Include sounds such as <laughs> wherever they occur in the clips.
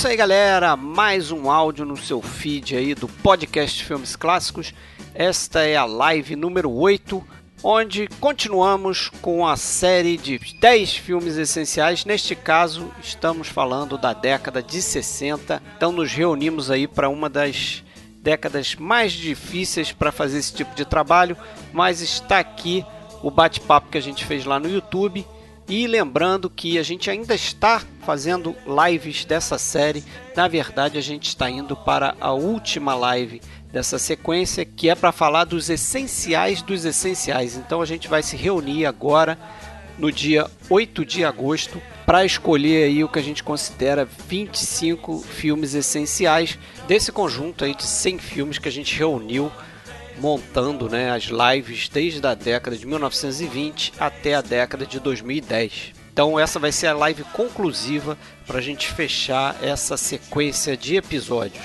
isso aí, galera. Mais um áudio no seu feed aí do podcast Filmes Clássicos. Esta é a live número 8, onde continuamos com a série de 10 filmes essenciais. Neste caso, estamos falando da década de 60. Então, nos reunimos aí para uma das décadas mais difíceis para fazer esse tipo de trabalho, mas está aqui o bate-papo que a gente fez lá no YouTube e lembrando que a gente ainda está fazendo lives dessa série. Na verdade, a gente está indo para a última live dessa sequência, que é para falar dos essenciais dos essenciais. Então a gente vai se reunir agora no dia 8 de agosto para escolher aí o que a gente considera 25 filmes essenciais desse conjunto aí de 100 filmes que a gente reuniu montando né, as lives desde a década de 1920 até a década de 2010. Então essa vai ser a live conclusiva para a gente fechar essa sequência de episódios.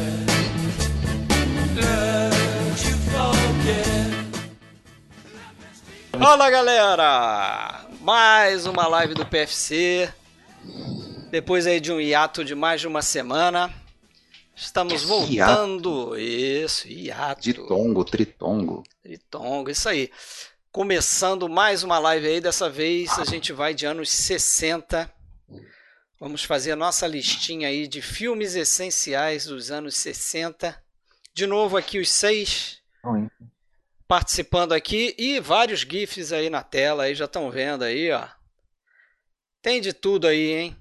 Fala galera! Mais uma live do PFC. Depois aí de um hiato de mais de uma semana, estamos voltando. Hiato. Isso, hiato. De tongo, tritongo. Tritongo, isso aí. Começando mais uma live aí, dessa vez a gente vai de anos 60. Vamos fazer a nossa listinha aí de filmes essenciais dos anos 60. De novo aqui os seis Oi. Participando aqui e vários GIFs aí na tela, aí já estão vendo aí, ó. Tem de tudo aí, hein?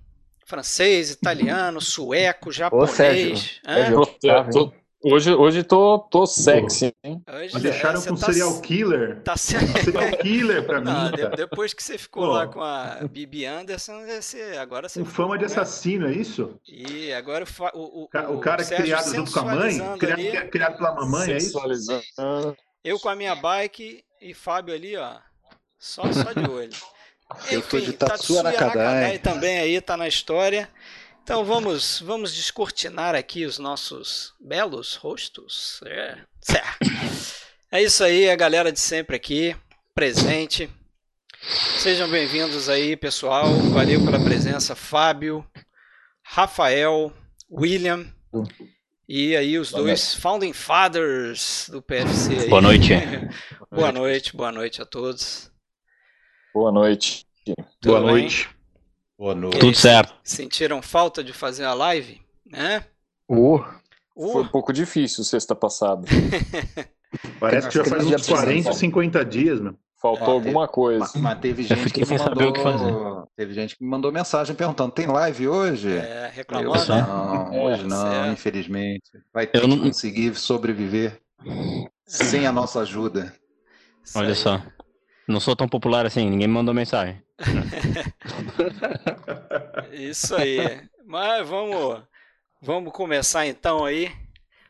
francês, italiano, <laughs> sueco, japonês. Ô, Sérgio, tô- hoje, hoje tô, tô sexy, hein? Hoje, Mas é, deixaram você com tá- serial killer. Tá sendo... Serial <laughs> killer pra Não, mim. de- cara. depois que você ficou Pô. lá com a Bibi Anderson, você, agora você Com ficou, fama de né? assassino, é isso? E agora o, o, O O o cara Sérgio criado junto com a mãe? Criado, ali, criado pela mamãe, é isso? Eu com a minha bike e Fábio ali, ó. Só, só de olho. <laughs> Eu tô de Tatsuya Tatsuya Nakadai. também aí tá na história. Então vamos, vamos descortinar aqui os nossos belos rostos. É, é isso aí, a galera de sempre aqui, presente. Sejam bem-vindos aí, pessoal. Valeu pela presença, Fábio, Rafael, William e aí os Boa dois Founding Fathers do PFC. aí. Boa noite. <laughs> boa noite, boa noite a todos. Boa noite. Tudo Boa bem? noite. Boa noite. Tudo certo. Sentiram falta de fazer a live? Né? Uh, Uh, Foi um pouco difícil sexta passada. <laughs> Parece que já faz uns dia 40, de 50 dias, meu. Faltou É, alguma coisa. mas, mas teve Eu gente que me saber o que mandou. Teve gente que me mandou mensagem perguntando: tem live hoje? é, Eu, reclamando. só. não, hoje não, certo. infelizmente. Vai ter Eu que não- conseguir sobreviver sem a nossa ajuda. Olha só. Não sou tão popular assim, ninguém me mandou mensagem. <laughs> Isso aí. Mas vamos, vamos começar então aí.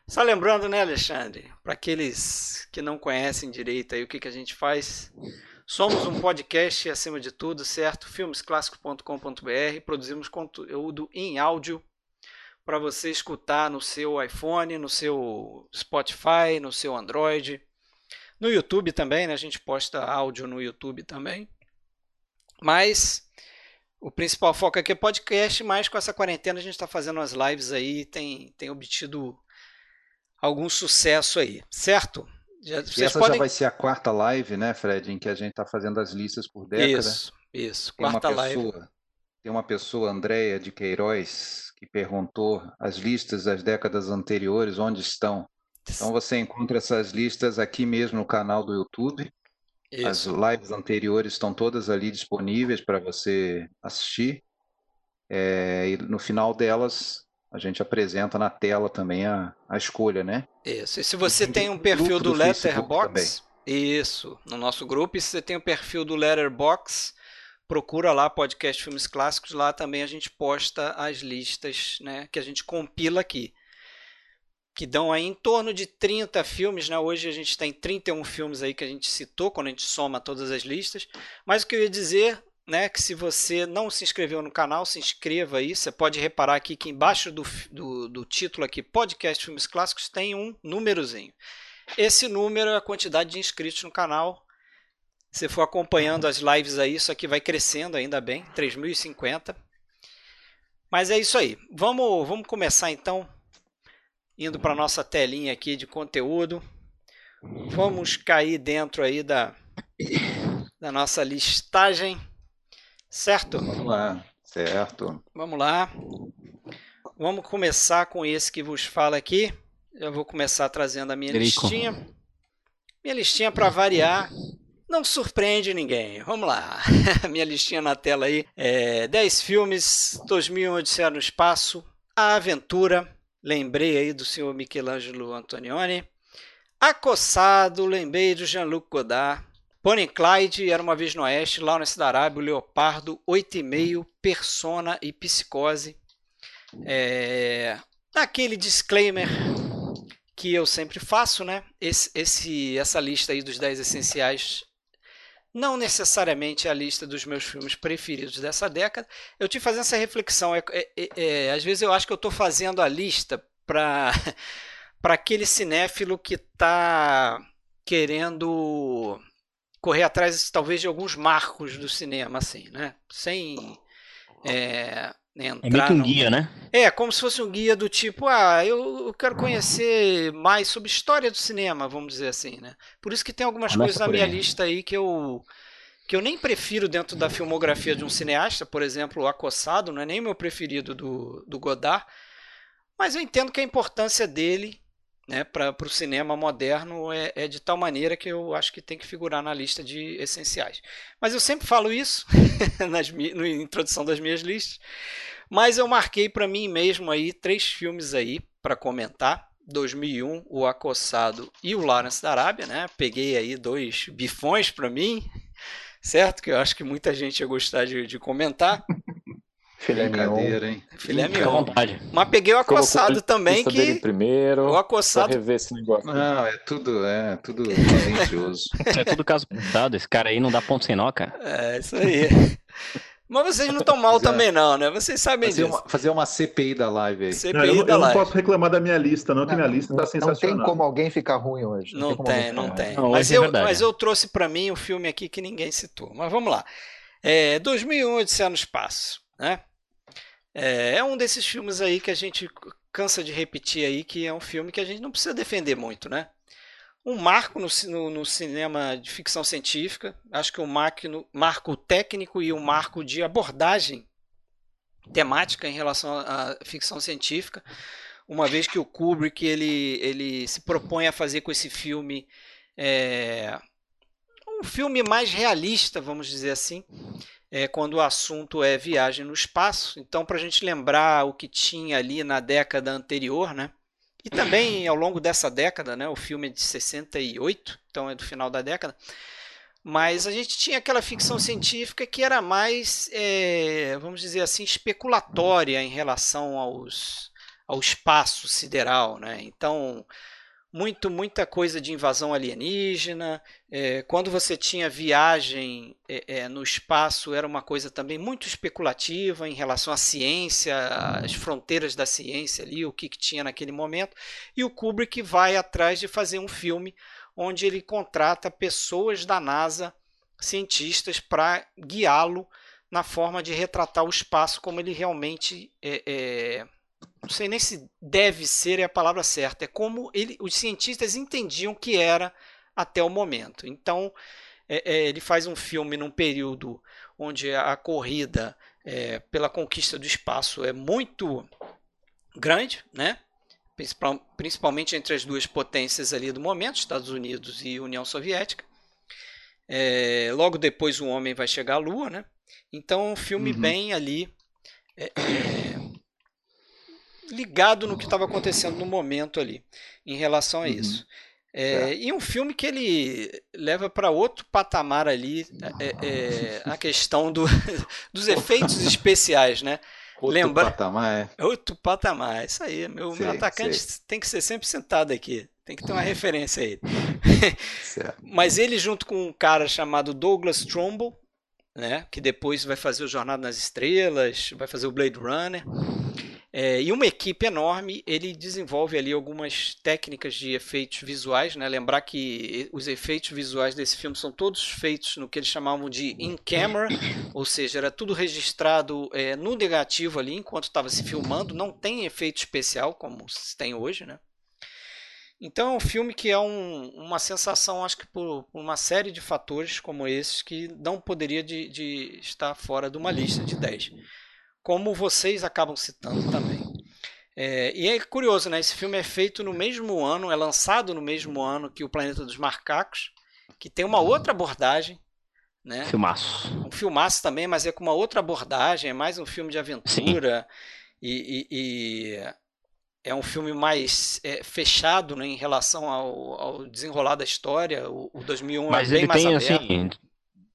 Só lembrando, né, Alexandre, para aqueles que não conhecem direito aí o que, que a gente faz. Somos um podcast acima de tudo, certo? Filmesclássicos.com.br. Produzimos conteúdo em áudio para você escutar no seu iPhone, no seu Spotify, no seu Android, no YouTube também, né? A gente posta áudio no YouTube também. Mas o principal foco aqui é podcast, mas com essa quarentena a gente está fazendo as lives aí, tem, tem obtido algum sucesso aí, certo? Já, vocês essa podem... já vai ser a quarta live, né, Fred, em que a gente está fazendo as listas por década. Isso, isso, Tem quarta live. pessoa, tem uma pessoa, Andréia de Queiroz, que perguntou as listas das décadas anteriores, onde estão. Então você encontra essas listas aqui mesmo no canal do YouTube. As Isso, lives anteriores estão todas ali disponíveis para você assistir. É, e no final delas, a gente apresenta na tela também a, a escolha, né? Isso. E se você Tem tem um perfil do do Letterbox, isso, no nosso grupo, e se você tem um perfil do Letterbox, procura lá podcast Filmes Clássicos, lá também a gente posta as listas, né, que a gente compila aqui. Que dão aí em torno de 30 filmes, né? Hoje a gente tem 31 filmes aí que a gente citou quando a gente soma todas as listas. Mas o que eu ia dizer né, que se você não se inscreveu no canal, se inscreva aí. Você pode reparar aqui que embaixo do, do, do título aqui, Podcast Filmes Clássicos, tem um númerozinho. Esse número é a quantidade de inscritos no canal. Se for acompanhando as lives aí, isso aqui vai crescendo ainda bem, 3.050. Mas é isso aí. Vamos, vamos começar então, indo para nossa telinha aqui de conteúdo. Vamos cair dentro aí da, da nossa listagem. Certo? Vamos lá, certo. Vamos lá. Vamos começar com esse que vos fala aqui. Eu vou começar trazendo a minha Drico. listinha. Minha listinha para variar. Não surpreende ninguém. Vamos lá. <laughs> minha listinha na tela aí. É 10 filmes, 2001 Odisseia no Espaço, A Aventura. Lembrei aí do senhor Michelangelo Antonioni. Acossado, lembrei do Jean-Luc Godard. E Clyde, Era Uma Vez no Oeste, Lawrence da Arábia, Leopardo, 8,5, Persona e Psicose. É... Aquele disclaimer que eu sempre faço, né? Esse, esse, essa lista aí dos 10 essenciais não necessariamente é a lista dos meus filmes preferidos dessa década. Eu tive fazendo essa reflexão. É, é, é, às vezes eu acho que eu estou fazendo a lista para <laughs> para aquele cinéfilo que está querendo correr atrás talvez de alguns marcos do cinema, assim, né? Sem é, entrar É meio que um num- guia, né? é, como se fosse um guia do tipo, ah, eu quero conhecer mais sobre história do cinema, vamos dizer assim, né? Por isso que tem algumas Começa coisas na minha aí. lista aí que eu que eu nem prefiro dentro da filmografia de um cineasta, por exemplo, o Acossado, não é nem meu preferido do, do Godard, mas eu entendo que a importância dele né, para o cinema moderno é, é de tal maneira que eu acho que tem que figurar na lista de essenciais. Mas eu sempre falo isso <laughs> nas, na introdução das minhas listas. Mas eu marquei para mim mesmo aí três filmes aí para comentar. 2001, O Acossado e o Lawrence da Arábia, né? Peguei aí dois bifões para mim, certo? Que eu acho que muita gente ia gostar de, de comentar. Filé mignon. Brincadeira, hein? Filé mignon. vontade. Mas peguei o Acossado Colocou também, que primeiro. o Acossado rever esse negócio. Não, é tudo, é tudo. Isso <laughs> é tudo caso pensado. Esse cara aí não dá ponto sem nó, cara. É, isso aí. Mas vocês não estão mal Fazer- também, não, né? Vocês sabem Fazer disso. uma, fazer uma CPI da live aí. CPI Não, eu, não- da eu não live. posso reclamar da minha lista, não, que minha lista tá não, não tem sensacional. como alguém ficar ruim hoje. Não alguém tem, ficar não tem. Não, mas, é eu, mas eu trouxe para mim um filme aqui que ninguém citou. Mas vamos lá. É, 2001, Odisseia no Espaço. Né? É, é um desses filmes aí que a gente cansa de repetir aí, que é um filme que a gente não precisa defender muito, né? Um marco no, no- no cinema de ficção científica, acho que um marco, marco técnico e um marco de abordagem temática em relação à à ficção científica, uma vez que o Kubrick ele, ele se propõe a fazer com esse filme é, um filme mais realista, vamos dizer assim, é, quando o assunto é viagem no espaço. Então, para a gente lembrar o que tinha ali na década anterior, né? E também ao longo dessa década, né? O filme é de 68, então é do final da década. Mas a gente tinha aquela ficção científica que era mais, é, vamos dizer assim, especulatória em relação aos, ao espaço sideral, né? Então, muito, muita coisa de invasão alienígena. É, quando você tinha viagem é, é, no espaço, era uma coisa também muito especulativa em relação à ciência, às fronteiras da ciência ali, o que, que tinha naquele momento. E o Kubrick vai atrás de fazer um filme onde ele contrata pessoas da NASA, cientistas, para guiá-lo na forma de retratar o espaço como ele realmente é, é, não sei nem se deve ser é a palavra certa, é como ele, os cientistas entendiam que era até o momento. Então, é, é, ele faz um filme num período onde a corrida é, pela conquista do espaço é muito grande, né? Principal- principalmente entre as duas potências ali do momento, Estados Unidos e União Soviética. É, logo depois o homem vai chegar à Lua, né? Então, é um filme Uhum. bem ali é, é, ligado no que estava acontecendo no momento ali, em relação a Uhum. isso. É, e um filme que ele leva para outro patamar ali é, é, a questão do, <laughs> dos efeitos especiais, né? Outro Lembra- patamar, é. Outro patamar, isso aí. Meu, Sei, meu atacante sei. tem que ser sempre sentado aqui. Tem que ter uma referência a ele. Certo. <laughs> Mas ele, junto com um cara chamado Douglas Trumbull, né, que depois vai fazer o Jornada nas Estrelas, vai fazer o Blade Runner, é, e uma equipe enorme, ele desenvolve ali algumas técnicas de efeitos visuais. Né? Lembrar que os efeitos visuais desse filme são todos feitos no que eles chamavam de in-camera, <coughs> ou seja, era tudo registrado é, no negativo ali enquanto estava se filmando, não tem efeito especial como se tem hoje. Né? Então é um filme que é um- uma sensação, acho que por, por uma série de fatores como esses, que não poderia de, de estar fora de uma lista de 10. Como vocês acabam citando também. É, e é curioso, né? Esse filme é feito no mesmo ano, é lançado no mesmo ano que O Planeta dos Macacos, que tem uma outra abordagem, né? Filmaço. um filmaço também, mas é com uma outra abordagem, é mais um filme de aventura e, e- e é um filme mais é, fechado né, em relação ao, ao desenrolar da história. O, o 2001 Mas é bem ele mais tem, aberto. assim,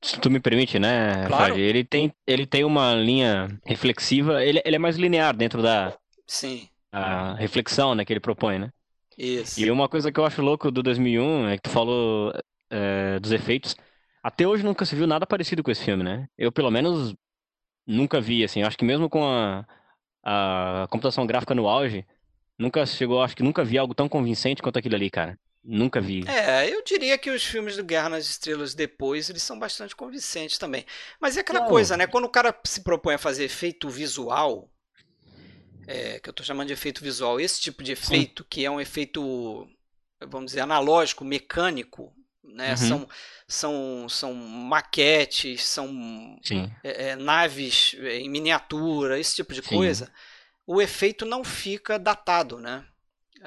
se tu me permite, né, Claro. Fred? Ele tem, ele tem uma linha reflexiva, ele, ele é mais linear dentro da Sim, a reflexão, né, que ele propõe, né? isso. E uma coisa que eu acho louco do 2001 é que tu falou é, dos efeitos. Até hoje nunca se viu nada parecido com esse filme, né? Eu, pelo menos, nunca vi, assim. Eu acho que mesmo com a, a computação gráfica no auge, nunca chegou, acho que nunca vi algo tão convincente quanto aquilo ali, cara. Nunca vi. É, eu diria que os filmes do Guerra nas Estrelas depois, eles são bastante convincentes também. Mas é aquela Não. coisa, né? Quando o cara se propõe a fazer efeito visual, é, que eu tô chamando de efeito visual, esse tipo de efeito, que é um efeito, vamos dizer, analógico, mecânico, né? Uhum. São, são, são maquetes, são Sim. é, é, naves é, em miniatura, esse tipo de Sim. coisa, o efeito não fica datado, né?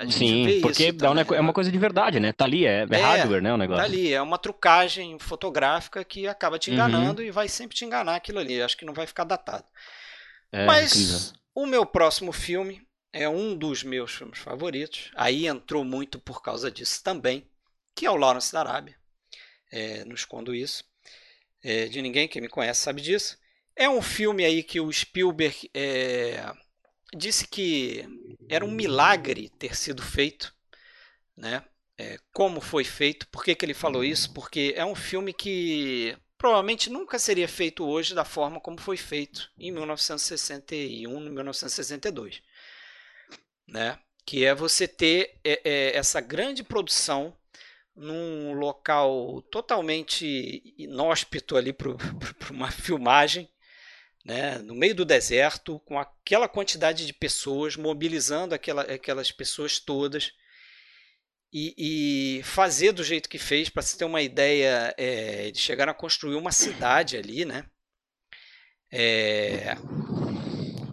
Sim, porque dá um também, neco- é uma coisa de verdade, né? Tá ali, é, é É, hardware, né, o negócio. Tá ali, é uma trucagem fotográfica que acaba te Uhum. enganando e vai sempre te enganar aquilo ali. Acho que não vai ficar datado. É Mas incrível. o meu próximo filme é um dos meus filmes favoritos. Aí entrou muito por causa disso também, que é o Lawrence da Arábia. É, não escondo isso. É, de ninguém que me conhece sabe disso. É um filme aí que o Spielberg é, disse que era um milagre ter sido feito, né? É, como foi feito? Por que, que ele falou isso? Porque é um filme que provavelmente nunca seria feito hoje da forma como foi feito em 1961, 1962, né? Que é você ter é, é, essa grande produção num local totalmente inóspito ali para <laughs> uma filmagem, né, no meio do deserto, com aquela quantidade de pessoas, mobilizando aquela, aquelas pessoas todas e, e fazer do jeito que fez, para se ter uma ideia, é, eles chegaram a construir uma cidade ali, né? É,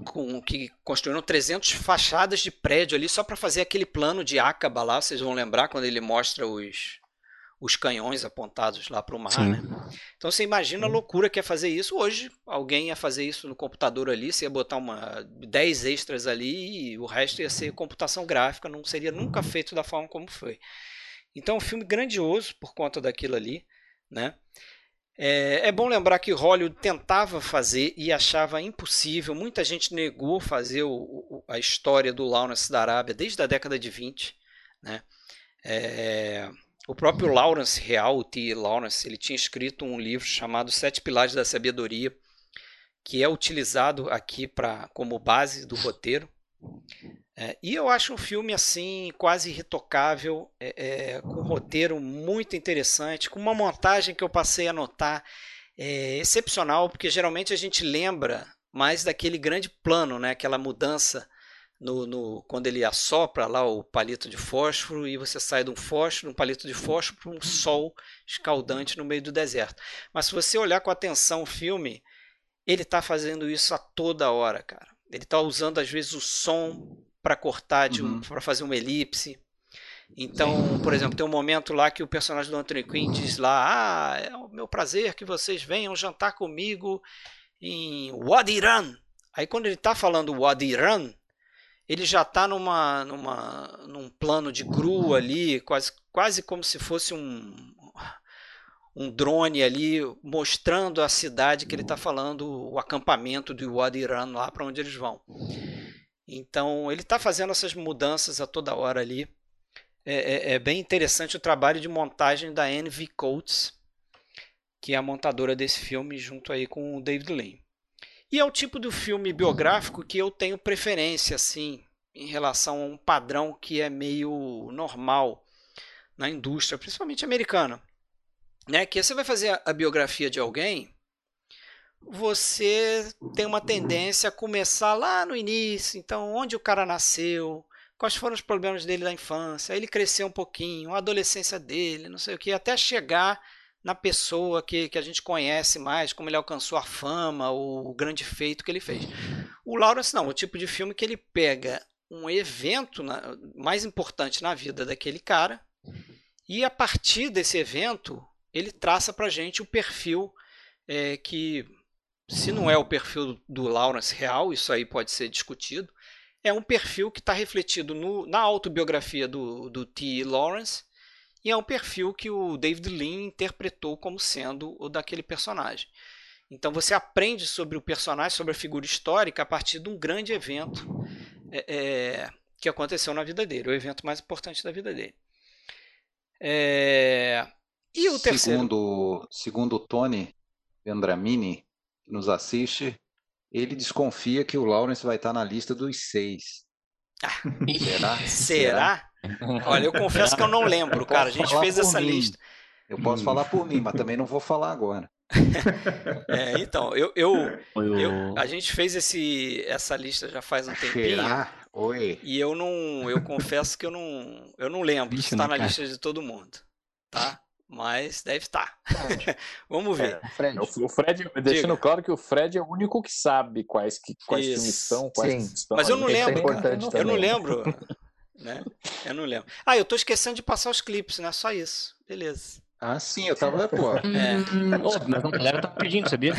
com que construíram 300 fachadas de prédio ali só para fazer aquele plano de Acaba lá, vocês vão lembrar quando ele mostra os os canhões apontados lá para o mar, Sim. né? Então você imagina a loucura que é fazer isso. Hoje, alguém ia fazer isso no computador ali, você ia botar uma 10 extras ali e o resto ia ser computação gráfica, não seria nunca feito da forma como foi. Então, é um filme grandioso por conta daquilo ali, né? É, é bom lembrar que Hollywood tentava fazer e achava impossível. Muita gente negou fazer o- o- a história do Lawrence da Arábia desde a década de 20, né? É, o próprio Lawrence Real, o T. Lawrence, ele tinha escrito um livro chamado Sete Pilares da Sabedoria, que é utilizado aqui pra, como base do roteiro. É, e eu acho um filme assim quase irretocável, é, é, com um roteiro muito interessante, com uma montagem que eu passei a notar é, excepcional, porque geralmente a gente lembra mais daquele grande plano, né? aquela mudança no, no- quando ele assopra lá o palito de fósforo e você sai de um fósforo, um palito de fósforo para um sol escaldante no meio do deserto. Mas se você olhar com atenção o filme, ele está fazendo isso a toda hora, cara. Ele está usando às vezes o som para cortar, de um, Uhum. para fazer uma elipse. Então, por exemplo, tem um momento lá que o personagem do Anthony Quinn diz lá: Ah, é o meu prazer que vocês venham jantar comigo em Wadi Rum. Aí quando ele tá falando Wadi Ran, ele já tá numa, numa, num plano de grua ali, quase, quase como se fosse um, um drone ali mostrando a cidade que ele está falando, o acampamento do Wadi Ran lá para onde eles vão. Então ele está fazendo essas mudanças a toda hora ali. É, é, é, bem interessante o trabalho de montagem da NV Coates, que é a montadora desse filme, junto aí com o David Lean. E é o tipo do filme biográfico que eu tenho preferência, assim, em relação a um padrão que é meio normal na indústria, principalmente americana. Né? Que você vai fazer a biografia de alguém, você tem uma tendência a começar lá no início. Então, onde o cara nasceu, quais foram os problemas dele da infância, ele cresceu um pouquinho, a adolescência dele, não sei o que, até chegar na pessoa que, que a gente conhece mais, como ele alcançou a fama, o, o grande feito que ele fez. O Lawrence não, o tipo de filme que ele pega um evento na, mais importante na vida daquele cara e a partir desse evento ele traça para gente o perfil é, que, se não é o perfil do Lawrence real, isso aí pode ser discutido, é um perfil que está refletido no, na autobiografia do, do T. Lawrence e é um perfil que o David Lean interpretou como sendo o daquele personagem. Então você aprende sobre o personagem, sobre a figura histórica, a partir de um grande evento é, é, que aconteceu na vida dele, o evento mais importante da vida dele. É, e o terceiro? Segundo, segundo o Tony Vendramini, que nos assiste, ele desconfia que o Lawrence vai estar na lista dos seis. Ah, será? <laughs> Será? Olha, eu confesso que eu não lembro, cara. A gente fez essa mim. lista. Eu posso falar por mim, mas também não vou falar agora. <laughs> é, então, eu, eu, eu, a gente fez esse, essa lista já faz um tempinho. Será? Oi. E eu não, eu confesso que eu não, eu não lembro se está na lista de todo mundo, tá? Mas deve estar. <laughs> Vamos ver. É, Fred. O, Fred, deixando Diga. claro que o Fred é o único que sabe quais, que, quais filmes são, quais Sim. estão. Mas eu não ali. lembro. é importante eu não lembro. <laughs> né? Eu não lembro. Ah, eu tô esquecendo de passar os clipes, né? Só isso. Beleza. Ah, sim, eu tava, pô. <laughs> É. Mas a galera tá pedindo, sabia?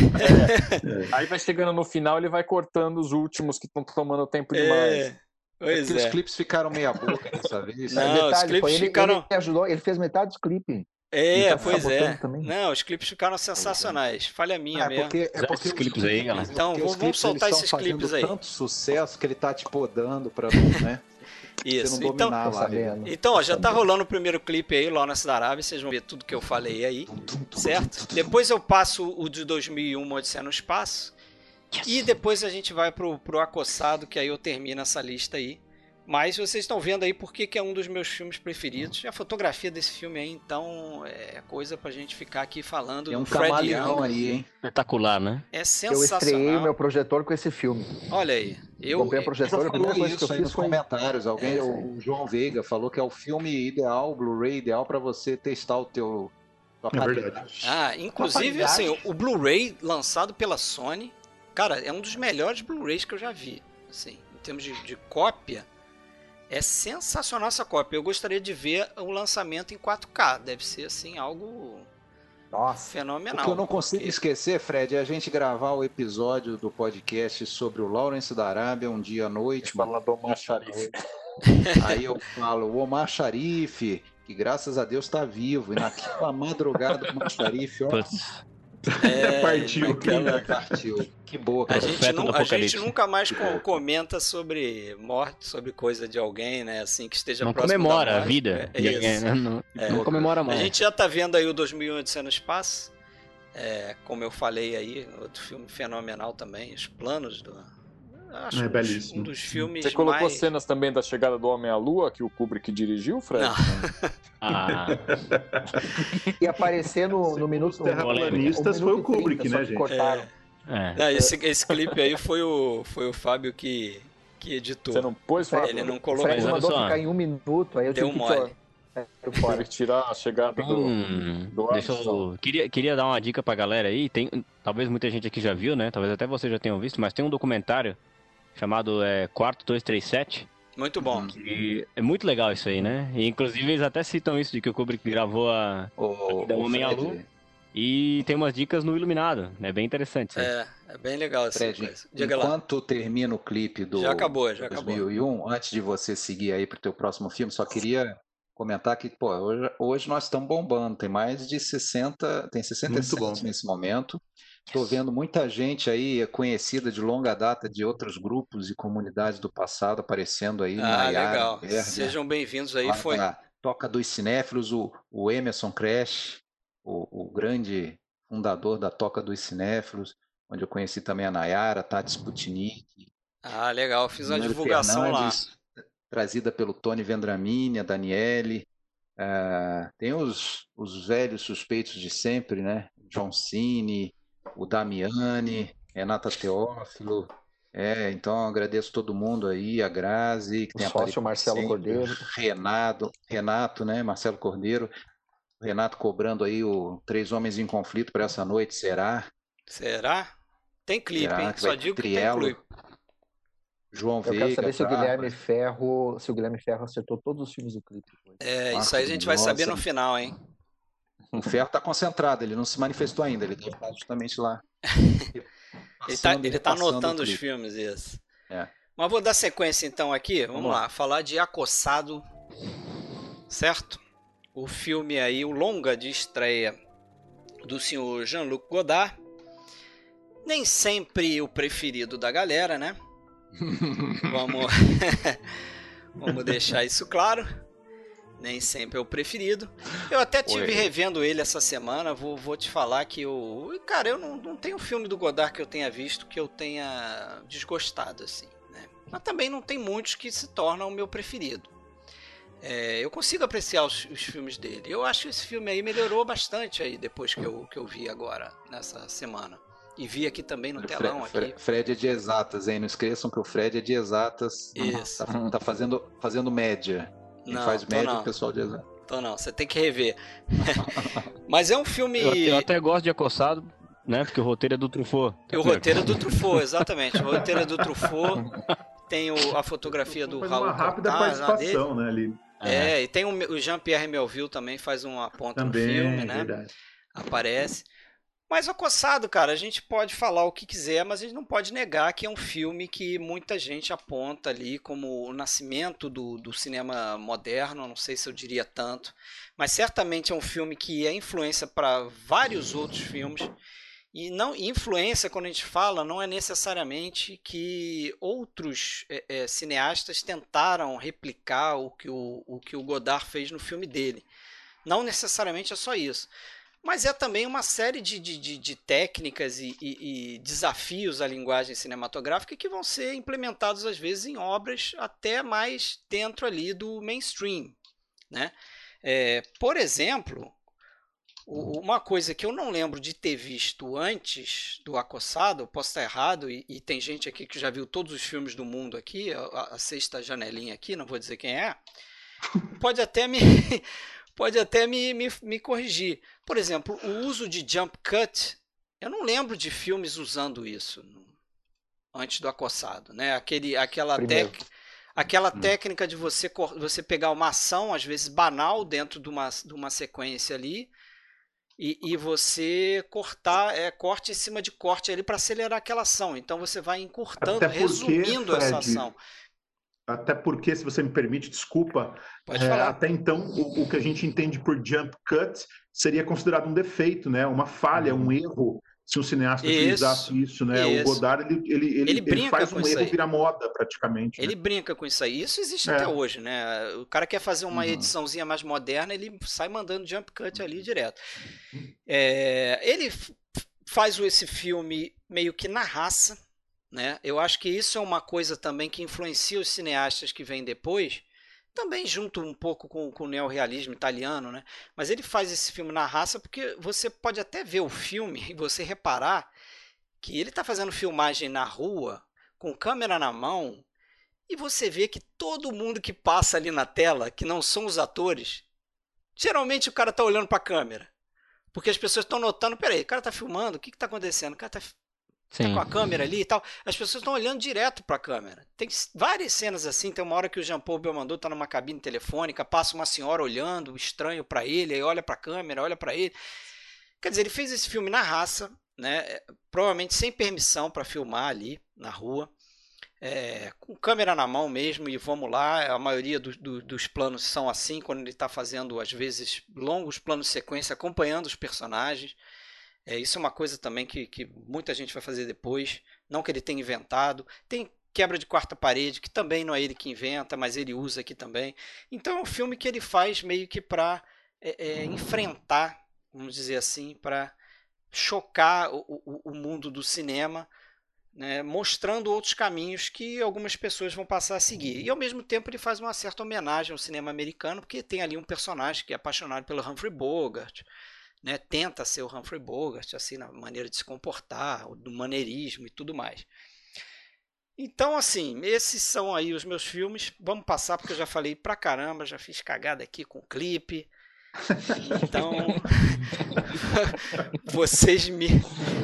Aí vai chegando no final, ele vai cortando os últimos que estão tomando tempo demais. É. Pois Porque os é. clipes ficaram meia boca dessa vez. Não, Detalhe, os clipes ele, ficaram- ele ajudou, ele fez metade dos clipes. É, Então, pois tá é. também. Não, os clipes ficaram sensacionais. Falha minha É mesmo. porque, é porque esses os clipes aí, galera. Então, vamos- os vamos clipes, soltar esses clipes aí. tanto sucesso que ele tá te podando pra não, né? Você Isso. não Então, dominar Tô a live. sabendo. então ó, já tá rolando o primeiro clipe aí, Lawrence da Arábia. Vocês vão ver tudo que eu falei aí, certo? Depois eu passo o de 2001, uma Odisseia no Espaço. E depois a gente vai pro, pro Acossado, que aí eu termino essa lista aí. Mas vocês estão vendo aí porque que é um dos meus filmes preferidos. E a fotografia desse filme aí, então, é coisa pra gente ficar aqui falando Tem um camaleão Young. aí, hein? Espetacular, né? É Eu sensacional. estreiei o meu projetor com esse filme. Olha aí. Eu, Comprei um projetor, a primeira coisa que eu fiz nos foi... comentários. Alguém, É. o João Veiga falou que é o filme ideal, o Blu-ray ideal pra você testar o teu É verdade. Ah, inclusive, assim, o Blu-ray lançado pela Sony, cara, é um dos melhores Blu-rays que eu já vi. Assim, em termos de, de cópia, é sensacional essa cópia. Eu gostaria de ver o lançamento em 4K. Deve ser, assim, algo Nossa, O fenomenal. que eu não consigo porque- esquecer, Fred, é a gente gravar o episódio do podcast sobre o Lawrence da Arábia um dia à noite. Fala do Omar Sharif. Aí eu falo, o Omar Sharif, que graças a Deus está vivo. E naquela madrugada do Omar Sharif, ó, Putz, É, <laughs> Partiu, naquela- partiu. Que boa, A cara. gente, Profeta não- do a gente nunca mais co- comenta sobre morte, sobre coisa de alguém, né? Assim, que esteja não próximo da comemora a morte. vida. É, de isso. alguém, né? Não, É. não comemora A mais. gente já tá vendo aí o 2001 Odisseia no Espaço. É, como eu falei aí, outro filme fenomenal também. Os planos do. Acho É um dos- belíssimo. um dos filmes Você colocou mais... cenas também da chegada do Homem à Lua, que o Kubrick dirigiu, Fred? Não. <laughs> Ah, e aparecer no, no minuto... Os terraplanistas foi o Kubrick, 30, só né, gente? Cortaram. é. Não, esse, esse clipe aí foi o, foi o Fábio que, que editou. Você não pôs, Fábio? Ele não colocou. Fred mandou só. ficar em um minuto, aí eu Deu tive mole. que... É, fora. Tirar a chegada do... Hum, do deixa eu, queria, queria dar uma dica pra galera aí. Tem, talvez muita gente aqui já viu, né? Talvez até você já tenha visto, mas tem um documentário chamado é, Quarto 237. Muito bom. E é muito legal isso aí, né? E inclusive eles até citam isso de que o Kubrick gravou a. O, o Homem à Lua. E tem umas dicas no Iluminado, é bem interessante. isso aí. É, é bem legal essa Fred, coisa. Diga lá. enquanto termina o clipe do Já acabou, já acabou. 2001, antes de você seguir aí para o teu próximo filme, só queria comentar que, pô, hoje, hoje nós estamos bombando, tem mais de 60, tem 67 bom. nesse momento. Estou vendo muita gente aí conhecida de longa data de outros grupos e comunidades do passado aparecendo aí. Ah, Nayara, legal. Sejam bem-vindos aí. lá Foi. Toca dos Cinéfilos, o, o Emerson Crash, o, o grande fundador da Toca dos Cinéfilos, onde eu conheci também a Nayara, Tati Sputnik, Ah, legal. Fiz uma divulgação lá. Fernandes, trazida pelo Tony Vendramini, a Daniele. Ah, tem os, os velhos suspeitos de sempre, né? John Cine, o Damiani, Renata Teófilo. É, então agradeço todo mundo aí, a Grazi, que O tem sócio Marcelo sempre, Cordeiro. Renato, Renato, né? Marcelo Cordeiro. Renato cobrando aí o Três Homens em Conflito para essa noite, será? Será? Tem clipe, Será hein? Só digo que tem Trielo? clipe. João Eu Veiga. quero saber se o? Guilherme Ferro, se o Guilherme Ferro acertou todos os filmes do clipe. É, isso aí a gente vai saber no final, hein? O Ferro está concentrado, ele não se manifestou ainda, ele deve estar justamente lá. <laughs> Ele tá, Passando ele tá repassando anotando os filmes, isso. É. Mas vou dar sequência então aqui. Vamos, Vamos lá. lá. falar de Acossado, certo? O filme aí, o longa de estreia do senhor Jean-Luc Godard. Nem sempre o preferido da galera, né? <laughs> Vamos, <laughs> vamos deixar isso claro. Nem sempre é o preferido. Eu até tive Oi. revendo ele essa semana. Vou, vou te falar que eu. Cara, eu não, não tenho filme do Godard que eu tenha visto que eu tenha desgostado, assim. Né? Mas também não tem muitos que se tornam o meu preferido. É, eu consigo apreciar os, os filmes dele. Eu acho que esse filme aí melhorou bastante aí depois que eu, que eu vi agora, nessa semana. E vi aqui também no telão Fre- aqui. Fred é de exatas, hein? Não esqueçam que o Fred é de exatas. Isso. Tá, tá fazendo, fazendo média. Quem Não, faz é não. o pessoal de. Então não, você tem que rever. <laughs> <laughs> Mas é um filme. Eu, eu até gosto de Acossado, né? Porque o roteiro é do Truffaut. O roteiro é do Truffaut, exatamente. O roteiro é do Truffaut. Tem o- a fotografia do Raul uma rápida Cortaz, participação, né, ali. É, e tem o, o Jean-Pierre Melville também faz uma ponta Também, no filme, né? verdade. Aparece. Mas o Acossado, cara, a gente pode falar o que quiser, mas a gente não pode negar que é um filme que muita gente aponta ali como o nascimento do, do cinema moderno, não sei se eu diria tanto, mas certamente é um filme que é influência para vários outros filmes. E não influência, quando a gente fala, não é necessariamente que outros é, é, cineastas tentaram replicar o que o, o que o Godard fez no filme dele. Não necessariamente é só isso. Mas é também uma série de, de, de, de técnicas e, e- e desafios à linguagem cinematográfica que vão ser implementados às vezes em obras até mais dentro ali do mainstream. Né? É, por exemplo, uma coisa que eu não lembro de ter visto antes do Acossado, eu posso estar errado, e, e tem gente aqui que já viu todos os filmes do mundo aqui, a, a sexta janelinha aqui, não vou dizer quem é, pode até me, <laughs> pode até me, me, me corrigir. Por exemplo, o uso de jump cut, eu não lembro de filmes usando isso antes do Acossado, né? Aquele, aquela tec- aquela técnica de você, você pegar uma ação, às vezes banal, dentro de uma, de uma sequência ali, e, e você cortar, é, corte em cima de corte ali para acelerar aquela ação. Então você vai encurtando, porque, resumindo essa Fred, ação. Até porque, se você me permite, desculpa, Pode é, falar. até então o, o que a gente entende por jump cut seria considerado um defeito, né? Uma falha, um erro, se um cineasta Isso, utilizasse isso, né? isso. O Godard ele, ele, ele, Ele ele faz um erro aí. virar moda praticamente. Ele né? brinca com isso aí. Isso existe É. até hoje, né? O cara quer fazer uma Uhum. ediçãozinha mais moderna, ele sai mandando jump cut ali direto. É, ele faz esse filme meio que na raça, né? Eu acho que isso é uma coisa também que influencia os cineastas que vêm depois, também junto um pouco com, com o neorrealismo italiano, né? Mas ele faz esse filme na raça porque você pode até ver o filme e você reparar que ele está fazendo filmagem na rua, com câmera na mão, e você vê que todo mundo que passa ali na tela, que não são os atores, geralmente o cara tá olhando para a câmera. Porque as pessoas estão notando, peraí, o cara tá filmando, o que que tá acontecendo? O cara tá, tá Sim. com a câmera ali e tal. As pessoas estão olhando direto para a câmera. Tem várias cenas assim, tem uma hora que o Jean-Paul Belmondo tá numa cabine telefônica, passa uma senhora olhando, estranho para ele, aí olha para a câmera, olha para ele. Quer dizer, ele fez esse filme na raça, né? Provavelmente sem permissão para filmar ali na rua. É, com câmera na mão mesmo e vamos lá. A maioria do, do, dos planos são assim, quando ele está fazendo, às vezes, longos planos de sequência, acompanhando os personagens. É, isso é uma coisa também que, que muita gente vai fazer depois. Não que ele tenha inventado. Tem quebra de quarta parede, que também não é ele que inventa, mas ele usa aqui também. Então é um filme que ele faz meio que para é, é, enfrentar, vamos dizer assim, para chocar o, o, o mundo do cinema né, mostrando outros caminhos que algumas pessoas vão passar a seguir. E ao mesmo tempo ele faz uma certa homenagem ao cinema americano, porque tem ali um personagem que é apaixonado pelo Humphrey Bogart, né, tenta ser o Humphrey Bogart, assim, na maneira de se comportar, do maneirismo e tudo mais. Então, assim, esses são aí os meus filmes. Vamos passar, porque eu já falei pra caramba, já fiz cagada aqui com clipe. Então, <laughs> vocês me,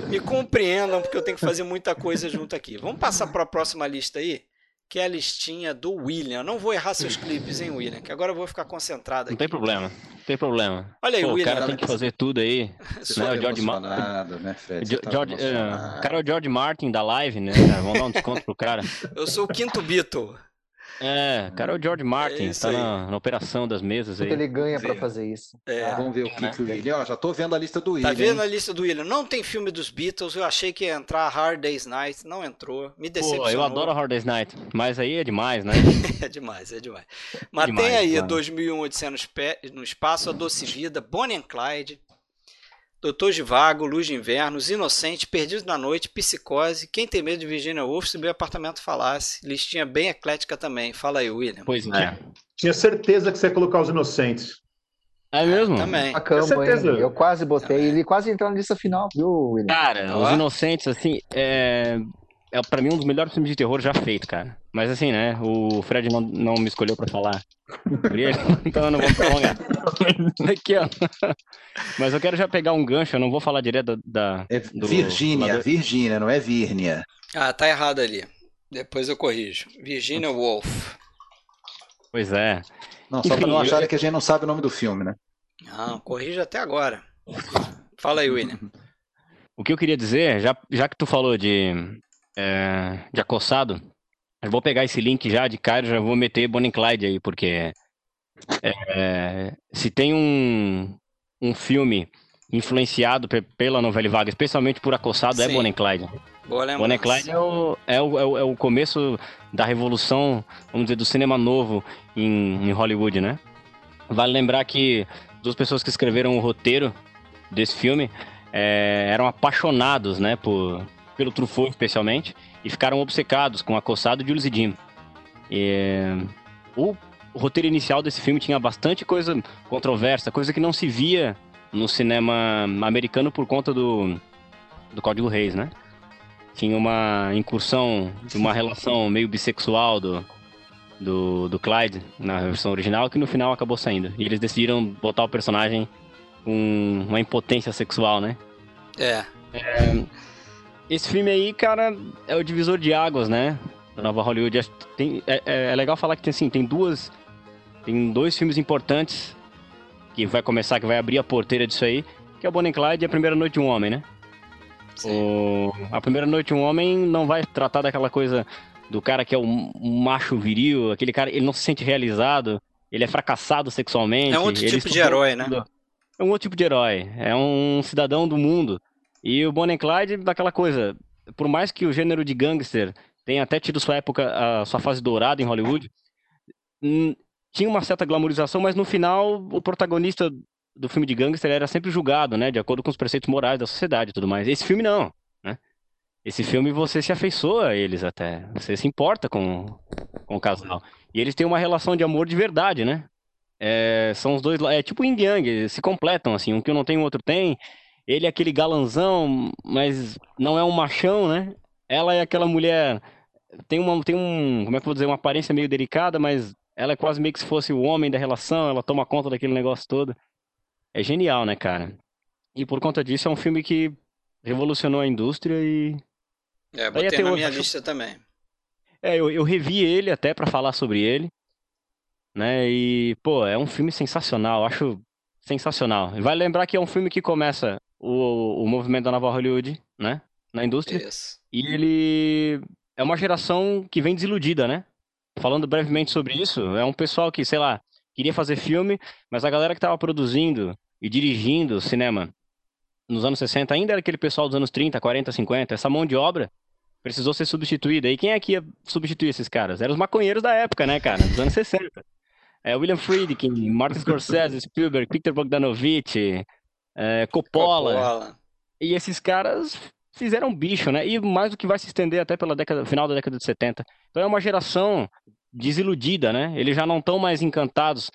me compreendam, porque eu tenho que fazer muita coisa junto aqui. Vamos passar para a próxima lista aí, que é a listinha do William. Eu não vou errar seus clipes, hein, William? Que agora eu vou ficar concentrado aqui. Não tem problema, não tem problema. Olha aí, Pô, William. O cara tem que fazer tudo aí. <laughs> Né? O George Martin. né, Fred? Tá George, é, o cara é o George Martin da live, né? Vamos dar um desconto pro cara. Eu sou o quinto Beatle. É, o cara é o George Martin, É tá na, na operação das mesas aí. ele ganha pra Sim. fazer isso. É. Ah, Vamos ver o que, que o William. Ó, já tô vendo a lista do William. Tá vendo a hein? lista do William? Não tem filme dos Beatles. Eu achei que ia entrar Hard Day's Night. Não entrou. Me Pô, decepcionou. eu adoro Hard Day's Night, mas aí é demais, né? <laughs> É demais, é demais. Mas Demais, tem aí demais. 2001 Odisseia no, Espe- no Espaço, A Doce Vida, Bonnie and Clyde, Doutor Givago, Luz de Inverno, Os Inocentes, Perdidos na Noite, Psicose, Quem Tem Medo de Virginia Woolf, Se Meu Apartamento Falasse. Listinha bem eclética também. Fala aí, William. Pois é. Tinha certeza que você ia colocar os inocentes. É mesmo? Também. A cama, certeza. hein? Eu quase botei. Ele quase entrou na lista final, viu, William? Cara, Ó. Os Inocentes, assim, é, é pra mim um dos melhores filmes de terror já feito, cara. Mas assim, né, o Fred não, não me escolheu pra falar <laughs> então eu não vou prolongar. Aqui, ó. Mas eu quero já pegar um gancho, eu não vou falar direto da... da- É do- Virgínia, do- Virgínia, não é Vírnia. Ah, tá errado ali. Depois eu corrijo. Virginia Woolf. Pois é. Não, só Enfim, pra não eu- acharem que a gente não sabe o nome do filme, né? Não, corrija até agora. Fala aí, William. O que eu queria dizer, já, já que tu falou de, é, de acossado, eu vou pegar esse link já de cara, já vou meter Bonnie Clyde aí, porque é, se tem um, um filme influenciado pe- pela novela Vaga, especialmente por acossado, é Sim. Bonnie and Clyde. Boa lembrança. Bonnie Clyde é o, é, o, é, o, é o começo da revolução, vamos dizer, do cinema novo em, em Hollywood, né? Vale lembrar que duas pessoas que escreveram o roteiro desse filme é, eram apaixonados, né, por, pelo Truffaut especialmente, e ficaram obcecados com Acossado, Jules e Jim. E, o, roteiro inicial desse filme tinha bastante coisa controversa, coisa que não se via no cinema americano por conta do, do Código Reis, né? Tinha uma incursão de uma relação meio bissexual do, do, do Clyde na versão original, que no final acabou saindo. E eles decidiram botar o personagem com uma impotência sexual, né? É. Esse filme aí, cara, é o divisor de águas, né? Da Nova Hollywood. Tem, é, é- é legal falar que tem, assim, tem duas. Tem dois filmes importantes que vai começar, que vai abrir a porteira disso aí, que é o Bonnie Clyde e a Primeira Noite de um Homem, né? Sim. O, a Primeira Noite de um Homem não vai tratar daquela coisa do cara que é um, macho viril, aquele cara, ele não se sente realizado, ele é fracassado sexualmente. É um outro tipo de herói, né? É um outro tipo de herói, é um cidadão do mundo. E o Bonnie Clyde, daquela coisa, por mais que o gênero de gangster tenha até tido sua época, a sua fase dourada em Hollywood, hum, tinha uma certa glamorização, mas no final o protagonista do filme de gangster era sempre julgado, né, de acordo com os preceitos morais da sociedade e tudo mais. Esse filme não, né? Esse filme você se afeiçoa a eles até, você se importa com, com o casal. E eles têm uma relação de amor de verdade, né? É, são os dois, é tipo yin yang, se completam assim, um que não tem, o outro tem. Ele é aquele galanzão, mas não é um machão, né? Ela é aquela mulher tem uma tem um, como é que eu vou dizer, uma aparência meio delicada, mas ela é quase meio que se fosse o homem da relação, ela toma conta daquele negócio todo. É genial, né, cara? E por conta disso é um filme que revolucionou a indústria e É, botei até na minha lista também. é, eu, eu revi ele até pra falar sobre ele, né? E, pô, é um filme sensacional, acho sensacional. Vai lembrar que é um filme que começa o, o movimento da nova Hollywood, né? Na indústria. Isso. E ele é uma geração que vem desiludida, né? Falando brevemente sobre isso, é um pessoal que, sei lá, queria fazer filme, mas a galera que estava produzindo e dirigindo cinema nos anos 60 ainda era aquele pessoal dos anos 30, 40, 50. Essa mão de obra precisou ser substituída. E quem é que ia substituir esses caras? Eram os maconheiros da época, né, cara? Dos anos 60. É, William Friedkin, Martin Scorsese, Spielberg, Peter Bogdanovich, é, Coppola. Coppola. E esses caras fizeram bicho, né? E mais do que vai se estender até pela década, final da década de 70. Então é uma geração desiludida, né? Eles já não estão mais encantados.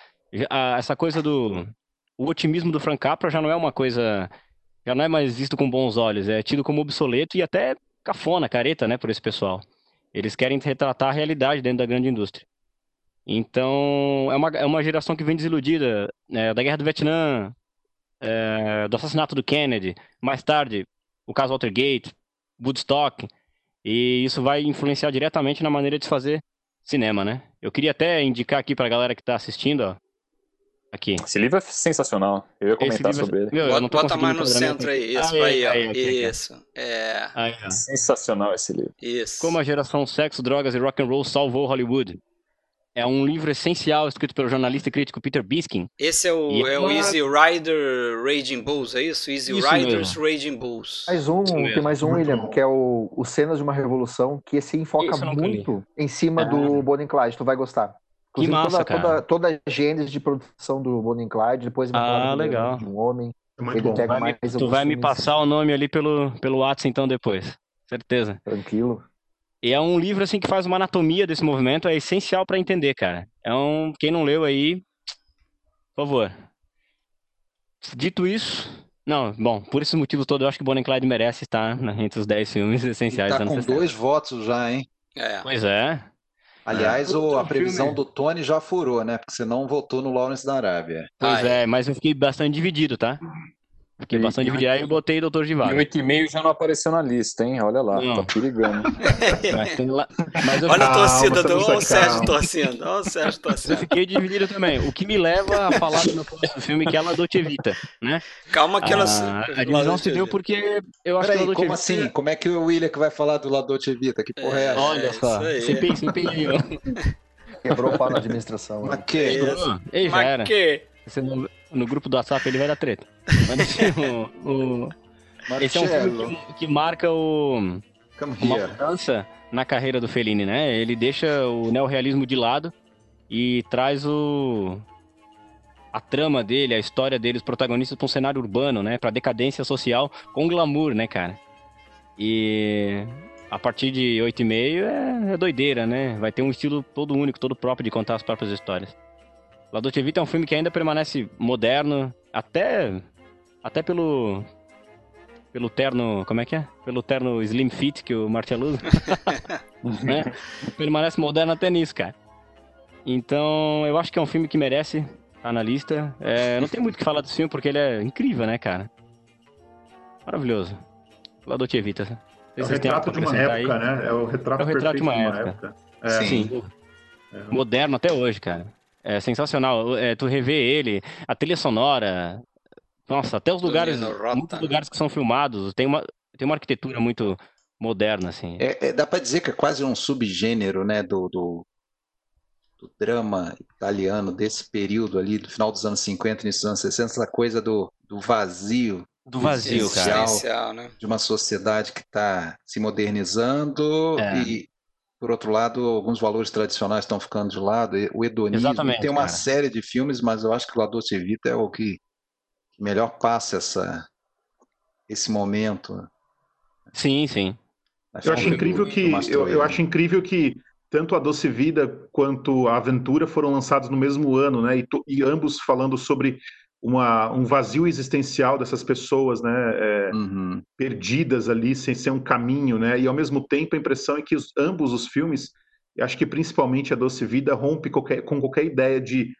Essa coisa do o otimismo do Frank Capra já não é uma coisa, já não é mais visto com bons olhos, é tido como obsoleto e até cafona, careta, né, por esse pessoal. Eles querem retratar a realidade dentro da grande indústria. Então, é uma, é uma geração que vem desiludida é, da Guerra do Vietnã, é, do assassinato do Kennedy, mais tarde, o caso Watergate, Woodstock, e isso vai influenciar diretamente na maneira de se fazer cinema, né? Eu queria até indicar aqui pra galera que tá assistindo, ó, aqui. Esse livro é sensacional. Eu ia comentar livro- sobre ele. Meu, eu Bota, não tô bota mais no centro aqui. aí. Isso, Aí, aí, ó. aí, aqui, aqui. Isso. É. Aí, ó. Sensacional esse livro. Isso. Como a geração sexo, drogas e rock and roll salvou Hollywood. É um livro essencial escrito pelo jornalista e crítico Peter Biskin. Esse é o, E é o uma- Easy Rider Raging Bulls, é isso? Easy Isso Riders mesmo. Raging Bulls. Mais um, Isso mesmo. tem mais um, William, que é o, o Cenas de uma Revolução, que esse enfoca muito em cima Ah. do Bonnie Clyde, tu vai gostar. Inclusive, massa, toda, cara. toda, toda a gênese de produção do Bonnie Clyde, depois Ah, legal. de um homem. É muito Ele bom. pega Vai me- tu vai me passar o nome ali pelo, pelo WhatsApp então depois. Certeza. Tranquilo. E é um livro assim que faz uma anatomia desse movimento, é essencial pra entender, cara. É um, quem não leu aí, por favor. Dito isso, não, bom, por esses motivos todos, eu acho que Bonnie Clyde merece estar na- entre os 10 filmes <laughs> essenciais tá dos anos com 60. dois votos já, hein? É. Pois é. Aliás, o- Outro a previsão filme. do Tony já furou, né? Porque você não votou no Lawrence da Arábia. Pois Ah, é, mas eu fiquei bastante dividido, tá? Fiquei E- bastante e- dividido. Aí eu botei Doutor de E Vaga. 8,5 já não apareceu na lista, hein? Olha lá, Não. tá perigando. <laughs> Mas, mas eu, Olha a torcida, do... estamos olha o Sérgio calma. torcendo. Olha o Sérgio eu torcendo. fiquei dividido também. O que me leva a falar do meu próximo filme, que é La Dolce Vita, né? Calma que elas. Ah, a divisão se deu porque eu acho que Peraí, La Dolce como assim? Como é que o William que vai falar do La Dolce Vita? Que porra é essa? Olha só, se ó. Quebrou o pau na administração. Mas né? que? Isso. Ei, já Mas que? Esse no, no grupo do WhatsApp ele vai dar treta. Mas <laughs> assim, o, o- esse é um filme que, que marca o, uma mudança na carreira do Fellini, né? Ele deixa o neorrealismo de lado e traz o a trama dele, a história dele, os protagonistas para um cenário urbano, né? Para decadência social com glamour, né, cara? E a partir de 8,5 é, é doideira, né? Vai ter um estilo todo único, todo próprio de contar as próprias histórias. La Dolce Vita é um filme que ainda permanece moderno, até até pelo pelo terno, como é que é? Pelo terno slim fit que o Marcelo usa. <laughs> né? Permanece moderno até nisso, cara. Então, eu acho que é um filme que merece estar na lista. É, não tem muito o que falar desse filme porque ele é incrível, né, cara? Maravilhoso. La Dolce Vita. Sei É o retrato de uma acrescentar aí. época, né? É o retrato, É o retrato de uma época. É. Sim. É. Moderno até hoje, cara. É sensacional. É, tu revê ele, a trilha sonora. Nossa, até os lugares, muitos né? lugares que são filmados, tem uma, tem uma arquitetura muito moderna, assim. É, é, dá pra dizer que é quase um subgênero, né, do, do, do drama italiano desse período ali, do final dos anos 50, início dos anos 60, essa coisa do, do vazio Do vazio, cara. Né? de uma sociedade que está se modernizando É. e, por outro lado, alguns valores tradicionais estão ficando de lado. E O hedonismo Exatamente, tem uma cara. série de filmes, mas eu acho que o La Dolce Vita é o que que melhor passa essa, esse momento. Sim, sim. Eu acho incrível que eu, eu acho incrível que tanto a Doce Vida quanto a Aventura foram lançados no mesmo ano, né? E, to- e ambos falando sobre uma, um vazio existencial dessas pessoas, né? é, Uhum. perdidas ali sem ser um caminho, né? E ao mesmo tempo a impressão é que os- ambos os filmes, eu acho que principalmente a Doce Vida rompe qualquer- com qualquer ideia de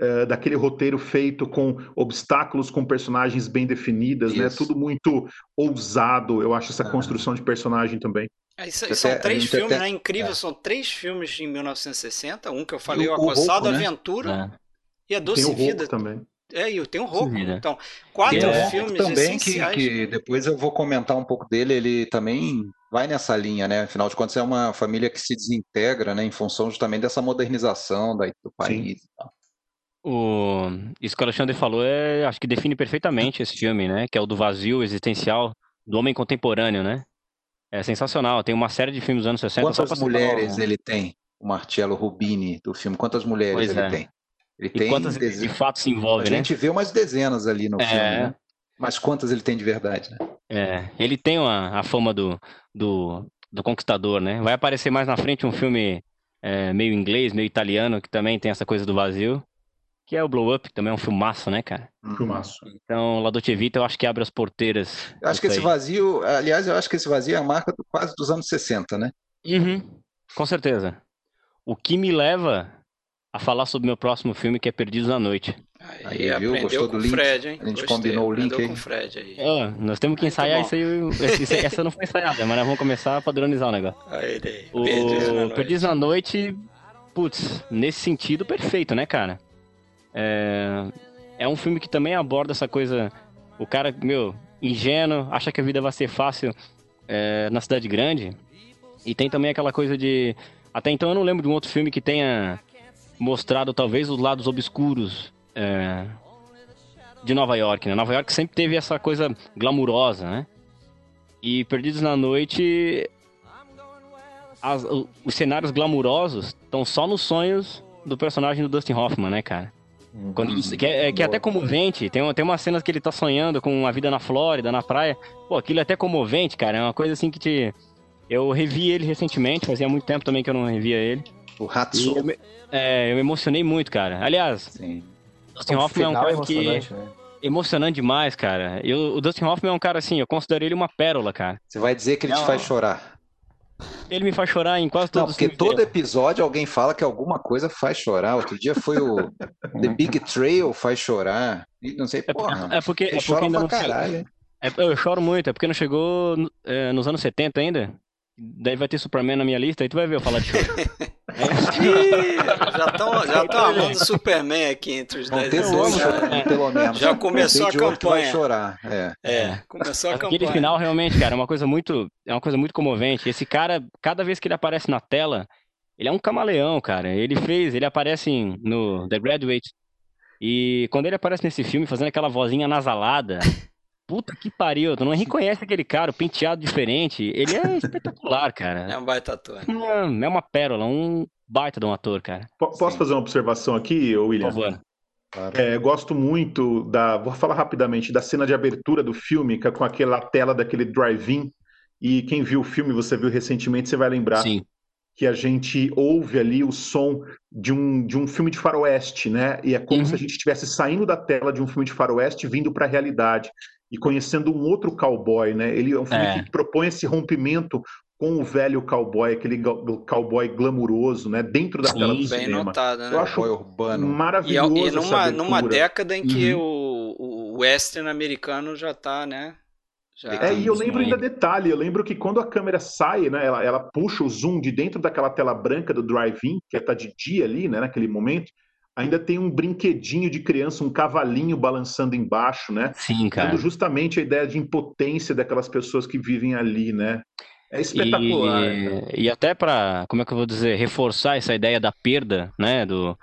eh, daquele roteiro feito com obstáculos, com personagens bem definidas, né? Tudo muito ousado. Eu acho essa Ah. construção de personagem também. É, isso- Até- são três filmes, até- né? Incrível, é. são três filmes em 1960. Um que eu falei, o- o o Acossado, né? Aventura É. e a Tem Doce o Vida. Também. É, e tem o Roku. Vida. Então, quatro outro filmes também que, essenciais. que depois eu vou comentar um pouco dele. Ele também vai nessa linha, né? Afinal de contas, é uma família que se desintegra, né? Em função justamente dessa modernização da- do país. e tal. O... Isso que o Alexandre falou é, acho que define perfeitamente esse filme, né? Que é o do vazio existencial do homem contemporâneo, né? É sensacional. Tem uma série de filmes dos anos 60 só Quantas mulheres um- ele tem? O Marcello Rubini do filme. Quantas mulheres Pois ele é. tem? Ele E tem quantas ele de dezenas. fato se A envolve, né? gente vê umas dezenas ali no É. filme, né? Mas quantas ele tem de verdade, né? É, ele tem uma- a fama do, do, do conquistador, né? Vai aparecer mais na frente um filme é, meio inglês, meio italiano, que também tem essa coisa do vazio, que é o Blow Up, que também é um filmaço, né, cara? Filmaço. Então, La Dolce Vita eu acho que abre as porteiras. Eu acho que esse aí. vazio, aliás, eu acho que esse vazio é a marca do- quase dos anos 60, né? Uhum, com certeza. O que me leva a falar sobre meu próximo filme, que é Perdidos na Noite. Aí, Aí, viu? Gostou com do link? Fred, hein? A gente Gostei, combinou o link aí. com o Fred aí. Ó, nós temos que ensaiar bom. isso aí. esse- essa não foi ensaiada, mas nós vamos começar a padronizar o negócio. Aí, daí. O Perdidos na Noite. Perdidos na Noite, putz, nesse sentido, perfeito, né, cara? É, é um filme que também aborda essa coisa. O cara, meu, ingênuo, acha que a vida vai ser fácil é, na cidade grande. E tem também aquela coisa de. Até então eu não lembro de um outro filme que tenha mostrado talvez os lados obscuros é, de Nova York, né? Nova York sempre teve essa coisa glamurosa, né? E Perdidos na Noite as- os cenários glamurosos estão só nos sonhos do personagem do Dustin Hoffman, né, cara? Quando ele- que é, que é até comovente. Tem, uma- tem umas cenas que ele tá sonhando com a vida na Flórida, na praia. Pô, aquilo é até comovente, cara. É uma coisa assim que te. Eu revi ele recentemente, fazia muito tempo também que eu não revia ele. O Hatsu. eu me, é, eu me emocionei muito, cara. Aliás, Sim. Dustin O Hoffman é um cara que. emocionante, né? Emocionante demais, cara. Eu, o Dustin Hoffman é um cara assim, eu considero ele uma pérola, cara. Você vai dizer que ele te Não. faz chorar. Ele me faz chorar em quase Não, todos os porque todo dele. episódio alguém fala que alguma coisa faz chorar. Outro dia foi o <laughs> The Big Trail faz chorar. E não sei, É, porra. é porque, Você é porque chora ainda pra não caralho. É, eu choro muito, é porque não chegou é, nos anos 70 ainda. Daí vai ter Superman na minha lista, aí tu vai ver eu falar de choro. <laughs> Já estão já tão amando o Superman aqui entre os Vão 10 ter anos. dois, Já, pelo menos. já começou a vai campanha. chorar. É. É, começou a Aquele campanha. final realmente, cara, é uma coisa muito, é uma coisa muito comovente. Esse cara, cada vez que ele aparece na tela, ele é um camaleão, cara. Ele fez, ele aparece em- no The Graduate e quando ele aparece nesse filme fazendo aquela vozinha nasalada, puta que pariu, tu não reconhece aquele cara, o penteado diferente. Ele é espetacular, cara. É um baita ator. É uma pérola, um baita de um ator, cara. Po- Posso Sim. fazer uma observação aqui, Por William? favor. É, gosto muito da. Vou falar rapidamente da cena de abertura do filme, que é com aquela tela daquele drive-in. E quem viu o filme, você viu recentemente, você vai lembrar Sim. que a gente ouve ali o som de um, de um filme de faroeste, né? E é como Uhum. se a gente estivesse saindo da tela de um filme de faroeste, vindo para a realidade e conhecendo um outro cowboy, né? Ele é um filme É. que propõe esse rompimento com o velho cowboy, aquele cowboy glamuroso, né? Dentro da Sim, tela do Bem cinema. notado, né? Eu acho Cowboy urbano. E, maravilhoso e essa numa, numa década em que Uhum. o, o western americano já tá, né? Já... É, e eu lembro ainda detalhe, eu lembro que quando a câmera sai, né, ela, ela puxa o zoom de dentro daquela tela branca do drive-in, que tá de dia ali, né, naquele momento, ainda tem um brinquedinho de criança, um cavalinho balançando embaixo, né, Sim, cara. dando justamente a ideia de impotência daquelas pessoas que vivem ali, né. É espetacular. né? E, e até para, como é que eu vou dizer, reforçar essa ideia da perda, né, do,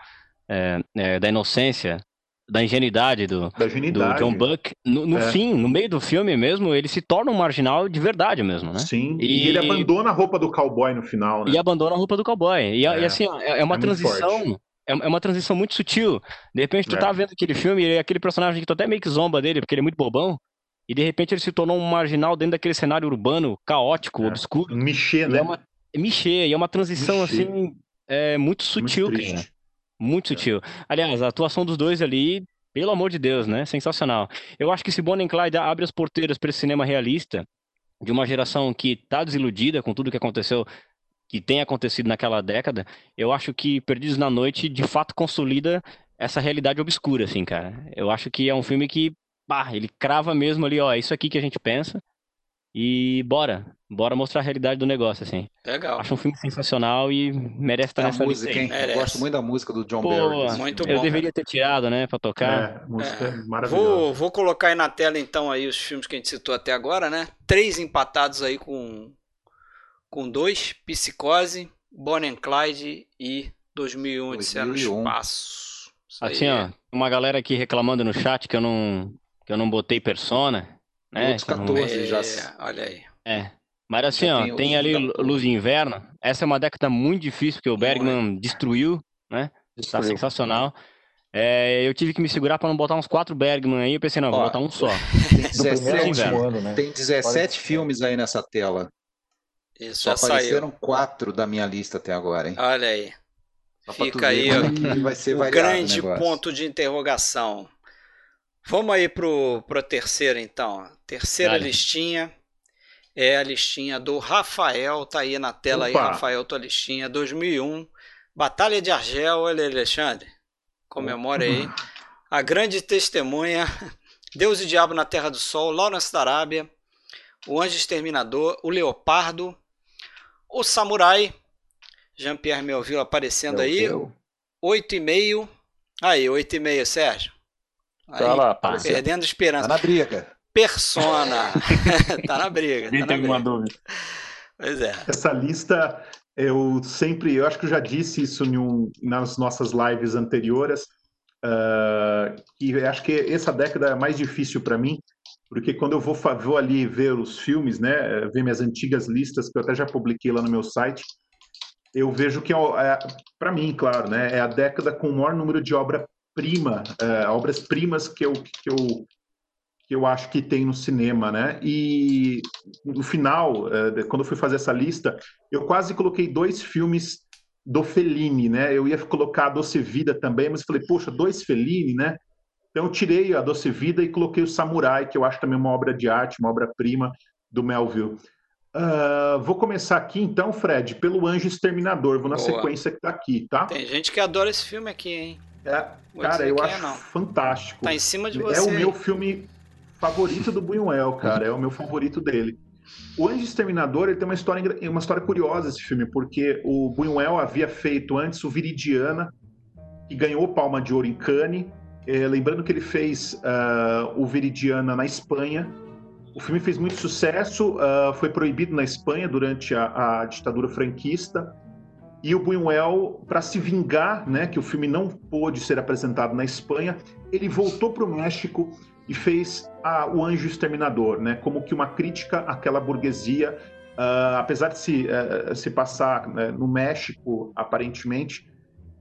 é, é, da inocência, da ingenuidade do, Da do. John Buck, no, no É. fim, no meio do filme mesmo, ele se torna um marginal de verdade mesmo, né? Sim, e... E- ele abandona a roupa do cowboy no final, né. E abandona a roupa do cowboy. E, É. e assim, ó, é, é uma É transição. É é uma transição muito sutil. De repente, tu É. tá vendo aquele filme e aquele personagem que tu até meio que zomba dele, porque ele é muito bobão. E de repente ele se tornou um marginal dentro daquele cenário urbano, caótico, É. obscuro. E né. é uma Michê, e é uma transição Michê. assim é, muito Muito sutil, triste. cara. Muito sutil. Aliás, a atuação dos dois ali, pelo amor de Deus, né? Sensacional. Eu acho que se Bonnie Clyde abre as porteiras para esse cinema realista, de uma geração que tá desiludida com tudo que aconteceu, que tem acontecido naquela década, eu acho que Perdidos na Noite de fato consolida essa realidade obscura, assim, cara. Eu acho que é um filme que, pá, ele crava mesmo ali, ó, é isso aqui que a gente pensa. E bora, bora mostrar a realidade do negócio, assim. Legal. Acho um filme sensacional e merece estar A nessa música, hein? Merece. Eu gosto muito da música do John Pô, Barry. Muito Eu bom. deveria ter tirado, né, pra tocar. É, música É. maravilhosa. Vou, vou colocar aí na tela então aí os filmes que a gente citou até agora, né? Três empatados aí com com dois, Psicose, Bonnie and Clyde e 2001 Odisseia no 2001. Espaço. Isso aí. Assim, ó, uma galera aqui reclamando no chat que eu não, que eu não botei Persona, né? Outros que eu não- 14 já. É, olha aí. É. Mas assim, Já ó, tem tem ali da- Luz de Inverno. Essa é uma década muito difícil, porque o Bergman destruiu, né? Tá Destruiu. sensacional. É, eu tive que me segurar pra não botar uns quatro Bergman aí. Eu pensei, não, vou Ó, botar um só. Tem Do primeiro ao 17, inverno. último ano, né? tem 17 filmes aí nessa tela. Isso Só já saiu. apareceram quatro da minha lista até agora, hein? Olha aí. Só Fica aí, ó, é que vai ser o grande o ponto de interrogação. Vamos aí pro, pro terceiro, então. Terceira Dale. listinha é a listinha do Rafael. Tá aí na tela aí, Opa. Rafael, tua listinha. 2001. Batalha de Argel. Olha aí, Alexandre. Comemora aí. A Grande Testemunha. <laughs> Deus e Diabo na Terra do Sol. Lawrence da Arábia. O Anjo Exterminador. O Leopardo. O Samurai. Jean-Pierre Melville aparecendo aí. Eu- 8,5. Aí, 8,5, Sérgio. Aí, Tá lá, pá. perdendo Tá esperança. na briga. Persona. <laughs> <laughs> tá na briga. Ninguém Tá tem alguma dúvida. Pois é. Essa lista, eu sempre, eu acho que eu já disse isso em um- nas nossas lives anteriores, ah, que acho que essa década é mais difícil para mim, porque quando eu vou, vou ali ver os filmes, né, ver minhas antigas listas, que eu até já publiquei lá no meu site, eu vejo que, é, para mim, claro, né, é a década com o maior número de obra-prima, é, obras-primas que eu, que, eu, que eu acho que tem no cinema, né, e no final, eh, quando eu fui fazer essa lista, eu quase coloquei dois filmes do Fellini, né? Eu ia colocar Doce Vida também, mas falei, poxa, dois Fellini, né? Então eu tirei a Doce Vida e coloquei o Samurai, que eu acho também uma obra de arte, uma obra-prima do Melville. Ah, vou começar aqui então, Fred, pelo Anjo Exterminador. Vou na Boa. sequência que tá aqui, tá? Tem gente que adora esse filme aqui, hein? É, cara, eu é, acho não. fantástico. Tá em cima de É você. o meu filme favorito do Buñuel, cara. É o meu favorito dele. O Anjo Exterminador ele tem uma história, uma história curiosa, esse filme, porque o Buñuel havia feito antes o Viridiana, que ganhou Palma de Ouro em Cannes. É, lembrando que ele fez ah, o Viridiana na Espanha. O filme fez muito sucesso, ah, foi proibido na Espanha durante a, a ditadura franquista. E o Buñuel, para se vingar, né, que o filme não pôde ser apresentado na Espanha, ele voltou para o México e fez a- o Anjo Exterminador, né, como que uma crítica àquela burguesia, ah, apesar de se, eh, se passar né, no México, aparentemente,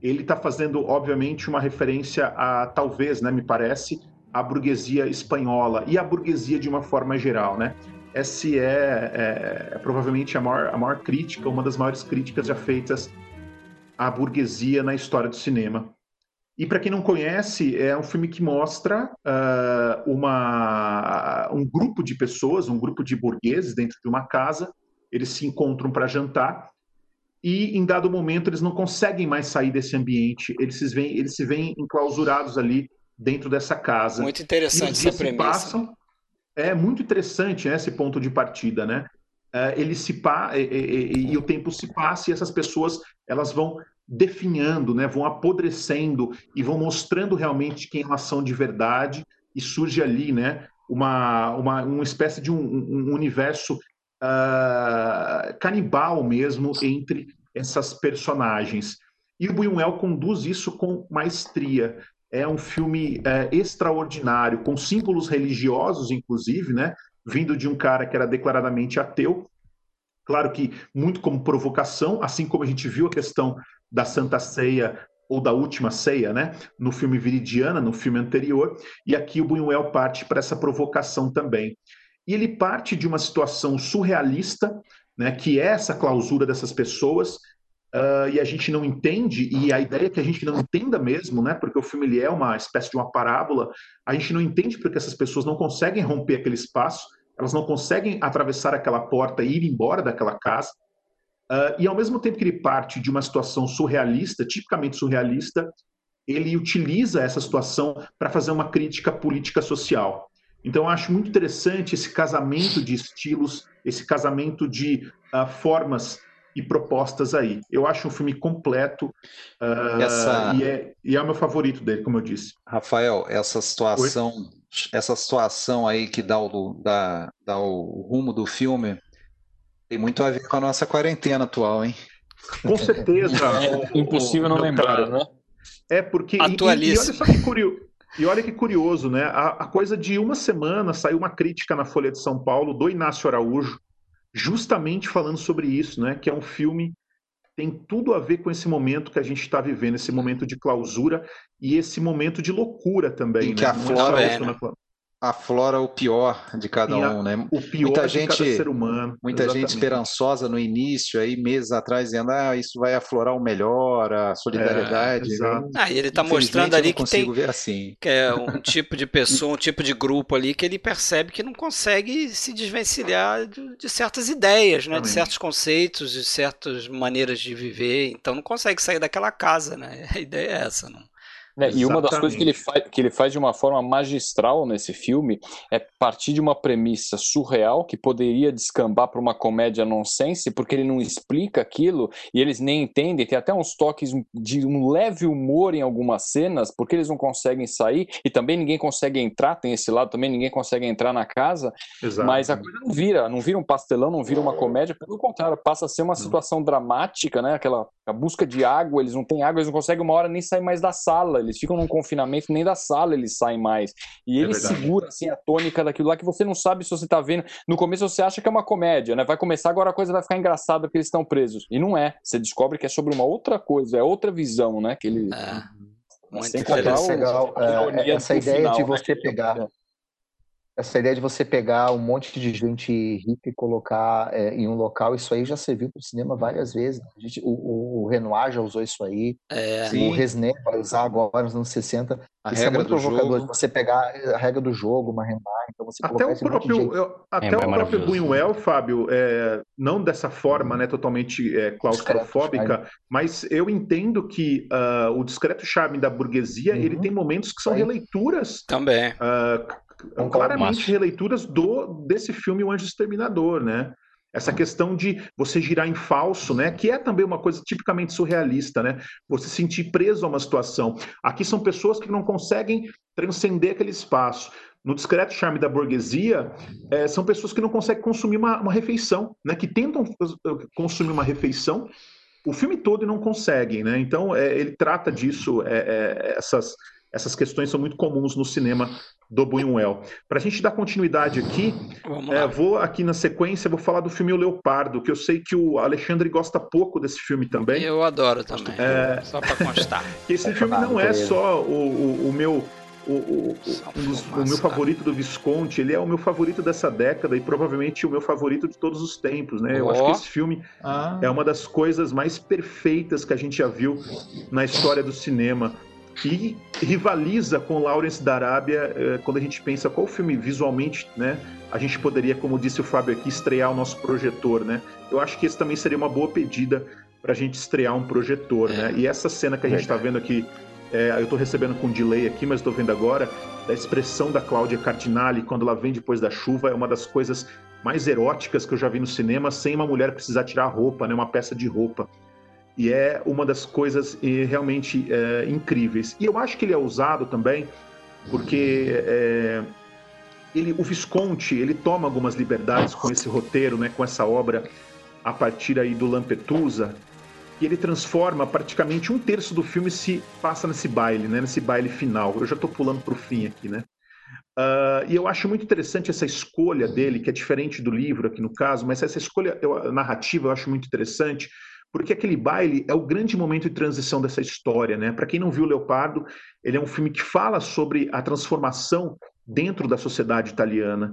ele está fazendo, obviamente, uma referência a, talvez, né, me parece, a burguesia espanhola e a burguesia de uma forma geral, né? Essa é, é- é provavelmente a maior, a maior crítica, uma das maiores críticas já feitas à burguesia na história do cinema. E para quem não conhece, é um filme que mostra ah, uma, um grupo de pessoas, um grupo de burgueses dentro de uma casa. Eles se encontram para jantar e, em dado momento, eles não conseguem mais sair desse ambiente. Eles se veem, eles se veem enclausurados ali dentro dessa casa. Muito interessante essa premissa. passam. É muito interessante né, esse ponto de partida, né? É, ele se pa... e, e- e- e o tempo se passa e essas pessoas elas vão definhando, né? Vão apodrecendo e vão mostrando realmente quem elas são de verdade e surge ali, né? Uma, uma, uma espécie de um, um universo ah, canibal mesmo entre essas personagens. E o Buñuel conduz isso com maestria. É um filme é, extraordinário, com símbolos religiosos, inclusive, né? Vindo de um cara que era declaradamente ateu. Claro que muito como provocação, assim como a gente viu a questão da Santa Ceia ou da Última Ceia, né? No filme Viridiana, no filme anterior. E aqui o Buñuel parte para essa provocação também. E ele parte de uma situação surrealista, né? Que é essa clausura dessas pessoas, Uh, e a gente não entende, e a ideia é que a gente não entenda mesmo, né? Porque o filme é uma espécie de uma parábola, a gente não entende porque essas pessoas não conseguem romper aquele espaço, elas não conseguem atravessar aquela porta e ir embora daquela casa. Uh, e ao mesmo tempo que ele parte de uma situação surrealista, tipicamente surrealista, ele utiliza essa situação para fazer uma crítica política social. Então, eu acho muito interessante esse casamento de estilos, esse casamento de uh, formas e propostas aí. Eu acho um filme completo uh, essa... e, é, e é o meu favorito dele, como eu disse. Rafael, essa situação, Oi? essa situação aí que dá o, dá, dá o rumo do filme tem muito a ver com a nossa quarentena atual, hein? Com certeza. É, impossível não lembrar, né? É porque. Atualiza. E, e olha só que curioso. E olha que curioso, né? A, a, coisa de uma semana saiu uma crítica na Folha de São Paulo do Inácio Araújo, justamente falando sobre isso, né? Que é um filme tem tudo a ver com esse momento que a gente está vivendo, esse momento de clausura e esse momento de loucura também. Em que né? a flora, é, né? Aflora o pior de cada um, né? O pior muita de gente, cada ser humano. Muita exatamente. gente esperançosa no início, aí meses atrás, dizendo, ah, isso vai aflorar o melhor, a solidariedade. É, ah, e ele está mostrando ali que tem assim. que é um <laughs> tipo de pessoa, um tipo de grupo ali que ele percebe que não consegue se desvencilhar de, de certas ideias, né? De certos conceitos, de certas maneiras de viver. Então não consegue sair daquela casa, né? <laughs> A ideia é essa, não. Né? E uma das coisas que ele, faz, que ele faz de uma forma magistral nesse filme é partir de uma premissa surreal que poderia descambar para uma comédia nonsense, porque ele não explica aquilo e eles nem entendem. Tem até uns toques de um leve humor em algumas cenas, porque eles não conseguem sair e também ninguém consegue entrar. Tem esse lado também, ninguém consegue entrar na casa. Exato. Mas a coisa não vira, não vira um pastelão, não vira uma comédia, pelo contrário, passa a ser uma situação dramática, né? Aquela a busca de água, eles não têm água, eles não conseguem uma hora nem sair mais da sala eles ficam num confinamento, nem da sala eles saem mais. E é ele segura assim a tônica daquilo lá que você não sabe se você tá vendo. No começo você acha que é uma comédia, né? Vai começar agora a coisa vai ficar engraçada porque eles estão presos. E não é. Você descobre que é sobre uma outra coisa, é outra visão, né? Que ele. É. Muito legal. É, essa ideia final, de né? você né? pegar essa ideia de você pegar um monte de gente rica e colocar é, em um local, isso aí já serviu para o cinema várias vezes. A gente, o, o, Renoir já usou isso aí. É, o Resné vai usar agora nos anos 60. A isso é muito provocador, jogo. você pegar a regra do jogo, uma Renoir, então você até o próprio, eu, até é, o próprio Buñuel, Fábio, é, não dessa forma, né, totalmente é, claustrofóbica, mas eu entendo que uh, o discreto charme da burguesia, uhum. ele tem momentos que são releituras. Também. Uh, claramente releituras do desse filme O Anjo Exterminador, né? Essa questão de você girar em falso, né? Que é também uma coisa tipicamente surrealista, né? Você se sentir preso a uma situação. Aqui são pessoas que não conseguem transcender aquele espaço. No discreto charme da burguesia, é, são pessoas que não conseguem consumir uma, uma refeição, né? Que tentam consumir uma refeição o filme todo e não conseguem, né? Então é, ele trata disso, é, é essas essas questões são muito comuns no cinema do Buñuel. Para a gente dar continuidade aqui, é, vou aqui na sequência, vou falar do filme O Leopardo, que eu sei que o Alexandre gosta pouco desse filme também. Eu adoro também, é... só para constar. <laughs> Esse filme não é só o, o, o meu o, o, o, meu favorito do Visconti, ele é o meu favorito dessa década e provavelmente o meu favorito de todos os tempos, né? Oh. Eu acho que esse filme ah. é uma das coisas mais perfeitas que a gente já viu na história do cinema e rivaliza com Lawrence da Arábia eh, quando a gente pensa qual filme visualmente, né? A gente poderia, como disse o Fábio aqui, estrear o nosso projetor, né? Eu acho que esse também seria uma boa pedida para a gente estrear um projetor, é. né? E essa cena que a gente está vendo aqui, é, eu estou recebendo com delay aqui, mas estou vendo agora, da expressão da Cláudia Cardinale quando ela vem depois da chuva, é uma das coisas mais eróticas que eu já vi no cinema, sem uma mulher precisar tirar a roupa, né? Uma peça de roupa e é uma das coisas eh, realmente é, incríveis. E eu acho que ele é usado também porque é, ele, o Visconti ele toma algumas liberdades com esse roteiro, né, com essa obra a partir aí do Lampetusa e ele transforma praticamente um terço do filme se passa nesse baile, né, nesse baile final. Eu já estou pulando para o fim aqui, né? Uh, e eu acho muito interessante essa escolha dele, que é diferente do livro aqui no caso, mas essa escolha eu, narrativa eu acho muito interessante, porque aquele baile é o grande momento de transição dessa história, né? Para quem não viu Leopardo, ele é um filme que fala sobre a transformação dentro da sociedade italiana.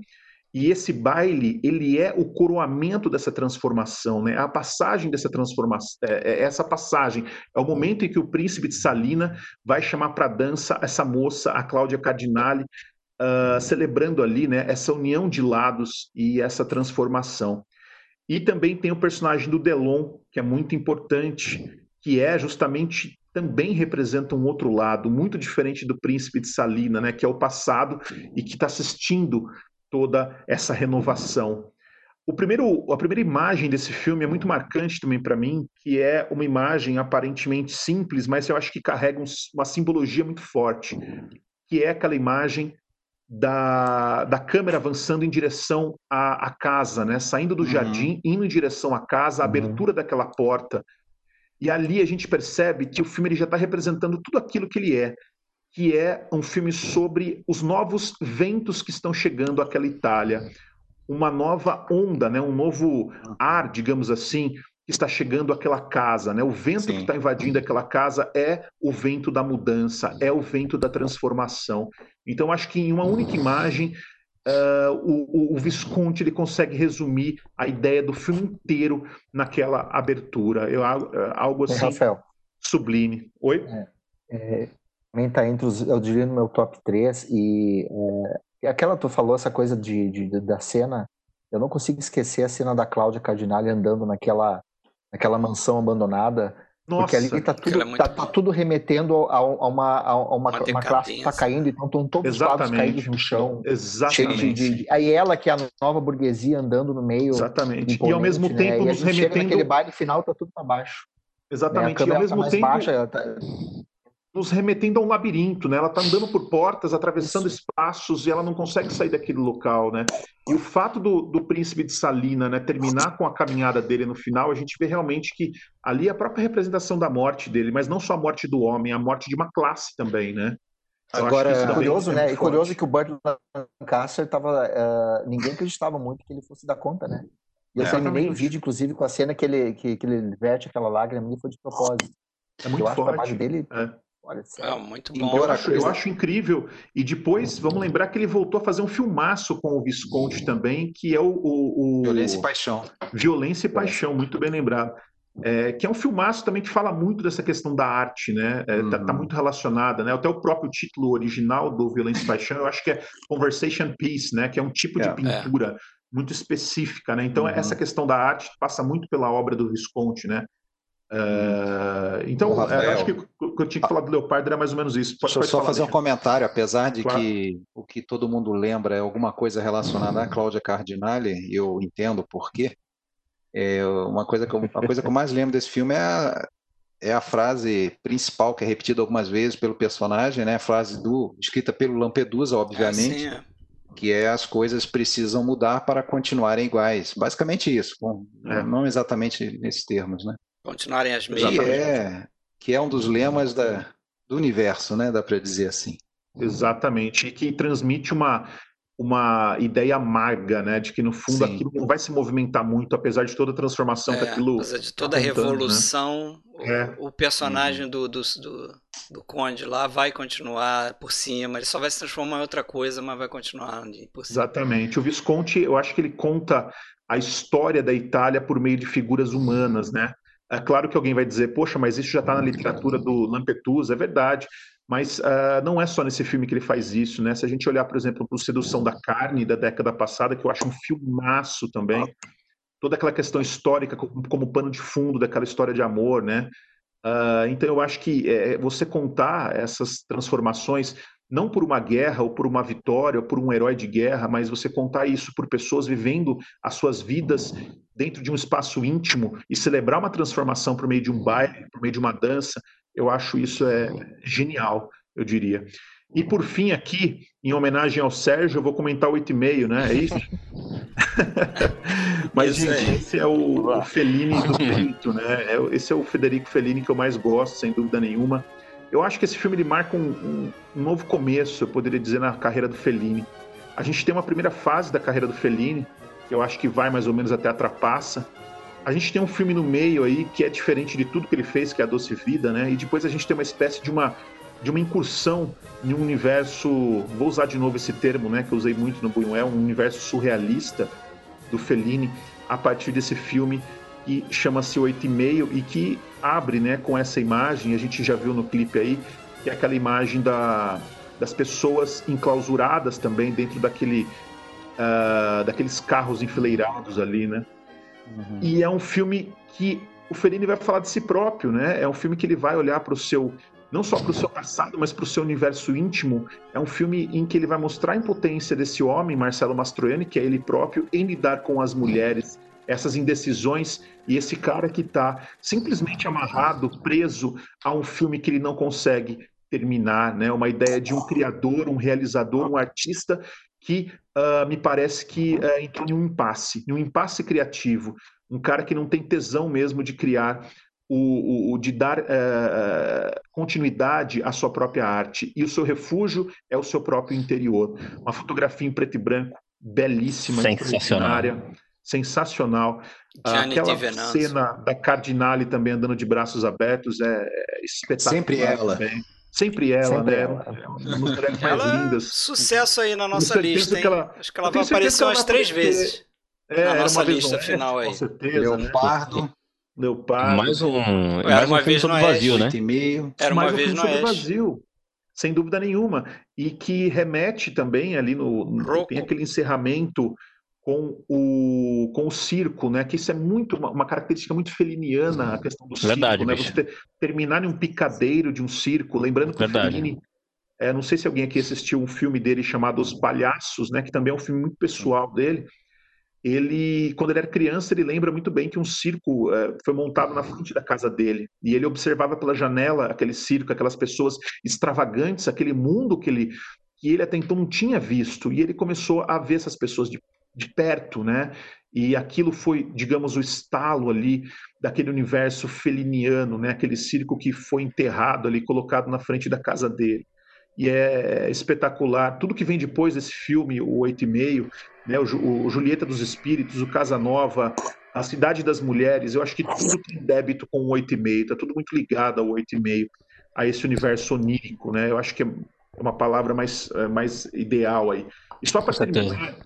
E esse baile, ele é o coroamento dessa transformação, né? A passagem dessa transformação, é, é essa passagem é o momento em que o príncipe de Salina vai chamar para dança essa moça, a Cláudia Cardinale, uh, celebrando ali, né, essa união de lados e essa transformação. E também tem o personagem do Delon, que é muito importante, que é justamente também representa um outro lado, muito diferente do príncipe de Salina, né, que é o passado e que está assistindo toda essa renovação. O primeiro, a primeira imagem desse filme é muito marcante também para mim, que é uma imagem aparentemente simples, mas eu acho que carrega um, uma simbologia muito forte, que é aquela imagem da, da câmera avançando em direção à, à casa, né? saindo do uhum. jardim, indo em direção à casa, a uhum. abertura daquela porta. E ali a gente percebe que o filme ele já está representando tudo aquilo que ele é, que é um filme sobre os novos ventos que estão chegando àquela Itália uma nova onda, né, um novo ar, digamos assim, que está chegando àquela casa, né? O vento Sim. que está invadindo aquela casa é o vento da mudança, é o vento da transformação. Então, acho que em uma única imagem, uh, o, o, Visconti ele consegue resumir a ideia do filme inteiro naquela abertura. Eu, algo assim Rafael. sublime. Oi? É, é, também está entre os, eu diria, no meu top 3 e é, aquela tu falou essa coisa de, de, da cena, eu não consigo esquecer a cena da Cláudia Cardinale andando naquela, naquela mansão abandonada. Nossa, porque ali tá tudo, é tá, tá, tudo remetendo a, a uma, a uma, uma, uma classe que está caindo, então estão todos os lados caídos no chão. Exatamente. De, de, aí ela, que é a nova burguesia, andando no meio. Exatamente. E ao mesmo né? tempo, nos remetendo. Naquele baile final, tá tudo para baixo. Exatamente. Né? E ao mesmo tá tempo. Baixa, tá nos remetendo a um labirinto, né? Ela está andando por portas, atravessando espaços e ela não consegue sair daquele local, né? E o fato do, do príncipe de Salina, né, terminar com a caminhada dele no final, a gente vê realmente que ali é a própria representação da morte dele, mas não só a morte do homem, a morte de uma classe também, né? Eu Agora, é curioso, né? E curioso que o Burt Lancaster tava, uh, ninguém acreditava muito que ele fosse dar conta, né? E eu é, terminei o vídeo, inclusive, com a cena que ele, que, que ele verte aquela lágrima e foi de propósito. É muito eu forte. acho que a dele é. Olha só. É, muito bom. Eu acho, eu acho incrível. E depois, vamos lembrar que ele voltou a fazer um filmaço com o Visconde também, que é o. o, o... Violência e Paixão. Violência e Paixão, muito bem lembrado. É, que é um filmaço também que fala muito dessa questão da arte, né? É, uhum. tá, tá, uhum. muito relacionada, né? Até o próprio título original do Violência e Paixão, eu acho que é Conversation Piece, né? Que é um tipo de é. pintura é. muito específica, né? Então, uhum. essa questão da arte passa muito pela obra do Visconde, né? Uh, então, Rafael, acho que o que eu tinha que falar do Leopardo era mais ou menos isso. Pode, deixa eu só fazer um comentário, apesar de claro. que o que todo mundo lembra é alguma coisa relacionada à Cláudia Cardinale, e eu entendo por quê. É uma coisa que eu, a coisa que eu mais lembro desse filme é a, é a frase principal que é repetida algumas vezes pelo personagem, né? A frase do escrita pelo Lampedusa, obviamente. É, que é as coisas precisam mudar para continuarem iguais. Basicamente isso, bom, é. não exatamente nesses termos, né? Continuarem as mesmas. Que é, que é um dos lemas da, do universo, né? Dá para dizer assim. Exatamente. E que transmite uma, uma ideia amarga, né? De que no fundo Sim. aquilo não vai se movimentar muito, apesar de toda a transformação é, que aquilo. Apesar de toda a né? revolução, né? o, o, personagem uhum. do, do, do, do, Conde lá vai continuar por cima, ele só vai se transformar em outra coisa, mas vai continuar por cima. Exatamente. O Visconti, eu acho que ele conta a história da Itália por meio de figuras humanas, né? É claro que alguém vai dizer, poxa, mas isso já está na literatura do Lampetusa, é verdade, mas uh, não é só nesse filme que ele faz isso, né? Se a gente olhar, por exemplo, para o Sedução da Carne, da década passada, que eu acho um filmaço também, toda aquela questão histórica como, como pano de fundo daquela história de amor, né? Uh, então eu acho que é, você contar essas transformações não por uma guerra ou por uma vitória ou por um herói de guerra, mas você contar isso por pessoas vivendo as suas vidas dentro de um espaço íntimo e celebrar uma transformação por meio de um baile, por meio de uma dança, eu acho isso é genial, eu diria. E por fim aqui, em homenagem ao Sérgio, eu vou comentar o 8,5, né? É isso? <laughs> Mas, gente, esse é o, o Fellini do <laughs> Pinto, né? É esse é o Federico Fellini que eu mais gosto, sem dúvida nenhuma. Eu acho que esse filme ele marca um, um, novo começo, eu poderia dizer, na carreira do Fellini. A gente tem uma primeira fase da carreira do Fellini, que eu acho que vai mais ou menos até a Trapaça. A gente tem um filme no meio aí que é diferente de tudo que ele fez, que é a Doce Vida, né? E depois a gente tem uma espécie de uma, de uma incursão em um universo, vou usar de novo esse termo, né, que eu usei muito no Buñuel, um universo surrealista do Fellini a partir desse filme que chama-se Oito e Meio e que abre né, com essa imagem, a gente já viu no clipe aí, que é aquela imagem da, das pessoas enclausuradas também dentro daquele, uh, daqueles carros enfileirados ali, né? Uhum. E é um filme que o Fellini vai falar de si próprio, né? É um filme que ele vai olhar para o seu não só para o seu passado, mas para o seu universo íntimo. É um filme em que ele vai mostrar a impotência desse homem, Marcelo Mastroianni, que é ele próprio, em lidar com as mulheres, essas indecisões e esse cara que está simplesmente amarrado, preso a um filme que ele não consegue terminar, né? Uma ideia de um criador, um realizador, um artista que uh, me parece que uh, entrou em um impasse, em um impasse criativo, um cara que não tem tesão mesmo de criar o, o, de dar uh, continuidade à sua própria arte. E o seu refúgio é o seu próprio interior. Uma fotografia em preto e branco, belíssima, sensacional. Sensacional. Aquela cena da Cardinale também andando de braços abertos é, é espetacular. Sempre ela. Também. Sempre ela, Sempre né? Ela. Uma das mulheres mais ela, lindas. Sucesso aí na nossa lista, hein? Ela, Acho que ela vai aparecer umas três vezes. É, na nossa lista final aí. Com certeza. Leopardo. Né? Leopardo. Mais um. Era mais uma um vez no vazio, né? Era uma mais vez um no vazio. Sem dúvida nenhuma. E que remete também ali no. no tem aquele encerramento com o, com o circo, né? Que isso é muito uma, uma característica muito feliniana, a questão do Verdade, circo, né? Você ter, terminar em um picadeiro de um circo, lembrando que Verdade. o Fellini, é, não sei se alguém aqui assistiu um filme dele chamado Os Palhaços, né? Que também é um filme muito pessoal dele ele, quando ele era criança, ele lembra muito bem que um circo é, foi montado na frente da casa dele. E ele observava pela janela aquele circo, aquelas pessoas extravagantes, aquele mundo que ele, que ele até então não tinha visto. E ele começou a ver essas pessoas de, de perto, né? E aquilo foi, digamos, o estalo ali daquele universo feliniano, né? Aquele circo que foi enterrado ali, colocado na frente da casa dele e é espetacular. Tudo que vem depois desse filme, o Oito e Meio, né, o, o Julieta dos Espíritos, o Casanova, a Cidade das Mulheres, eu acho que tudo tem débito com o Oito e Meio, está tudo muito ligado ao Oito e Meio, a esse universo onírico, né? Eu acho que é uma palavra mais, é, mais ideal aí. E só para terminar,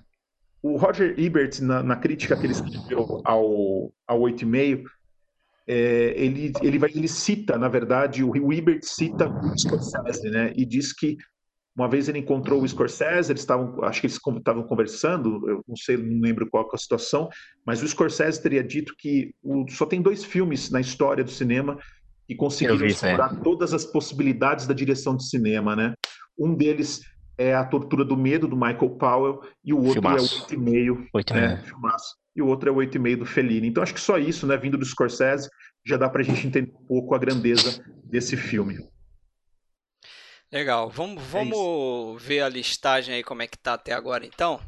o Roger Ebert, na, na, crítica que ele escreveu ao, ao Oito e Meio, é, ele, ele, vai, ele cita, na verdade, o, o Ebert cita o Scorsese, né? E diz que uma vez ele encontrou o Scorsese, eles estavam, acho que eles estavam conversando, eu não sei, não lembro qual é a situação, mas o Scorsese teria dito que o, só tem dois filmes na história do cinema que conseguiram explorar todas as possibilidades da direção de cinema, né? Um deles é A Tortura do Medo, do Michael Powell, e o outro filmaço. é o Oito e Meio. Oito né? Filmaço e o outro é o 8,5 do Fellini. Então acho que só isso, né, vindo do Scorsese, já dá para a gente entender um pouco a grandeza desse filme. Legal. Vamos, vamos é ver a listagem aí como é que tá até agora, então.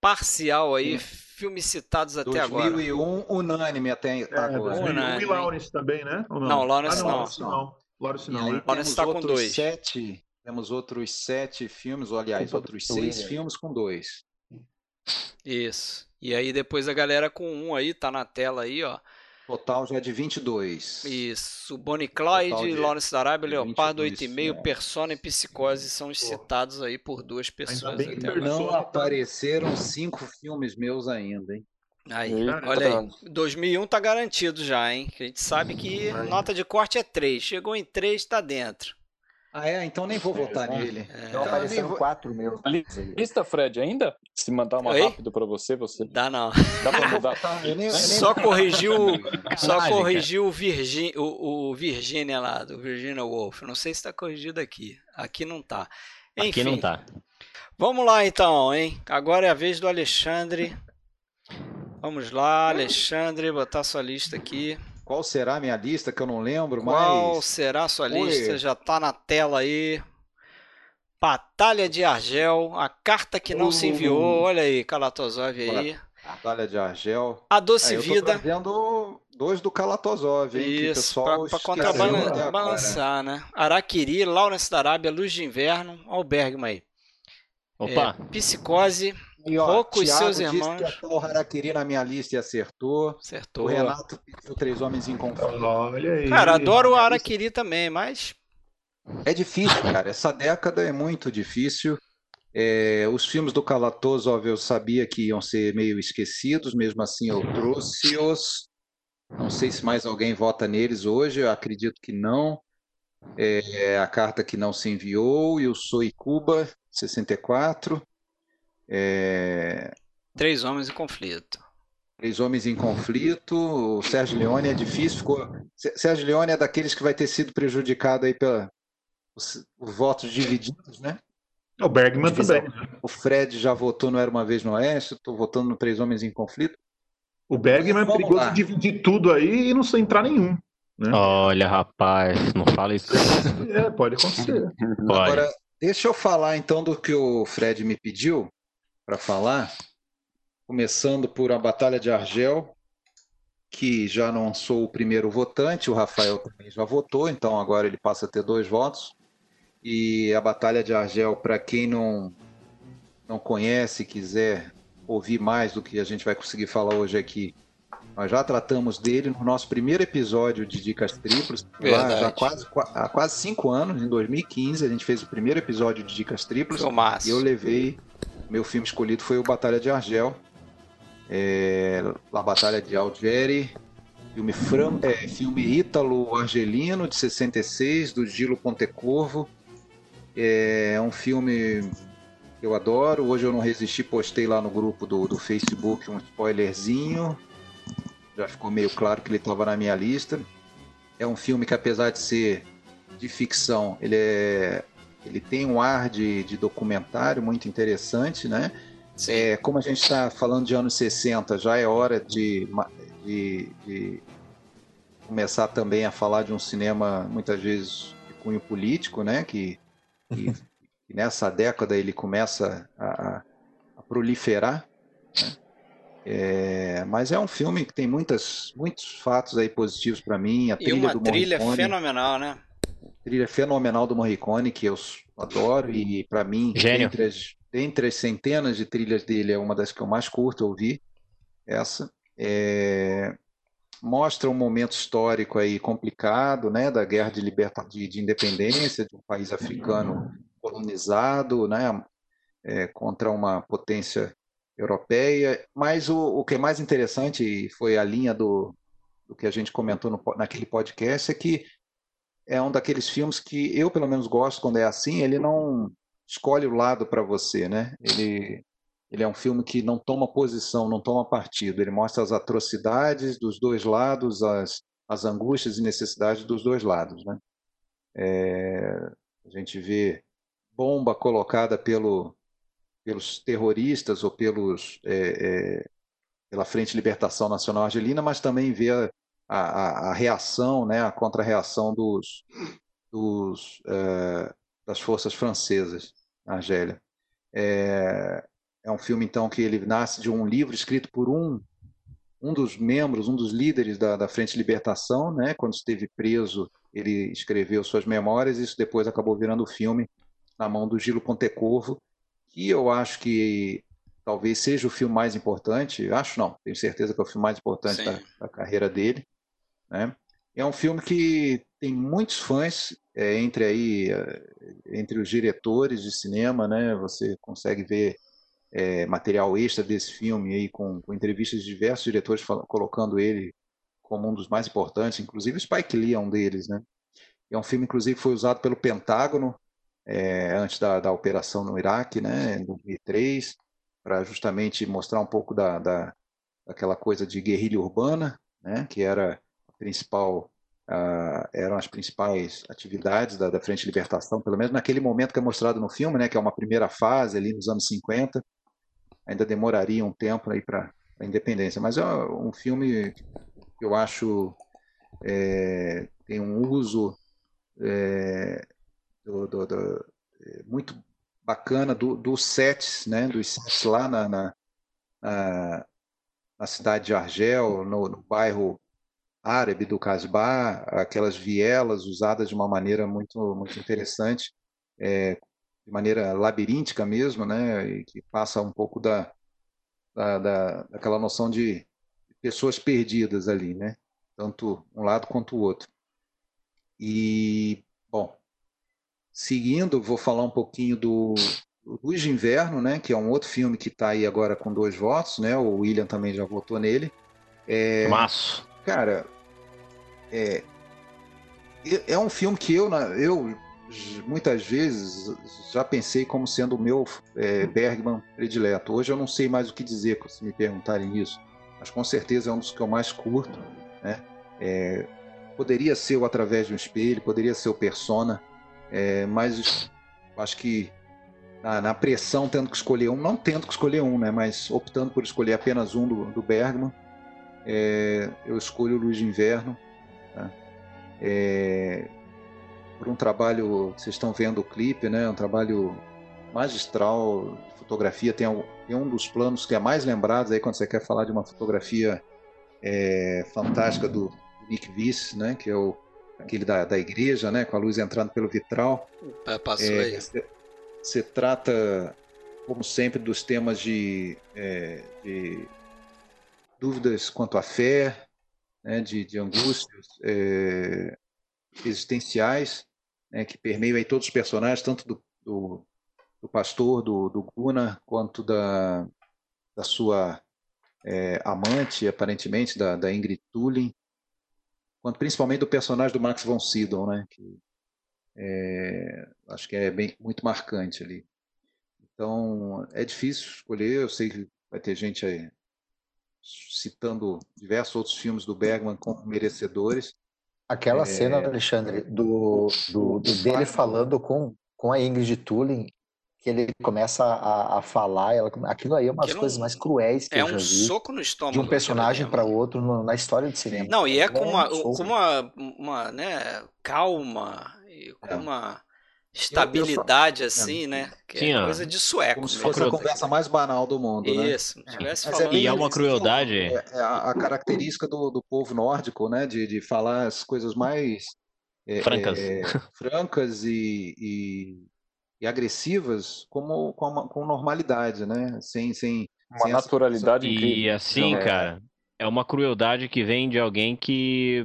Parcial aí, Sim. filmes citados até 2001, agora. 2001, unânime até é, agora. 2001 e Lawrence também, né? não? não, Lawrence ah, não. Lawrence não. Lawrence não. Lawrence está com dois. Sete, temos outros sete filmes, ou aliás, outros seis filmes com dois. Isso. E aí depois a galera com um aí, tá na tela aí, ó. Total já é de 22. Isso. Bonnie Clyde, Lawrence da Arábia, Leopardo 8,5, é. Persona e Psicose são os citados aí por duas pessoas até agora. Não apareceram cinco filmes meus ainda, hein? Aí, olha aí. 2001 tá garantido já, hein? A gente sabe que nota de corte é 3. Chegou em 3, tá dentro. Ah, é? Então nem vou votar é, nele. É. Então apareceram vou... quatro meus. Lista, Fred, ainda? Se mandar uma Oi? rápido para você, você. Dá não. Dá pra mudar. <laughs> eu nem, eu nem... Só corrigiu, só corrigiu o, Virgin, o, o Virginia lá, do Virginia Woolf. Não sei se está corrigido aqui. Aqui não tá. Enfim, aqui não tá. Vamos lá então, hein? Agora é a vez do Alexandre. Vamos lá, Alexandre, botar sua lista aqui. Qual será a minha lista que eu não lembro Qual mais? Qual será a sua Oi. lista? Já está na tela aí. Batalha de Argel, a carta que não uh, se enviou. Olha aí, Kalatozov aí. Batalha de Argel. A Doce Vida. vendo dois do Kalatozov, hein? Isso, para contrabalançar, né? Araquiri, Lawrence da Arábia, Luz de Inverno. Olha o Bergman aí. Opa. É, psicose, e, ó, Pouco e seus irmãos. Que o Harakiri na minha lista e acertou. Acertou. O Renato pediu Três Homens em Conflito. Olha aí. Cara, adoro o Harakiri também, mas. É difícil, cara. Essa década é muito difícil. É, os filmes do Kalatozov eu sabia que iam ser meio esquecidos, mesmo assim eu trouxe-os. Não sei se mais alguém vota neles hoje, eu acredito que não. É, a carta que não se enviou e o Soy Cuba, 64. É... Três Homens em Conflito. Três Homens em Conflito, o Sérgio Leone é difícil, ficou... Sérgio Leone é daqueles que vai ter sido prejudicado aí pela os, os votos divididos, né? O Bergman Divisão. também. Né? O Fred já votou no Era Uma Vez no Oeste, estou votando no Três Homens em Conflito. O Bergman é perigoso lá. dividir tudo aí e não entrar nenhum. Né? Olha, rapaz, não fala isso. É, pode acontecer. Pode. Agora, deixa eu falar então do que o Fred me pediu para falar. Começando por a Batalha de Argel, que já não sou o primeiro votante, o Rafael também já votou, então agora ele passa a ter dois votos. E a Batalha de Argel, para quem não, não conhece, quiser ouvir mais do que a gente vai conseguir falar hoje aqui, nós já tratamos dele no nosso primeiro episódio de Dicas Triplas, lá já quase, há quase cinco anos, em 2015, a gente fez o primeiro episódio de Dicas Triplas. E eu levei, meu filme escolhido foi o Batalha de Argel, é, La Batalha de Algeri, filme, fran, é, filme ítalo-argelino de 66, do Gilo Pontecorvo. É um filme que eu adoro. Hoje eu não resisti, postei lá no grupo do, do Facebook um spoilerzinho. Já ficou meio claro que ele estava na minha lista. É um filme que, apesar de ser de ficção, ele, é, ele tem um ar de, de documentário muito interessante, né? É, como a gente está falando de anos 60, já é hora de, de, de, começar também a falar de um cinema, muitas vezes, de cunho político, né? Que, que, <laughs> que nessa década ele começa a, a proliferar. Né? É, mas é um filme que tem muitas, muitos fatos aí positivos para mim. A trilha e uma trilha Morricone, fenomenal, né? Trilha fenomenal do Morricone, que eu adoro, e para mim, Gênio. entre as, dentre as centenas de trilhas dele, é uma das que eu mais curto ouvir. Essa. É, mostra um momento histórico aí complicado, né, da guerra de, liberta, de, de independência de um país africano colonizado, né, é, contra uma potência europeia. Mas o, o que é mais interessante, foi a linha do, do que a gente comentou no, naquele podcast, é que é um daqueles filmes que eu, pelo menos, gosto quando é assim. Ele não escolhe o lado para você, né? Ele, ele é um filme que não toma posição, não toma partido. Ele mostra as atrocidades dos dois lados, as, as angústias e necessidades dos dois lados, né? É, a gente vê bomba colocada pelo, pelos terroristas ou pelos é, é, pela Frente Libertação Nacional Argelina, mas também vê a, a, a reação, né, a contra-reação dos, dos é, das forças francesas na Argélia. É, é um filme, então, que ele nasce de um livro escrito por um, um dos membros, um dos líderes da, da Frente de Libertação, né? quando esteve preso, ele escreveu suas memórias, e isso depois acabou virando o filme na mão do Gilo Pontecorvo, que eu acho que talvez seja o filme mais importante, acho não, tenho certeza que é o filme mais importante da, da, carreira dele. Né? É um filme que tem muitos fãs é, entre aí é, entre os diretores de cinema, né? Você consegue ver é, material extra desse filme aí com, com entrevistas de diversos diretores falando, colocando ele como um dos mais importantes, inclusive o Spike Lee é um deles, né? É um filme, inclusive, foi usado pelo Pentágono é, antes da, da operação no Iraque, né, em 2003, para justamente mostrar um pouco da, da, daquela coisa de guerrilha urbana, né, que era principal Uh, eram as principais atividades da, da, Frente de Libertação, pelo menos naquele momento que é mostrado no filme, né, que é uma primeira fase ali nos anos 50. Ainda demoraria um tempo aí para a independência, mas é um filme que eu acho é, tem um uso é, do, do, do, é, muito bacana do, dos sets, né, dos sets lá na, na, na, na cidade de Argel, no, no bairro árabe do Casbah, aquelas vielas usadas de uma maneira muito, muito interessante, é, de maneira labiríntica mesmo, né, e que passa um pouco da, da, da, daquela noção de pessoas perdidas ali, né, tanto um lado quanto o outro. E, bom, seguindo, vou falar um pouquinho do Luz de Inverno, né, que é um outro filme que está aí agora com dois votos, né, o William também já votou nele. É, Maço. Cara, é, é um filme que eu, eu muitas vezes já pensei como sendo o meu é, Bergman predileto. Hoje eu não sei mais o que dizer se me perguntarem isso. mas com certeza é um dos que eu mais curto. Né? É, poderia ser o Através de um Espelho, poderia ser o Persona, é, mas acho que na, na, pressão, tendo que escolher um, não tendo que escolher um, né, mas optando por escolher apenas um do, do Bergman, é, eu escolho o Luz de Inverno. Tá? É, por um trabalho, vocês estão vendo o clipe, né, um trabalho magistral de fotografia. Tem, tem um dos planos que é mais lembrado aí quando você quer falar de uma fotografia é, fantástica do Nick Viss, né, que é o aquele da, da igreja, né, com a luz entrando pelo vitral. É, passou é, aí. Você trata, como sempre, dos temas de, é, de dúvidas quanto à fé, né, de, de angústias é, existenciais, né, que permeiam aí todos os personagens, tanto do, do, do pastor, do, do Guna, quanto da, da sua é, amante, aparentemente, da, da Ingrid Tulin, quanto principalmente do personagem do Max von Sydow, né, que é, acho que é bem, muito marcante ali. Então, é difícil escolher, eu sei que vai ter gente aí citando diversos outros filmes do Bergman como merecedores. Aquela é... cena, Alexandre, do, do, do dele falando com, com a Ingrid Tulin, que ele começa a, a falar, ela, aquilo aí é uma das coisas mais cruéis que é eu já um vi. soco no estômago. De um personagem para outro no, na história de cinema. Não, e é com uma, com uma, uma né, calma, com é. uma estabilidade eu, eu só... assim, né? Que Sim, é coisa de sueco. Como se fosse a conversa mais banal do mundo, Isso, né? Isso, é. falando... E é uma crueldade. É, é a, a, característica do, do povo nórdico, né? De, de falar as coisas mais... É, francas. É, <laughs> francas e, e, e, agressivas como, com, com normalidade, né? Sem, sem, uma sem naturalidade essa... incrível. E assim, cara, é uma crueldade que vem de alguém que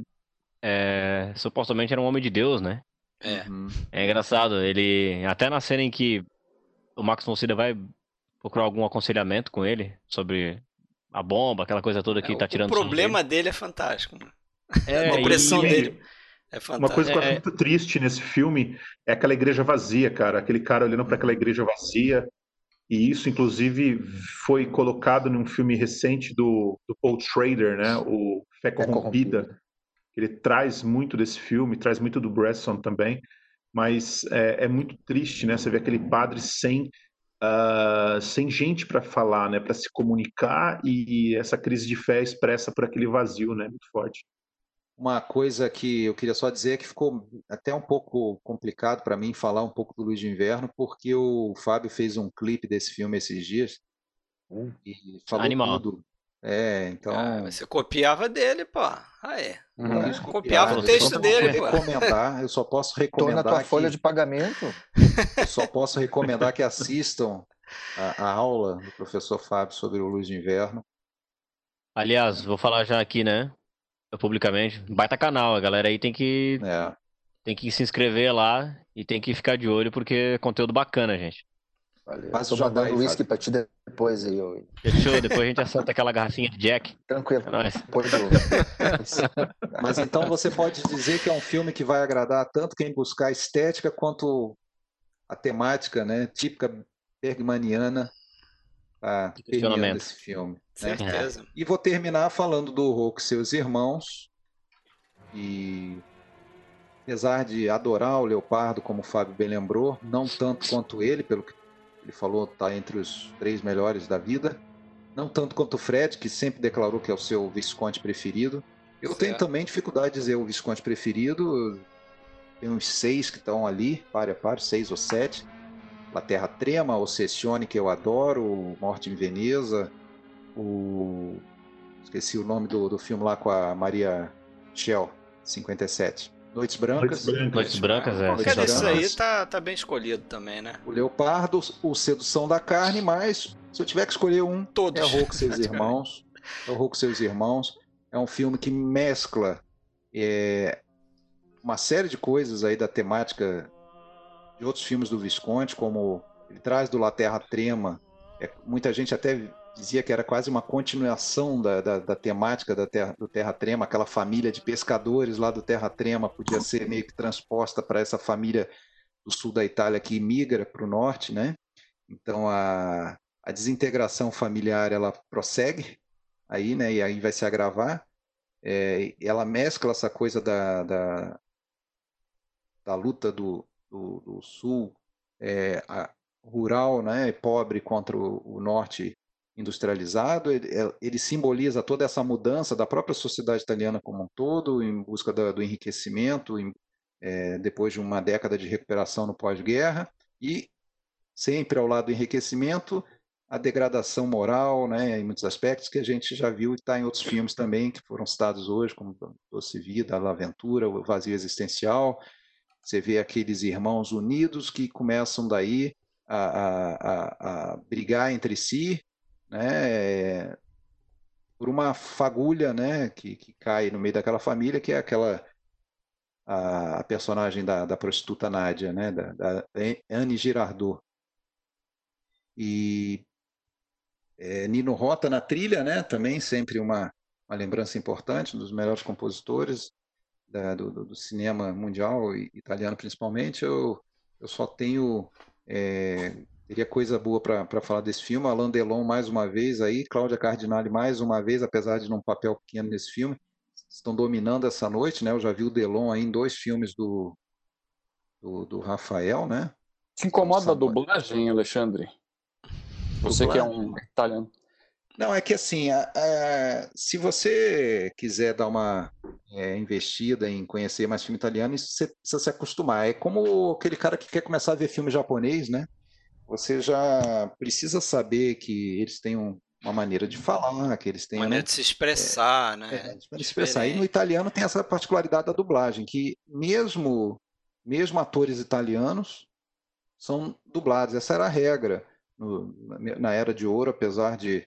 é, supostamente era um homem de Deus, né? É. Uhum. É engraçado, ele. Até na cena em que o Max von Sydow vai procurar algum aconselhamento com ele sobre a bomba, aquela coisa toda que é, tá tirando. O problema dele é fantástico. É, a pressão e... dele. É fantástico. Uma coisa que eu acho é... muito triste nesse filme é aquela igreja vazia, cara. Aquele cara olhando para aquela igreja vazia. E isso, inclusive, foi colocado num filme recente do, do Paul Schrader, né? O Fé Corrompida. Ele traz muito desse filme, traz muito do Bresson também, mas é, é muito triste, né? Você vê aquele padre sem uh, sem gente para falar, né? Para se comunicar e essa crise de fé expressa por aquele vazio, né? Muito forte. Uma coisa que eu queria só dizer é que ficou até um pouco complicado para mim falar um pouco do Luz de Inverno, porque o Fábio fez um clipe desse filme esses dias hum. e falou Animal. tudo é, então. Ah, você copiava dele, pô. Ah, é. Uhum. Copiava o texto dele, pô. Recomendar, eu só posso recomendar. <laughs> Tô na tua que... folha de pagamento. Eu só posso recomendar que assistam a, a, aula do professor Fábio sobre o Luz de Inverno. Aliás, vou falar já aqui, né? Publicamente. Baita canal, a galera aí tem que. É. Tem que se inscrever lá e tem que ficar de olho porque é conteúdo bacana, gente. Valeu. Mas Tô mandando uísque pra ti depois aí. Eu... Fechou, depois a gente acerta aquela garrafinha de Jack. Tranquilo. É nóis. <laughs> Mas então você pode dizer que é um filme que vai agradar tanto quem buscar a estética quanto a temática, né? Típica bergmaniana a permeando esse filme. Né? Certeza. E vou terminar falando do Hulk e seus irmãos. E apesar de adorar o Leopardo, como o Fábio bem lembrou, não tanto quanto ele, pelo que ele falou está entre os três melhores da vida. Não tanto quanto o Fred, que sempre declarou que é o seu Visconde preferido. Eu certo. tenho também dificuldade de dizer o Visconde preferido. Tem uns seis que estão ali, pare a pare, seis ou sete. La Terra Trema, o Sessione, que eu adoro, Morte em Veneza, o. Esqueci o nome do, do filme lá com a Maria Shell, 57. Noites Brancas. Noites Brancas, é. Cara, isso aí tá, tá bem escolhido também, né? O Leopardo, o Sedução da Carne, mas se eu tiver que escolher um, Todos. é o Hulk Seus Irmãos. <laughs> É o Hulk Seus Irmãos. É um filme que mescla é, uma série de coisas aí da temática de outros filmes do Visconde, como ele traz do La Terra Trema. É, muita gente até dizia que era quase uma continuação da, da, da temática da terra, do Terra Trema, aquela família de pescadores lá do Terra Trema podia ser meio que transposta para essa família do sul da Itália que migra para o norte, né? Então a, a desintegração familiar ela prossegue aí, né? E aí vai se agravar. É, ela mescla essa coisa da, da, da luta do, do, do sul é, a, rural, né, pobre contra o, o norte industrializado, ele, é, ele, simboliza toda essa mudança da própria sociedade italiana como um todo, em busca do enriquecimento, em, é, depois de uma década de recuperação no pós-guerra, e sempre ao lado do enriquecimento, a degradação moral, né, em muitos aspectos, que a gente já viu e está em outros filmes também, que foram citados hoje, como Doce Vida, A Aventura, O Vazio Existencial. Você vê aqueles irmãos unidos que começam daí a, a, a, a brigar entre si, né, por uma fagulha né, que, que cai no meio daquela família, que é aquela a, personagem da, da prostituta Nádia, né, da, da Anne Girardot. E é, Nino Rota na trilha, né, também sempre uma, uma lembrança importante, um dos melhores compositores da, do, do, cinema mundial, italiano principalmente. Eu, eu só tenho é, teria coisa boa para falar desse filme. Alain Delon mais uma vez aí, Cláudia Cardinale mais uma vez, apesar de não um papel pequeno nesse filme, estão dominando essa noite, né? Eu já vi o Delon aí em dois filmes do, do, do Rafael, né? Se incomoda a dublagem, Alexandre? Você dublagem? que é um italiano. Não, é que assim, a, a, se você quiser dar uma é, investida em conhecer mais filme italiano, você precisa se acostumar. É como aquele cara que quer começar a ver filme japonês, né? Você já precisa saber que eles têm um, uma maneira de falar, que eles têm. Uma maneira de se expressar, é, né? É, de se expressar. E no italiano tem essa particularidade da dublagem, que mesmo, mesmo atores italianos são dublados. Essa era a regra no, na Era de Ouro, apesar de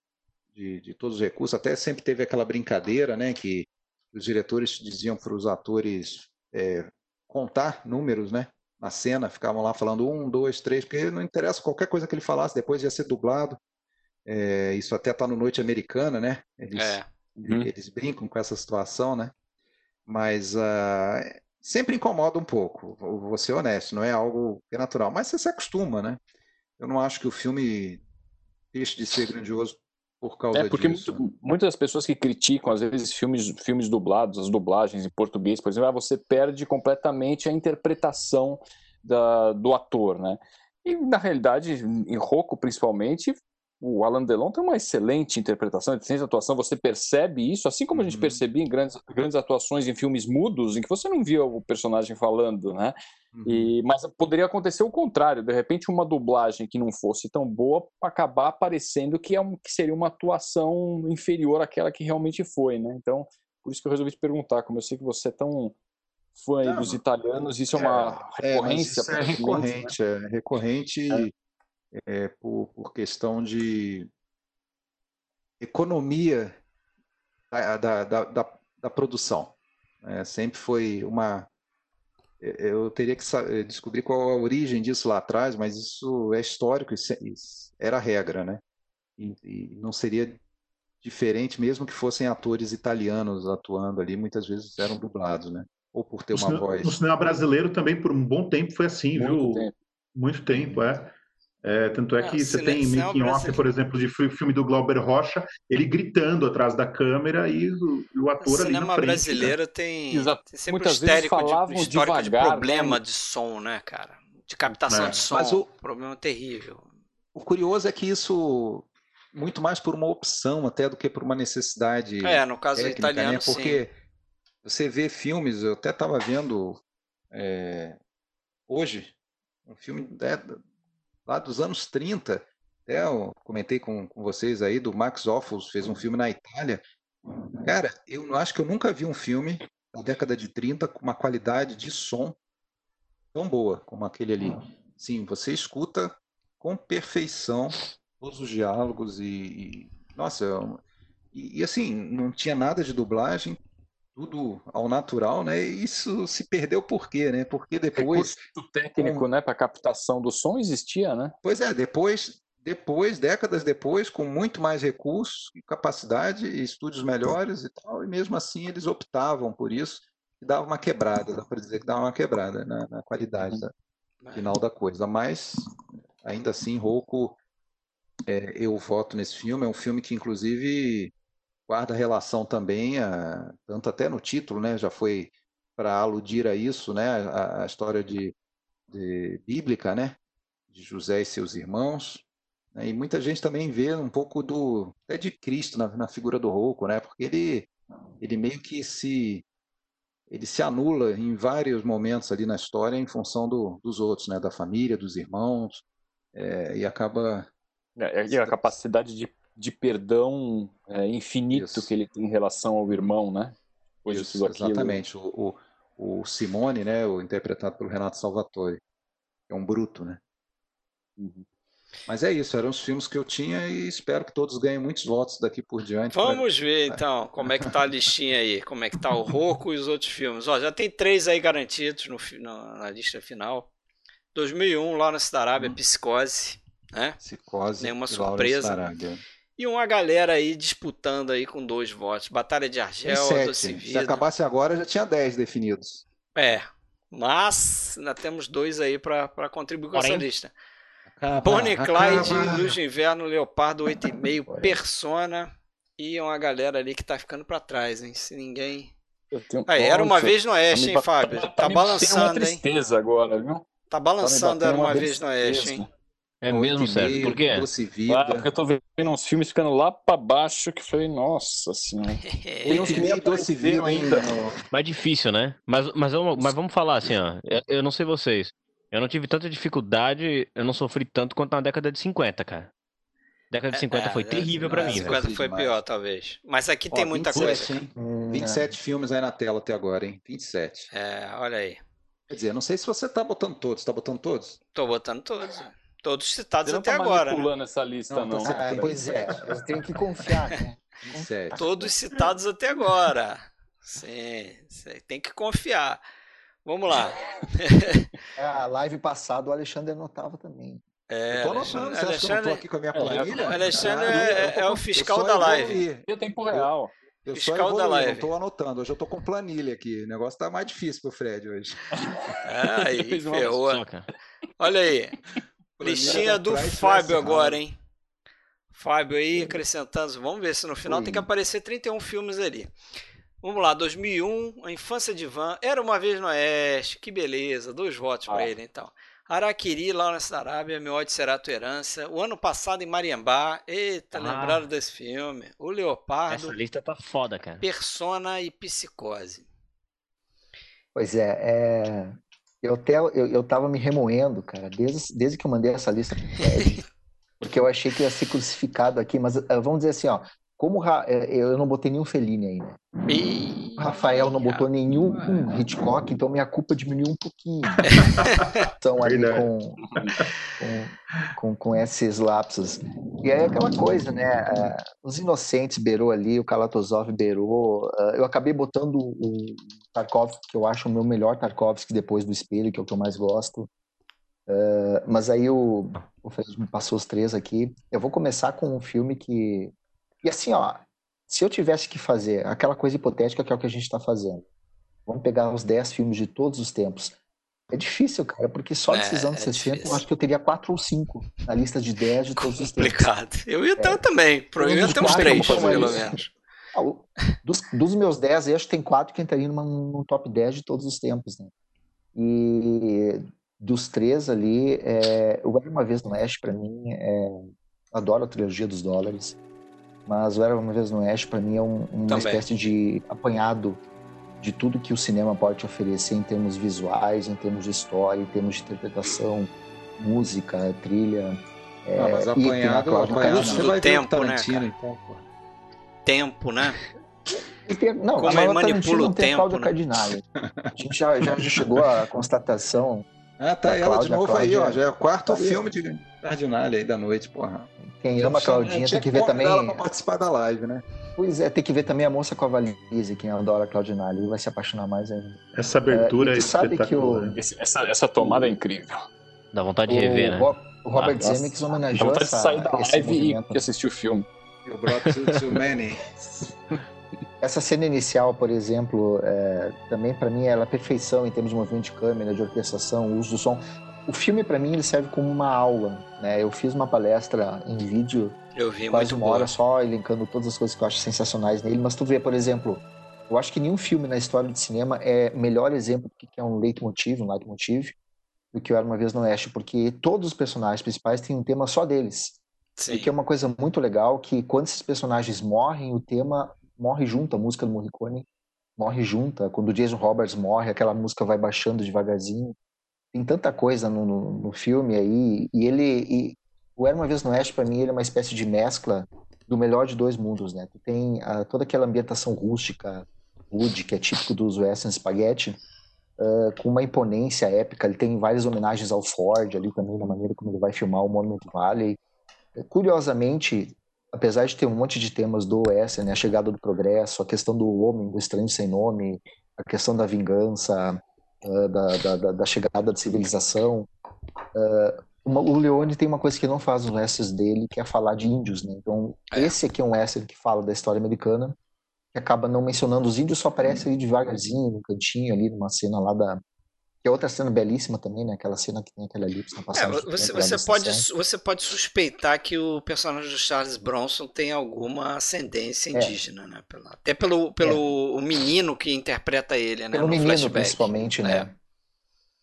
de, de todos os recursos. Até sempre teve aquela brincadeira, né, que os diretores diziam para os atores é, contar números, né, na cena, ficavam lá falando um, dois, três, porque não interessa qualquer coisa que ele falasse, depois ia ser dublado. É, isso até está no Noite Americana, né? Eles, é. uhum. eles brincam com essa situação, né? Mas uh, sempre incomoda um pouco, vou ser honesto, não é algo que é natural, mas você se acostuma, né? Eu não acho que o filme deixe de ser grandioso por causa é porque disso. Muito, muitas das pessoas que criticam às vezes filmes filmes dublados, as dublagens em português, por exemplo, ah, você perde completamente a interpretação da, do ator, né? E na realidade, em Rocco principalmente, o Alan Delon tem uma excelente interpretação, excelente atuação, você percebe isso, assim como a gente uhum. percebia em grandes, grandes atuações em filmes mudos, em que você não via o personagem falando, né? Uhum. E, mas poderia acontecer o contrário, de repente uma dublagem que não fosse tão boa acabar parecendo que, é um, que seria uma atuação inferior àquela que realmente foi, né? Então, por isso que eu resolvi te perguntar, como eu sei que você é tão fã não, dos italianos, isso é, é uma recorrência. É, é recorrente, né? é recorrente. É é, por, por questão de economia da, da, da, da produção. É, sempre foi uma. É, eu teria que descobrir qual a origem disso lá atrás, mas isso é histórico, isso, isso era a regra, né? E, e, não seria diferente, mesmo que fossem atores italianos atuando ali, muitas vezes eram dublados, né? Ou por ter uma no, voz. No cinema brasileiro também, por um bom tempo, foi assim, Muito viu? Tempo. Muito tempo, é. É, tanto é que você tem making off, por exemplo, de filme do Glauber Rocha, ele gritando atrás da câmera e o, o ator o ali na frente. O cinema brasileiro né? tem, Exato. tem sempre Muitas um histórico, de, histórico devagar, de problema né? de som, né, cara? De captação é. de som. Mas o problema terrível. O curioso é que isso muito mais por uma opção até do que por uma necessidade. É, no caso técnica, italiano, né? Porque sim. você vê filmes, eu até estava vendo é, hoje um filme né, lá dos anos 30. Até eu comentei com, com vocês aí do Max Ophuls, fez um filme na Itália. Cara, eu acho que eu nunca vi um filme da década de 30 com uma qualidade de som tão boa como aquele ali. Sim, você escuta com perfeição todos os diálogos e, e nossa, e, e, assim, não tinha nada de dublagem, tudo ao natural, né? E isso se perdeu por quê, né? Porque depois o técnico, com... né, para captação do som existia, né? Pois é, depois, depois, décadas depois, com muito mais recursos, capacidade, estúdios melhores e tal, e mesmo assim eles optavam por isso e dava uma quebrada, dá para dizer que dava uma quebrada na, na qualidade da, final da coisa. Mas ainda assim, Rouco, é, eu voto nesse filme. É um filme que inclusive guarda relação também, a, tanto até no título, né? Já foi para aludir a isso, né? A, a história de, de, bíblica, né? De José e seus irmãos. Né? E muita gente também vê um pouco do até de Cristo na, na figura do Rouco, né? Porque ele ele meio que se ele se anula em vários momentos ali na história em função do, dos outros, né? Da família, dos irmãos, é, e acaba é, e a capacidade de, de perdão é, infinito isso. que ele tem em relação ao irmão, né? Isso, exatamente. O, o, o, Simone, né? O interpretado pelo Renato Salvatore, é um bruto, né? Uhum. Mas é isso, eram os filmes que eu tinha e espero que todos ganhem muitos votos daqui por diante. Vamos pra... ver então como é que tá a listinha aí, como é que tá o Roco e os outros filmes. Ó, já tem três aí garantidos no, na, na lista final. 2001, Lawrence da Arábia, hum. Psicose, né? Psicose. Nenhuma surpresa. E uma galera aí disputando aí com dois votos. Batalha de Argel, Se acabasse agora, já tinha 10 definidos. É, mas ainda temos dois aí para contribuir com Porém, essa lista. Acaba, Bonnie Clyde, Luz de Inverno, Leopardo 8,5, Persona e uma galera ali que tá ficando para trás, hein? Se ninguém. Aí, era uma vez no Oeste, hein, Fábio? Tá, tá, tá balançando, hein? tristeza agora, viu? Tá balançando, era uma vez no Oeste, hein? É mesmo, Sérgio? Por quê? Ah, porque eu tô vendo uns filmes ficando lá pra baixo que eu falei, nossa senhora. <laughs> Tem uns que nem doce vida ainda. Mais difícil, né? Mas, mas, mas vamos falar assim, ó. Eu não sei vocês. Eu não tive tanta dificuldade, eu não sofri tanto quanto na década de 50, cara. Década de 50 é, foi é, terrível para mim. 50 foi pior, talvez. Mas aqui Ó, tem muita 27, coisa. Hein? Hum, 27 é. filmes aí na tela até agora, hein? 27. É, olha aí. Quer dizer, não sei se você tá botando todos. Tá botando todos? Tô botando todos. Todos citados você até tá agora. Não manipulando né? essa lista, não. não. Ah, pois é, eu tenho que confiar, né? <laughs> 27. Todos citados até agora. Sim, tem que confiar. Vamos lá. <laughs> É, a live passada o Alexandre anotava também. É, eu tô anotando, Alexandre, você Alexandre, aqui com a minha planilha? Alexandre é, é, o fiscal da live. Eu tempo real. Eu fiscal só da live. tô anotando. Hoje eu tô com planilha aqui. O negócio tá mais difícil pro Fred hoje. Ah, aí, <laughs> ferrou. Olha aí. Listinha do Fábio agora, hein? Fábio aí acrescentando. Vamos ver se no final Oi. tem que aparecer 31 filmes ali. Vamos lá, 2001, A Infância de Van, Era Uma Vez no Oeste, que beleza, dois votos ah. para ele então. Araquiri, Lawrence da Arábia, Meu Ódio Será Tua Herança. O ano passado em Mariambá, eita, ah. lembraram desse filme. O Leopardo. Essa lista tá foda, cara. Persona e Psicose. Pois é, é... Eu, até, eu, eu tava me remoendo, cara, desde, desde que eu mandei essa lista pro Fred, <laughs> porque eu achei que ia ser crucificado aqui, mas eh, vamos dizer assim, ó, como é, eu não botei nenhum Fellini ainda. O Rafael não botou nenhum Hitchcock, então minha culpa diminuiu um pouquinho. <laughs> então ali com, com, com, com, esses lapsos. E aí aquela coisa, né? É, os Inocentes beirou ali, o Kalatozov beirou. É, eu acabei botando o Tarkovsky, que eu acho o meu melhor Tarkovsky depois do Espelho, que é o que eu mais gosto. mas aí o, o Fred me passou os três aqui. Eu vou começar com um filme que e assim, ó, se eu tivesse que fazer aquela coisa hipotética que é o que a gente está fazendo, vamos pegar os 10 filmes de todos os tempos. É difícil, cara, porque só desses é, anos é 60 difícil. eu acho que eu teria 4 ou 5 na lista de 10 de todos os tempos. Complicado. Eu ia ter é. também. Eu ia ter uns 3, pelo menos. Ah, dos, dos, meus 10, eu acho que tem 4 que entrariam num top 10 de todos os tempos. Né? E dos três ali, é, o Era Uma Vez no Oeste, para mim, é, adoro a trilogia dos dólares. Mas o Era Uma Vez no Oeste, para mim, é um, uma Também. espécie de apanhado de tudo que o cinema pode te oferecer em termos visuais, em termos de história, em termos de interpretação, música, trilha. É, ah, mas apanhado, apanhado você vai tempo, né, então, Tempo, né? Tem, não, Como ele manipula o tempo. Né? Cardinale. A gente já, já chegou à constatação. Ah, tá ela Cláudia, de novo Cláudia, aí, ó. Já é o quarto tá filme de Cardinale aí da noite, porra. Quem ama a Claudinha tem que ver também. Ela pra participar da live, né? Pois é, tem que ver também a moça com a valise, quem adora a Claudina ali, vai se apaixonar mais ainda. Essa abertura é, é sabe que o... essa, essa tomada é incrível. Dá vontade de rever, né? O Robert ah, Zemeckis homenageou Dá vontade essa, de sair da live e assistir o filme. You brought too, too many. <laughs> Essa cena inicial, por exemplo, é, também para mim ela é perfeição em termos de movimento de câmera, de orquestração, uso do som. o filme para mim ele serve como uma aula, né? Eu fiz uma palestra em vídeo, eu vi quase uma boa. hora só, elencando todas as coisas que eu acho sensacionais nele. Mas tu vê, por exemplo, eu acho que nenhum filme na história do cinema é melhor exemplo do que é um leitmotiv, um leitmotiv, do que o Era Uma Vez no Oeste, porque todos os personagens principais têm um tema só deles. Sim. E que é uma coisa muito legal, que quando esses personagens morrem, o tema morre junto, a música do Morricone morre junto. Quando o Jason Roberts morre, aquela música vai baixando devagarzinho. Tem tanta coisa no, no, no filme aí, e ele... E, o Era Uma Vez no Oeste, para mim, ele é uma espécie de mescla do melhor de dois mundos, né? Tu tem uh, toda aquela ambientação rústica, wood, que é típico dos western spaghetti, uh, com uma imponência épica. Ele tem várias homenagens ao Ford ali também, na maneira como ele vai filmar o Monument Valley. Curiosamente, apesar de ter um monte de temas do western, né? a chegada do progresso, a questão do homem, do estranho sem nome, a questão da vingança, uh, da, da, da, chegada da civilização, uma, o Leone tem uma coisa que não faz nos westerns dele, que é falar de índios, né? Então, é. esse aqui é um western que fala da história americana, que acaba não mencionando os índios, só aparece ali devagarzinho, no cantinho ali, numa cena lá da... Que é outra cena belíssima também, né? Aquela cena que tem aquela elipse na é, passagem. É, você, você, pode, você pode suspeitar que o personagem do Charles Bronson tem alguma ascendência é. indígena, é. né? Até pelo, pelo é. o menino que interpreta ele, né? Pelo menino, flashback. principalmente, né?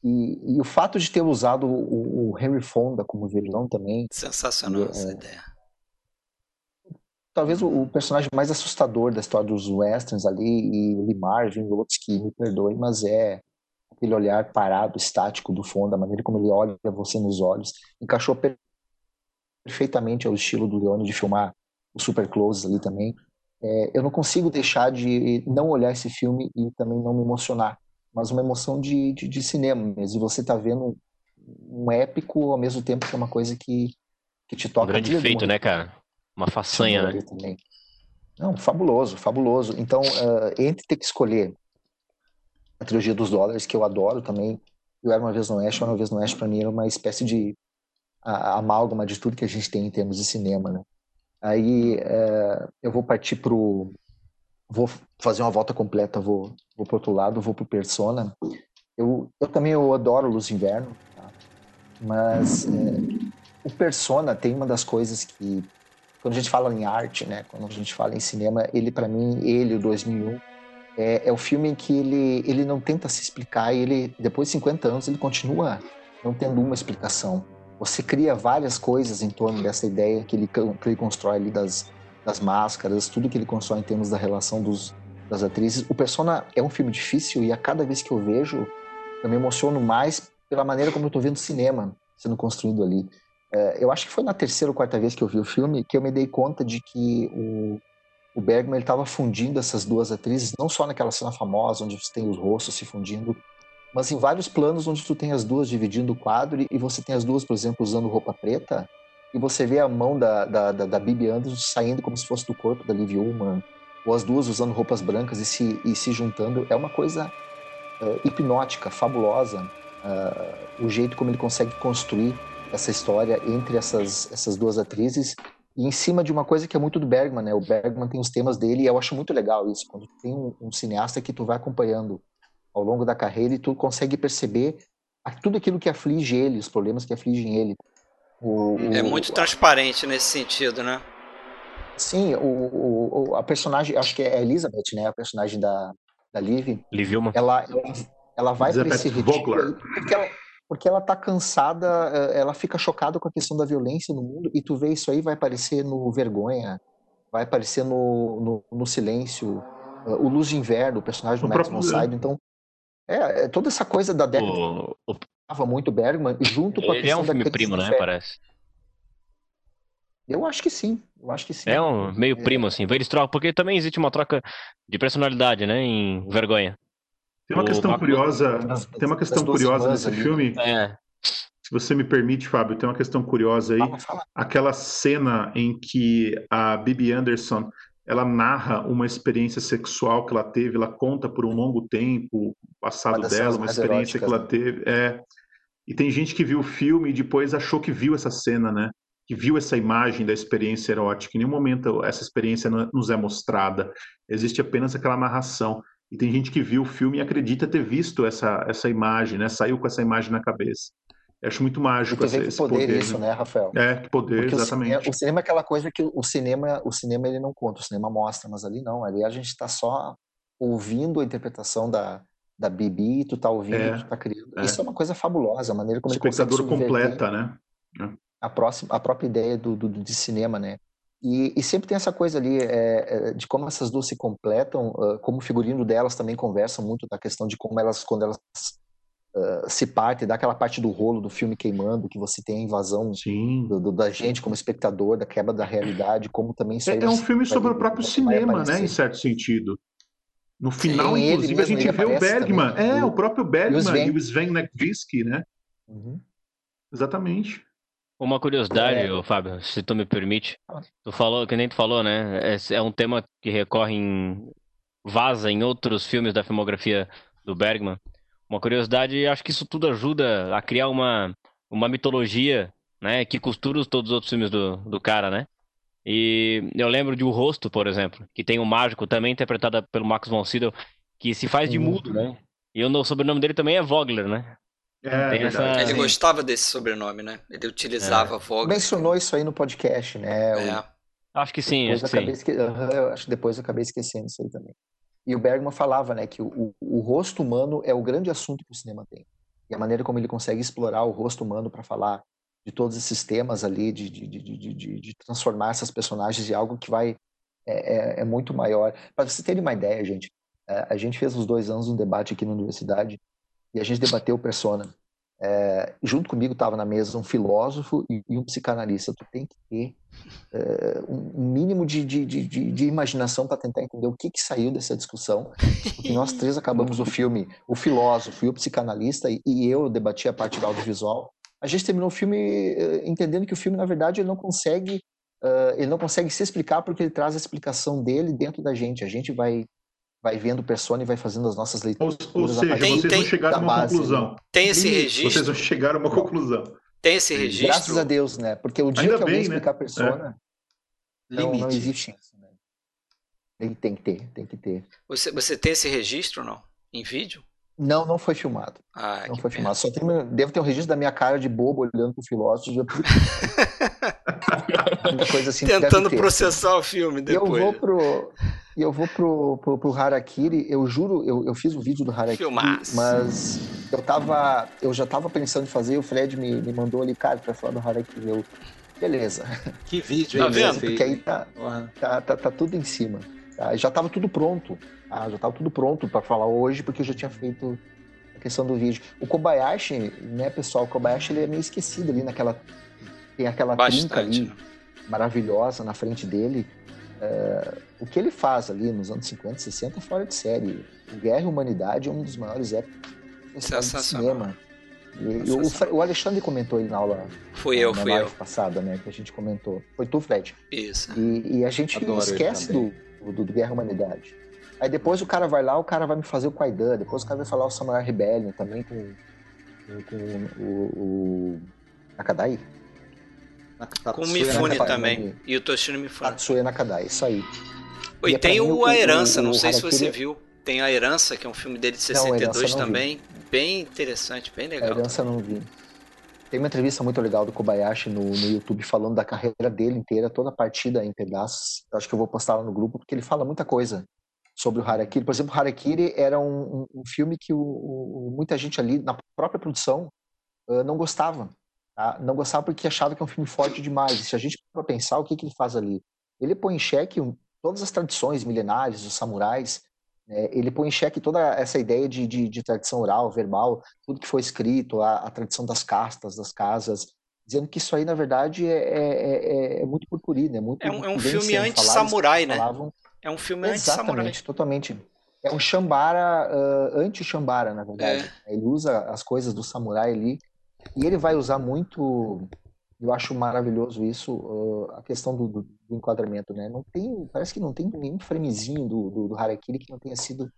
E, e, o fato de ter usado o, o, Henry Fonda como vilão também. Sensacional e, essa ideia. Talvez o, o, personagem mais assustador da história dos westerns ali, e Lee Marvin e outros que me perdoem, mas é aquele olhar parado, estático do Fonda, a maneira como ele olha você nos olhos. Encaixou perfeitamente ao estilo do Leone de filmar o super close ali também. É, eu não consigo deixar de não olhar esse filme e também não me emocionar mas uma emoção de, de, de cinema mesmo. E você tá vendo um épico ao mesmo tempo que é uma coisa que, que te toca. Um grande feito, né, cara? Uma façanha, né? Também. Não, fabuloso, fabuloso. Então, uh, entre ter que escolher a trilogia dos dólares, que eu adoro também, eu Era Uma Vez no Oeste, Uma Vez no Oeste, para mim, era uma espécie de a, amálgama de tudo que a gente tem em termos de cinema, né? Aí uh, eu vou partir pro vou fazer uma volta completa, vou, vou pro outro lado, vou pro Persona. Eu, eu também eu adoro Luz de Inverno, tá? mas é, o Persona tem uma das coisas que, quando a gente fala em arte, né, quando a gente fala em cinema, ele para mim, ele, o 2001, é, é o filme em que ele, ele não tenta se explicar e ele, depois de 50 anos, ele continua não tendo uma explicação. Você cria várias coisas em torno dessa ideia que ele, que ele constrói ali das, das máscaras, tudo que ele constrói em termos da relação dos, das atrizes. O Persona é um filme difícil e a cada vez que eu vejo, eu me emociono mais pela maneira como eu estou vendo cinema sendo construído ali. É, eu acho que foi na terceira ou quarta vez que eu vi o filme que eu me dei conta de que o, o Bergman estava fundindo essas duas atrizes, não só naquela cena famosa onde você tem os rostos se fundindo, mas em vários planos onde tu tem as duas dividindo o quadro e você tem as duas, por exemplo, usando roupa preta e você vê a mão da, da, da, da Bibi Anderson saindo como se fosse do corpo da Liv Ullman, ou as duas usando roupas brancas e se, e se juntando, é uma coisa uh, hipnótica, fabulosa, uh, o jeito como ele consegue construir essa história entre essas, essas duas atrizes e em cima de uma coisa que é muito do Bergman, né? O Bergman tem os temas dele e eu acho muito legal isso, quando tem um, um cineasta que tu vai acompanhando ao longo da carreira e tu consegue perceber tudo aquilo que aflige ele, os problemas que afligem ele. O, o, é muito transparente nesse sentido, né? Sim, o, o, a personagem, acho que é a Elizabeth, né? A personagem da, da Liv. Liv Ela, ela, ela vai para esse retiro porque ela, porque ela tá cansada, eh, ela fica chocada com a questão da violência no mundo e tu vê isso aí vai aparecer no Vergonha, vai aparecer no, no, no Silêncio, eh, o Luz de Inverno, o personagem do Max von Sydow. Então, é, é, toda essa coisa da década. O, o, muito Bergman, junto com a Ele é um filme primo, né? Parece. Eu acho que sim. Eu acho que sim. É um meio é. primo, assim. Eles trocam, porque também existe uma troca de personalidade, né? Em vergonha. Tem uma questão curiosa. Das, tem uma questão curiosa nesse ali. filme. É. Se você me permite, Fábio, tem uma questão curiosa aí. Fala, fala. Aquela cena em que a Bibi Anderson ela narra uma experiência sexual que ela teve, ela conta por um longo tempo o passado dela, uma experiência que ela né? teve. É, e tem gente que viu o filme e depois achou que viu essa cena, né? Que viu essa imagem da experiência erótica. Em nenhum momento essa experiência nos é mostrada. Existe apenas aquela narração. E tem gente que viu o filme e acredita ter visto essa, essa imagem, né? Saiu com essa imagem na cabeça. Eu acho muito mágico esse, esse poder, poder, isso, né, Rafael? É, que poder, Porque exatamente. O cinema, o cinema, é aquela coisa que o cinema, o cinema ele não conta, o cinema mostra, mas ali não, ali a gente está só ouvindo a interpretação da, da Bibi, tu tá ouvindo, é, tu tá criando. É. Isso é uma coisa fabulosa, a maneira como o ele espectador completa, né? É. A, próxima, a própria ideia do, do, de cinema, né? E, e, sempre tem essa coisa ali é, é de como essas duas se completam, uh, como o figurino delas também conversa muito da questão de como elas, quando elas uh, se partem, daquela parte do rolo do filme queimando, que você tem a invasão do, do, da gente como espectador, da quebra da realidade, como também isso É, é um filme sobre o próprio cinema, né, em certo sentido. No final, Sim, inclusive, a gente vê o Bergman. Também. É, o próprio Bergman e o Sven Nekvisky, né? Uhum. Exatamente. Uma curiosidade, é. Fábio, se tu me permite. Tu falou, que nem tu falou, né? É, é um tema que recorre em. vaza em outros filmes da filmografia do Bergman. Uma curiosidade, acho que isso tudo ajuda a criar uma, uma mitologia, né? Que costura todos os outros filmes do, do cara, né? E eu lembro de O Rosto, por exemplo, que tem um mágico, também interpretado pelo Max von Sydow, que se faz de mudo, né? E o sobrenome dele também é Vogler, né? É, essa... Ele gostava desse sobrenome, né? Ele utilizava é. Vogler. Mencionou isso aí no podcast, né? É. Acho que sim, depois acho que sim. Esque... Eu acho que depois eu acabei esquecendo isso aí também. E o Bergman falava, né, que o, o, o rosto humano é o grande assunto que o cinema tem. E a maneira como ele consegue explorar o rosto humano para falar de todos esses temas ali, de, de, de, de, de transformar essas personagens em algo que vai é, é, é muito maior. Para vocês terem uma ideia, gente, é, a gente fez uns dois anos um debate aqui na universidade e a gente debateu Persona. É, junto comigo estava na mesa um filósofo e, e, um psicanalista. Tu tem que ter é, um mínimo de, de, de, de imaginação para tentar entender o que, que saiu dessa discussão. E nós três acabamos o filme, o filósofo e o psicanalista, e, e eu debati a parte do audiovisual a gente terminou o filme uh, entendendo que o filme, na verdade, ele não consegue uh, ele não consegue se explicar porque ele traz a explicação dele dentro da gente. A gente vai vai vendo persona e vai fazendo as nossas leituras. Ou, ou seja, tem, vocês tem, vão chegar a uma base, conclusão. Né? Tem esse registro. Vocês vão chegar a uma conclusão. Tem esse registro. Graças a Deus, né? Porque o dia Ainda que alguém bem, né? explicar né? persona, é. não, não existe isso. Né? Tem, tem que ter, tem que ter. Você, você tem esse registro não? Em vídeo? Não, não foi filmado. Ah, não foi pena. filmado. Só tem, devo ter um registro da minha cara de bobo olhando pro filósofo. Já... <laughs> coisa assim Tentando processar o filme depois. Eu vou pro, eu vou pro, pro, pro Harakiri. Eu juro, eu, eu fiz o vídeo do Harakiri, Filmaço. mas eu tava, eu já tava pensando em fazer. O Fred me, me mandou ali, cara, pra falar do Harakiri. Eu, beleza. Que vídeo, tá vendo? Porque aí tá, tá, tá, tá tudo em cima. Tá? Já tava tudo pronto. Ah, já estava tudo pronto para falar hoje, porque eu já tinha feito a questão do vídeo. O Kobayashi, né, pessoal? O Kobayashi ele é meio esquecido ali naquela. Tem aquela Bastante. trinca ali maravilhosa na frente dele. É, o que ele faz ali nos anos 50, 60 é fora de série. O Guerra e Humanidade é um dos maiores épicos do cinema. E, o, o, Alexandre comentou aí na aula. Fui eu, na fui live eu. passada, né? Que a gente comentou. Foi tu, Fred. Isso. E, e a gente Adoro esquece do, do, do Guerra e Humanidade. Aí depois o cara vai lá, o cara vai me fazer o Kaidan, depois o cara vai falar o Samurai Rebellion também com, com, com o, o Nakadai. Com o Mifune também. E o Toshiro Mifune. Tatsuya Nakadai, isso aí. E, e tem o A Herança, o, não sei se você viu. Tem A Herança, que é um filme dele de 62 não, também. Bem interessante, bem legal. A Herança não vi. Tem uma entrevista muito legal do Kobayashi no, no YouTube falando da carreira dele inteira, toda a partida em pedaços. Eu acho que eu vou postar lá no grupo, porque ele fala muita coisa sobre o Harakiri. Por exemplo, o Harakiri era um, um, um filme que o, o, muita gente ali, na própria produção, uh, não gostava. Não gostava porque achava que é um filme forte demais. E se a gente for pensar, o que, que ele faz ali? Ele põe em xeque todas as tradições milenares dos samurais, né? ele põe em xeque toda essa ideia de, de, de tradição oral, verbal, tudo que foi escrito, a, a, tradição das castas, das casas, dizendo que isso aí, na verdade, é, é, é, é muito purpurino. É, muito é um, é um filme anti-samurai, né? Falavam, é um filme anti-samurai. totalmente. É um Shambara, uh, anti-Shambara, na verdade. É. Ele usa as coisas do samurai ali. E ele vai usar muito, eu acho maravilhoso isso, uh, a questão do, do, do, enquadramento, né? Não tem, parece que não tem nenhum framezinho do, do, do Harakiri que não tenha sido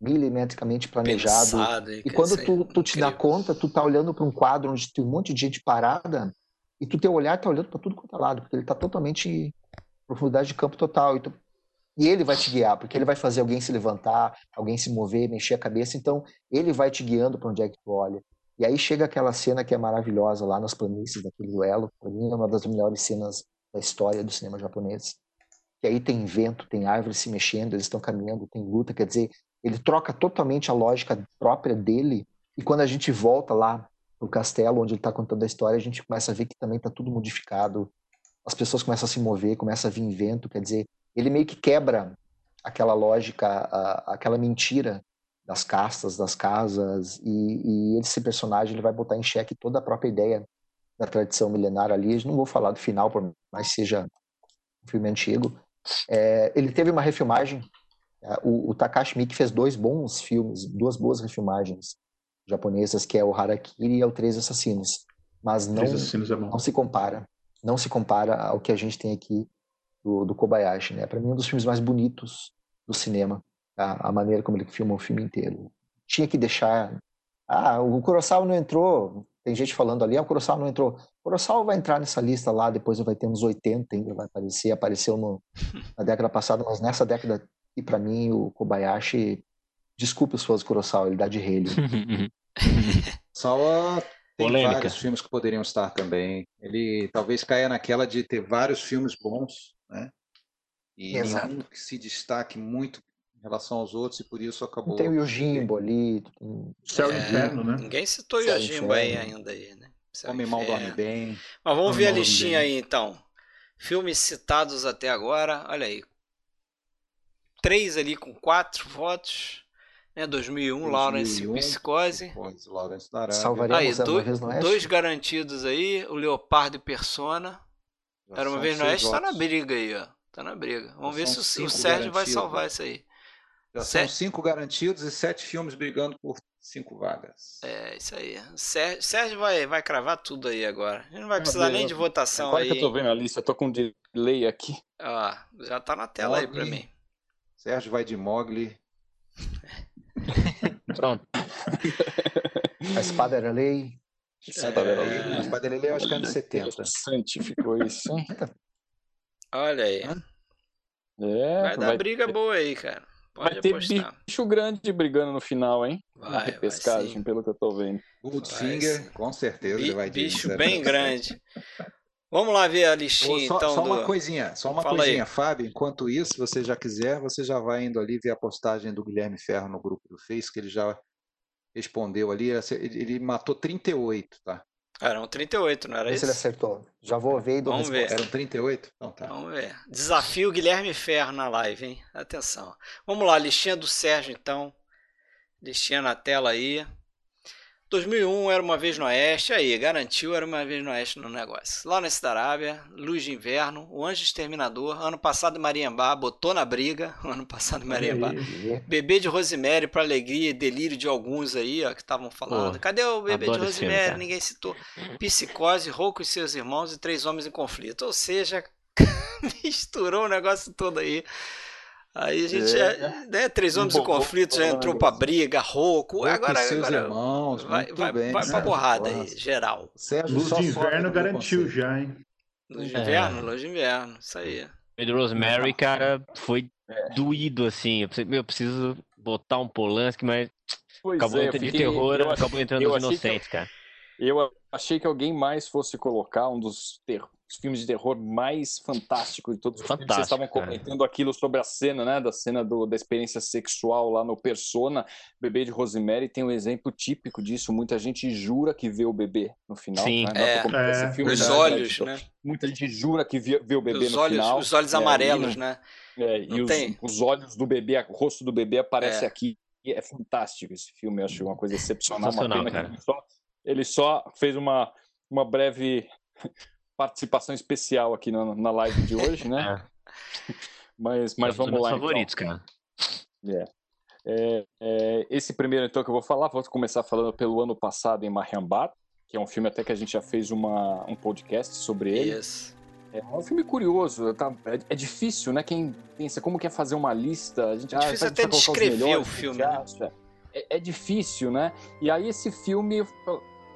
milimetricamente planejado. Pensado, e quando tu, tu te dá conta, tu tá olhando para um quadro onde tem um monte de gente parada e tu teu olhar tá olhando para tudo quanto é lado, porque ele tá totalmente profundidade de campo total. E tu, e ele vai te guiar, porque ele vai fazer alguém se levantar, alguém se mover, mexer a cabeça. Então, ele vai te guiando para onde é que tu olha. E aí chega aquela cena que é maravilhosa lá nas planícies daquele duelo, para mim é uma das melhores cenas da história do cinema japonês. Que aí tem vento, tem árvores se mexendo, eles estão caminhando, tem luta, quer dizer, ele troca totalmente a lógica própria dele. E quando a gente volta lá no castelo onde ele está contando a história, a gente começa a ver que também está tudo modificado. As pessoas começam a se mover, começa a vir vento, quer dizer, ele meio que quebra aquela lógica, aquela mentira das castas, das casas, e, e, esse personagem ele vai botar em xeque toda a própria ideia da tradição milenar ali. Eu não vou falar do final, por mais seja um filme antigo. É, ele teve uma refilmagem. É, o, o Takashi Miike fez dois bons filmes, duas boas refilmagens japonesas, que é o Harakiri e é o Três Assassinos. Mas não, Assassinos é não se compara. Não se compara ao que a gente tem aqui do, do Kobayashi. Né? Para mim, um dos filmes mais bonitos do cinema a, a maneira como ele filma o filme inteiro. Tinha que deixar. Ah, o Kurosawa não entrou. Tem gente falando ali, ah, o Kurosawa não entrou. O Kurosawa vai entrar nessa lista lá, depois vai ter uns 80 ainda, vai aparecer. Apareceu no, <laughs> na década passada, mas nessa década, e para mim, o Kobayashi. Desculpe os fãs do Kurosawa, ele dá de relho. <laughs> Sawa tem Polêmica. vários filmes que poderiam estar também. Ele talvez caia naquela de ter vários filmes bons, né? E Exato. nenhum que se destaque muito em relação aos outros e por isso acabou. Tem o Yojimbo ali. Tem... Céu é, Inferno, né? Ninguém citou o Yojimbo aí ainda aí, né? Céu Homem Mal Dorme Bem. Mas vamos ver a listinha aí então. Filmes citados até agora, olha aí. Três ali com quatro votos. Né, 2001, 2001 Lawrence Psicose. Lawrence da Salvaremos aí, dois, dois garantidos aí, o Leopardo e Persona. Já Era uma vez no Oeste, tá na briga aí, ó. Tá na briga. Vamos Já ver se o, o Sérgio vai salvar isso aí. Já são cinco garantidos e sete filmes brigando por cinco vagas. É, isso aí. Sérgio, Sérgio vai, vai cravar tudo aí agora. A gente não vai precisar nem de votação agora aí. que eu tô vendo a lista, eu tô com delay aqui. Ó, já tá na tela Mogli. aí pra mim. Sérgio vai de Mogli. <laughs> Pronto. <laughs> a espada era lei. A espada era lei. A espada era lei eu acho que é anos 70. Interessante ficou isso, hein? Olha aí. É, vai dar vai briga ter... boa aí, cara. Pode vai ter apostar. bicho grande brigando no final, hein? Vai, Na pescagem, pelo que eu tô vendo. Goldfinger, com certeza ele vai Bicho bem grande. Vamos lá ver a listinha, só, então. Só do... uma coisinha, só uma Fala coisinha, aí. Fábio. Enquanto isso, se você já quiser, você já vai indo ali ver a postagem do Guilherme Ferro no grupo do Face, que ele já respondeu ali. Ele matou 38, tá? Eram 38, não era Vê isso? se ele acertou. Já vou ver e dou Vamos ver. Eram 38? Então tá. Vamos ver. Desafio Guilherme Ferro na live, hein? Atenção. Vamos lá, listinha do Sérgio, então. Listinha na tela aí. 2001 era uma vez no Oeste, aí, garantiu era uma vez no Oeste no negócio. Lá na da Arábia, Luz de Inverno, O Anjo Exterminador, ano passado Mariambá, botou na briga, <laughs> ano passado Mariambá. Bebê de Rosemary, para alegria e delírio de alguns aí, ó, que estavam falando. Pô, Cadê o Bebê de Rosemary? Filme, Ninguém citou. Psicose, Rouco e seus irmãos e Três Homens em Conflito. Ou seja, <laughs> misturou o negócio todo aí. Aí a gente, é, é, né, Três Homens em Conflito já entrou pra briga, rouco. Agora, seus agora irmãos, vai, vai, bem, vai pra porrada aí, geral. Sérgio Luz de Inverno garantiu já, hein? Luz de Inverno, é. Luz de Inverno, isso aí. Pedro Rosemary, cara, foi é. doído, assim. Eu, eu preciso botar um Polanski, mas pois acabou é, entrando de terror, acabou entrando os inocentes, cara. Eu achei que alguém mais fosse colocar um dos ter filmes de terror mais fantásticos de todos os Fantástico, Vocês estavam comentando aquilo sobre a cena, né? Da cena do, da experiência sexual lá no Persona. Bebê de Rosemary tem um exemplo típico disso. Muita gente jura que vê o bebê no final. Sim, né? é, é. Filme, os né? olhos, né? Muita gente jura que vê, vê o bebê os no olhos, final. Os olhos é, amarelos, e, né? É, e os, os, olhos do bebê, o rosto do bebê aparece é. aqui. E é fantástico esse filme, eu acho uma coisa excepcional. Uma pena ele, só, ele só fez uma, uma breve participação especial aqui na, na live de hoje, né? <laughs> É. Mas, mas vamos lá. favoritos, então. cara. É. É, é, esse primeiro, então, que eu vou falar, vou começar falando pelo ano passado em Mariambat, que é um filme até que a gente já fez uma, um podcast sobre ele. Yes. É um filme curioso, tá, é, é, difícil, né? Quem pensa como quer fazer uma lista, a gente é difícil ah, até descrever o filme. Né? É, é, difícil, né? E aí esse filme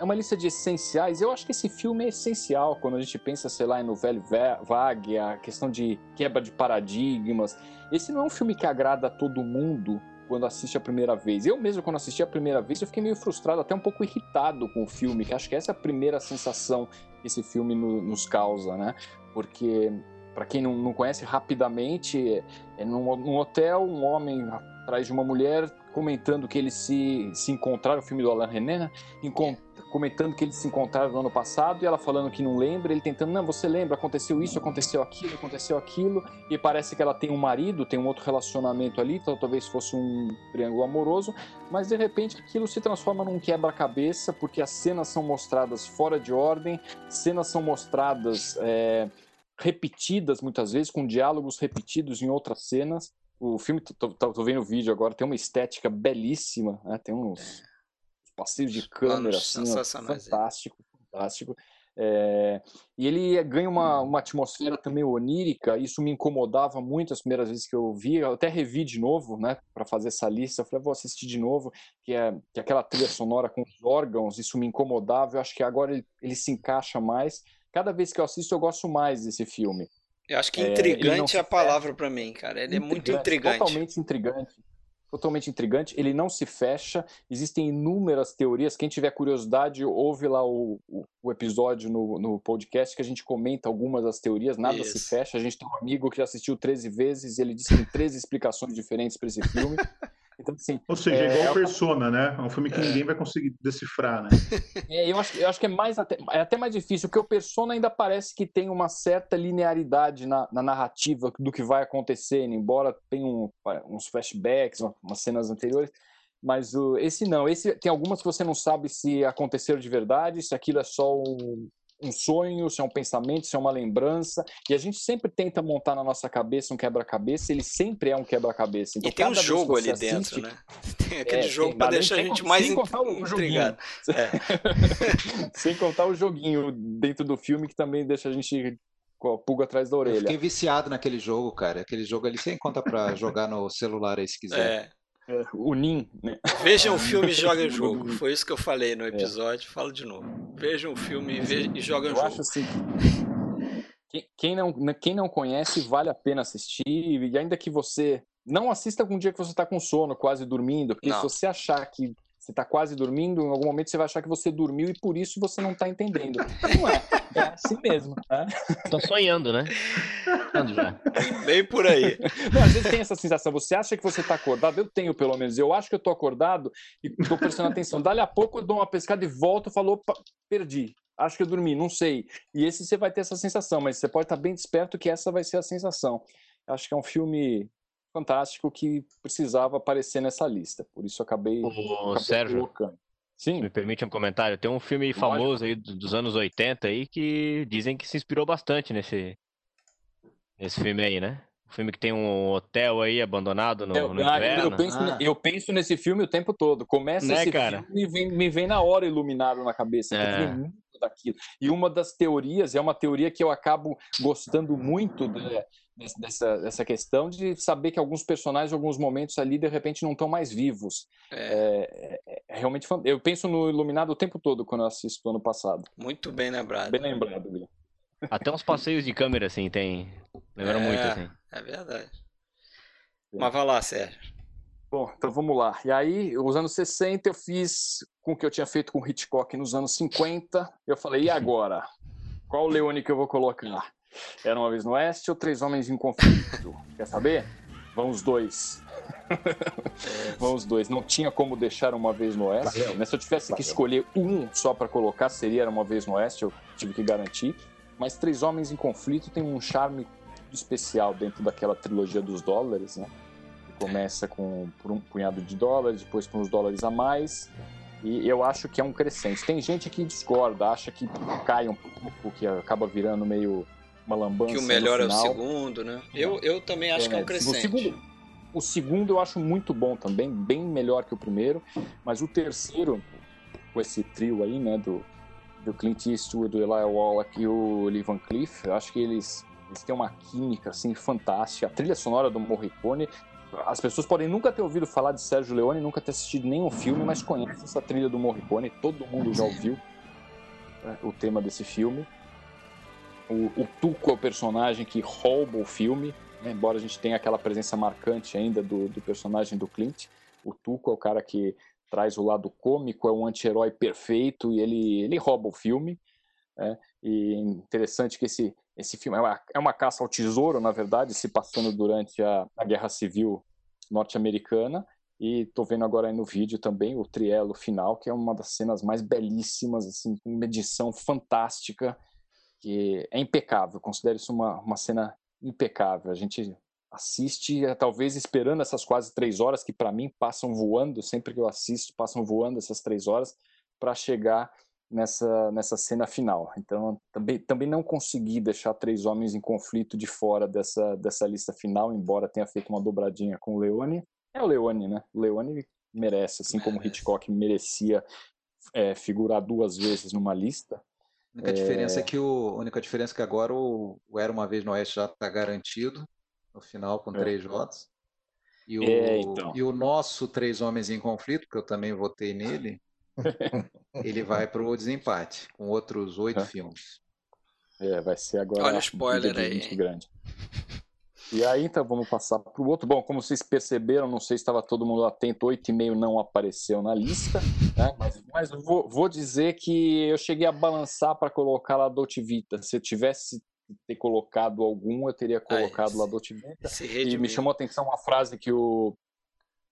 é uma lista de essenciais. Eu acho que esse filme é essencial quando a gente pensa, sei lá, no velho vague, a questão de quebra de paradigmas. Esse não é um filme que agrada a todo mundo, quando assiste a primeira vez. Eu mesmo, quando assisti a primeira vez, eu fiquei meio frustrado, até um pouco irritado com o filme, que acho que essa é a primeira sensação que esse filme no, nos causa, né? Porque, para quem não, conhece, rapidamente, é num, num, hotel, um homem atrás de uma mulher comentando que eles se, se encontraram, o filme do Alain René, né? Encont comentando que eles se encontraram no ano passado e ela falando que não lembra, ele tentando, não, você lembra, aconteceu isso, aconteceu aquilo, aconteceu aquilo, e parece que ela tem um marido, tem um outro relacionamento ali, então talvez fosse um triângulo amoroso, mas de repente aquilo se transforma num quebra-cabeça, porque as cenas são mostradas fora de ordem, cenas são mostradas é, repetidas muitas vezes, com diálogos repetidos em outras cenas. O filme, tô, tô, tô vendo o vídeo agora, tem uma estética belíssima, né? tem uns é passeio de câmera, assim, ó, fantástico, fantástico. É, e ele ganha uma, uma atmosfera também onírica, isso me incomodava muito as primeiras vezes que eu vi, eu até revi de novo, né, para fazer essa lista, eu falei, vou assistir de novo, que é, que é aquela trilha sonora com os órgãos, isso me incomodava, eu acho que agora ele, ele se encaixa mais, cada vez que eu assisto eu gosto mais desse filme. Eu acho que intrigante é, é a palavra para mim, cara, ele é muito intrigante. Totalmente intrigante totalmente intrigante. Ele não se fecha. Existem inúmeras teorias. Quem tiver curiosidade, ouve lá o, o, o episódio no, no, podcast que a gente comenta algumas das teorias. Nada Isso. se fecha. A gente tem um amigo que assistiu 13 vezes e ele disse que tem 13 explicações diferentes para esse filme. <laughs> Então, assim, Ou seja, é, igual é Persona, né? É um filme que é. ninguém vai conseguir decifrar, né? É, eu, acho, eu acho que é, mais até, é até mais difícil, porque o Persona ainda parece que tem uma certa linearidade na, na narrativa do que vai acontecendo, embora tenha um, uns flashbacks, umas cenas anteriores. Mas o, esse não, esse tem algumas que você não sabe se aconteceram de verdade, se aquilo é só um, um sonho, se é um pensamento, se é uma lembrança. E a gente sempre tenta montar na nossa cabeça um quebra-cabeça, ele sempre é um quebra-cabeça. Então, e tem um jogo ali assiste, dentro, né? <laughs> Tem aquele é, jogo para deixar a gente mais sem contar o intrigado. É. <laughs> sem contar o joguinho dentro do filme que também deixa a gente com a pulga atrás da orelha. Eu fiquei viciado naquele jogo, cara. Aquele jogo ali você encontra para jogar no celular aí se quiser. É. É, o NIM, né? Vejam o filme e joguem <laughs> o jogo. Foi isso que eu falei no é. episódio. É. Falo de novo. Vejam o filme e, e joguem o jogo. Eu acho assim. Quem não, quem não conhece, vale a pena assistir. E ainda que você. Não assista com um dia que você está com sono, quase dormindo. Porque não. se você achar que você está quase dormindo, em algum momento você vai achar que você dormiu e por isso você não está entendendo. Não é. É assim mesmo. Né? Tô sonhando, né? Bem por aí. Não, às vezes tem essa sensação. Você acha que você está acordado? Eu tenho, pelo menos. Eu acho que eu estou acordado e estou prestando atenção. Dali a pouco eu dou uma pescada e volto e falo, opa, perdi. Acho que eu dormi, não sei. E esse você vai ter essa sensação, mas você pode estar bem desperto que essa vai ser a sensação. Acho que é um filme fantástico que precisava aparecer nessa lista. Por isso eu acabei, Ô, acabei Sérgio, colocando. Sim. Me permite um comentário. Tem um filme famoso aí dos anos 80 aí que dizem que se inspirou bastante nesse, nesse filme aí, né? Um filme que tem um hotel aí abandonado no, eu, no inverno. Eu penso, ah. eu penso, nesse filme o tempo todo. Começa né, esse cara? filme e vem, me vem na hora iluminado na cabeça. É. muito daquilo. E uma das teorias, é uma teoria que eu acabo gostando muito de, dessa, dessa questão de saber que alguns personagens, em alguns momentos ali, de repente não estão mais vivos. É. É, é realmente Eu penso no Iluminado o tempo todo quando eu assisto ano passado. Muito bem lembrado. Bem lembrado, Gui. Até uns passeios de câmera, assim, tem. Lembram é, muito, assim. É verdade. Mas vai lá, Sérgio. Bom, então vamos lá. E aí, os anos 60 eu fiz com o que eu tinha feito com Hitchcock nos anos 50. Eu falei, e agora? Qual Leone que eu vou colocar? Era uma vez no Oeste ou Três Homens em Conflito? <laughs> Quer saber? Vamos dois. Vamos dois. Não tinha como deixar uma vez no Oeste. Né? Se eu tivesse Valeu. que escolher um só para colocar, seria uma vez no Oeste, eu tive que garantir. Mas Três Homens em Conflito tem um charme especial dentro daquela trilogia dos dólares, né? Começa com por um punhado de dólares, depois com uns dólares a mais. E eu acho que é um crescente. Tem gente que discorda, acha que cai um pouco, que acaba virando meio uma lambança. Que o melhor é o segundo, né? Eu, eu também acho é, que é um crescente. O segundo, o segundo eu acho muito bom também, bem melhor que o primeiro, mas o terceiro, com esse trio aí, né, do, do Clint Eastwood, do Eli Wallach e o Lee Van Cleef, eu acho que eles, eles têm uma química, assim, fantástica. A trilha sonora do Morricone, as pessoas podem nunca ter ouvido falar de Sérgio Leone, nunca ter assistido nenhum filme, mas conhecem essa trilha do Morricone, todo mundo já ouviu né, o tema desse filme. O, o Tuco é o personagem que rouba o filme. né? embora a gente tenha aquela presença marcante ainda do, do personagem do Clint. O Tuco é o cara que traz o lado cômico, é um anti-herói perfeito e ele, ele rouba o filme. Né? E interessante que esse, esse filme é uma, é uma caça ao tesouro, na verdade, se passando durante a, a Guerra Civil norte-americana. E estou vendo agora aí no vídeo também o trielo final, que é uma das cenas mais belíssimas, assim, uma edição fantástica, que é impecável. Considero isso uma, uma cena impecável. A gente assiste, é, talvez esperando essas quase três horas, que para mim passam voando, sempre que eu assisto, passam voando essas três horas, para chegar nessa, nessa cena final. Então, também, também não consegui deixar Três Homens em Conflito de fora dessa, dessa lista final, embora tenha feito uma dobradinha com o Leone. É o Leone, né? O Leone merece, assim como Hitchcock merecia é, figurar duas vezes numa lista. A única, é... diferença é que o, a única diferença é que agora o, o Era Uma Vez no Oeste já está garantido no final com é. três votos. E o, é, então. e o nosso Três Homens em Conflito, que eu também votei nele, <laughs> ele vai para o desempate, com outros oito é. filmes. É, vai ser agora. Olha o spoiler aí. Grande. E aí, então, vamos passar para o outro. Bom, como vocês perceberam, não sei se estava todo mundo atento, oito e meio não apareceu na lista, né? mas, mas vou, vou, dizer que eu cheguei a balançar para colocar lá Dolce Vita. Se eu tivesse ter colocado algum, eu teria colocado ah, lá Dolce Vita. E me chamou a atenção uma frase que o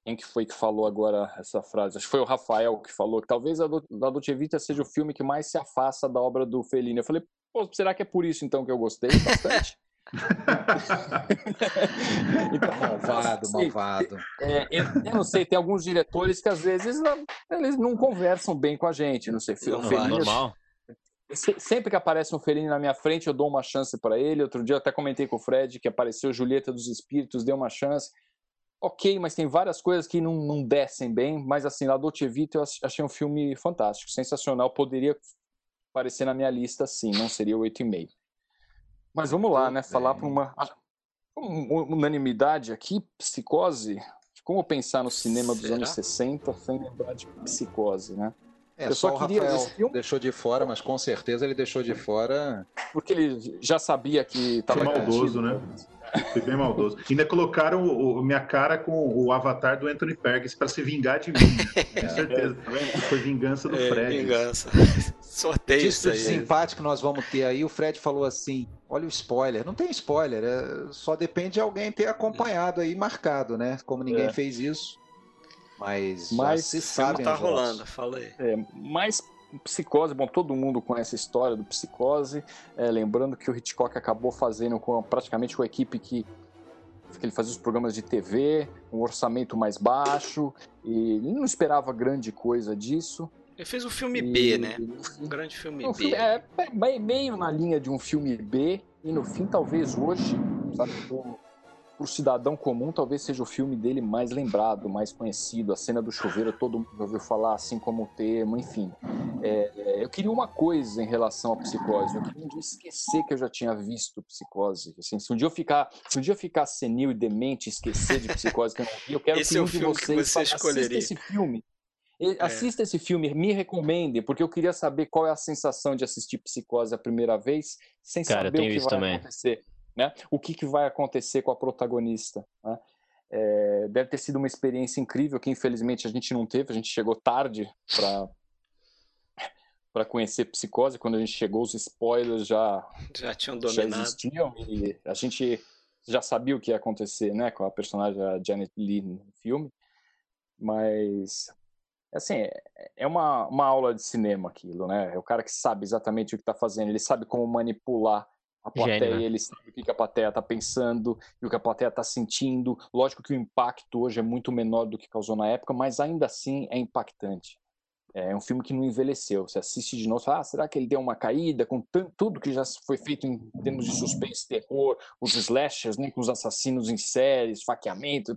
quem que foi que falou agora essa frase? Acho que foi o Rafael que falou que talvez a Dolce Vita seja o filme que mais se afasta da obra do Fellini. Eu falei, pô, será que é por isso então que eu gostei bastante? <laughs> <laughs> então, malvado, malvado. É, eu, eu, não sei, tem alguns diretores que às vezes não, eles não conversam bem com a gente, não sei. Não, Fellini, normal. Sempre que aparece um Fellini na minha frente, eu dou uma chance para ele. Outro dia eu até comentei com o Fred que apareceu Julieta dos Espíritos, deu uma chance ok, mas tem várias coisas que não, não descem bem, mas assim, La Dolce Vita eu achei um filme fantástico, sensacional, poderia aparecer na minha lista sim, não seria o 8,5. Mas vamos lá, né, falar para uma, unanimidade aqui, Psicose, como pensar no cinema dos Será? anos 60 sem lembrar de Psicose, né? É, eu só, só queria. Rafael deixou de fora, mas com certeza ele deixou de fora. Porque ele já sabia que estava. maldoso, né? Foi bem maldoso. Ainda colocaram o, o, minha cara com o avatar do Anthony Perkins para se vingar de mim. Com <laughs> certeza. É, foi vingança do é, Fred. Vingança. Sorteio isso aí. simpático que nós vamos ter aí, o Fred falou assim: olha o spoiler. Não tem spoiler, é, só depende de alguém ter acompanhado aí, marcado, né? Como ninguém é. fez isso. Mas, mas se sabe. tá rolando, falei. É, mas Psicose, bom, todo mundo conhece a história do Psicose, é, lembrando que o Hitchcock acabou fazendo com praticamente com a equipe que, que ele fazia os programas de TV, um orçamento mais baixo, e ele não esperava grande coisa disso. Ele fez um filme e... B, né? Um grande filme um B. Filme, é, meio na linha de um filme B, e no fim, talvez hoje, sabe, para o cidadão comum, talvez seja o filme dele mais lembrado, mais conhecido. A cena do chuveiro, todo mundo ouviu falar, assim como o termo, enfim. É, é, eu queria uma coisa em relação à psicose. Eu queria um dia esquecer que eu já tinha visto psicose. Assim, se um dia eu ficar, se um dia eu ficar senil e demente, esquecer de psicose que eu não vi, eu quero esse que um é de vocês você assista esse filme. É. Assista esse filme, me recomende, porque eu queria saber qual é a sensação de assistir Psicose a primeira vez, sem Cara, saber o que vai também. acontecer né? O que, que vai acontecer com a protagonista? Né? É, deve ter sido uma experiência incrível que infelizmente a gente não teve, a gente chegou tarde para para conhecer psicose, quando a gente chegou os spoilers já já tinham dominado. Já existiam e a gente já sabia o que ia acontecer, né, com a personagem Janet Lee no filme. Mas assim, é uma, uma aula de cinema aquilo, né? É o cara que sabe exatamente o que está fazendo, ele sabe como manipular a plateia, Gênio, né? ele sabe o que a plateia está pensando e o que a plateia está sentindo. Lógico que o impacto hoje é muito menor do que causou na época, mas ainda assim é impactante. É um filme que não envelheceu. Você assiste de novo fala, ah, será que ele deu uma caída com tudo que já foi feito em termos de suspense, terror, os slashers, né, com os assassinos em séries, esfaqueamento.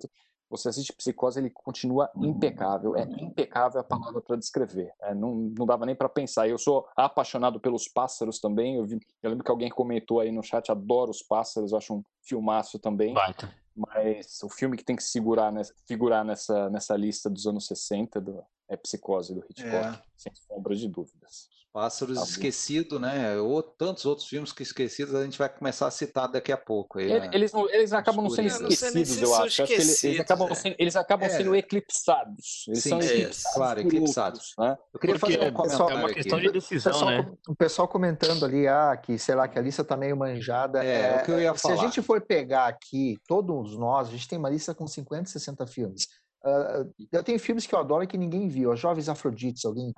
Você assiste Psicose, ele continua impecável. É impecável a palavra para descrever. É, não, não dava nem para pensar. Eu sou apaixonado pelos pássaros também. Eu, vi, eu, lembro que alguém comentou aí no chat, adoro os pássaros, eu acho um filmaço também. Baita. Mas o filme que tem que segurar nessa, figurar nessa, nessa lista dos anos 60 do, é Psicose do Hitchcock, é. sem sombra de dúvidas. Pássaros tá Esquecidos, né? Ou tantos outros filmes que esquecidos a gente vai começar a citar daqui a pouco. Aí, né? eles, não, eles acabam não sendo esquecidos, eu acho. acho que eles, eles, acabam, é. sendo, eles acabam é. sendo eclipsados. Eles Sim, são é, eclipsados. Claro, eclipsados. né? Eu queria Porque fazer um comentário. É uma questão aqui. de decisão, o pessoal, né? O pessoal comentando ali, ah, que sei lá, que a lista tá meio manjada. É, é o que eu ia falar. Se a gente for pegar aqui, todos nós, a gente tem uma lista com 50, 60 filmes. Uh, eu tenho filmes que eu adoro e que ninguém viu. As Jovens Afrodites, alguém.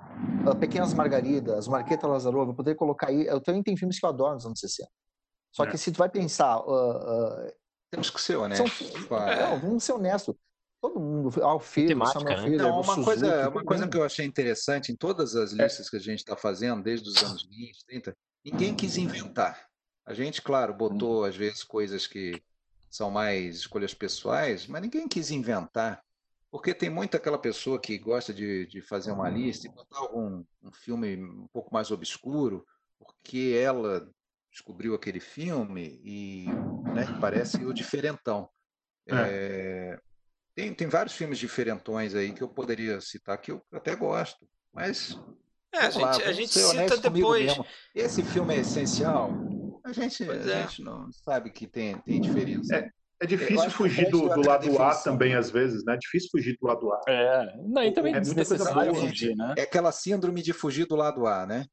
Uh, Pequenas Margaridas, Marqueta Lazarova, eu poderia colocar aí. Eu também tenho filmes que eu adoro nos anos 60. Só é. que se tu vai pensar. Uh, Temos que ser honestos. São... Não, vamos ser honestos. Todo mundo, Alfredo, Samuel né? Não, uma Suzuki, coisa, uma coisa que eu achei interessante em todas as é. listas é. que a gente está fazendo, desde os anos 20, 30, ninguém quis inventar. A gente, claro, botou às vezes coisas que são mais escolhas pessoais, mas ninguém quis inventar. Porque tem muito aquela pessoa que gosta de, de fazer uma lista e botar algum um filme um pouco mais obscuro, porque ela descobriu aquele filme e né, parece o diferentão. É. É, tem, tem vários filmes diferentões aí que eu poderia citar que eu até gosto, mas é, a gente, lá, a gente cita depois. Mesmo. Esse filme é essencial. A gente, a é. gente não sabe que tem, tem diferença. É, difícil fugir do, do lado A também, às vezes, né? É difícil fugir do lado A. É, não, e também é desnecessário fugir, né? É aquela síndrome de fugir do lado A, né?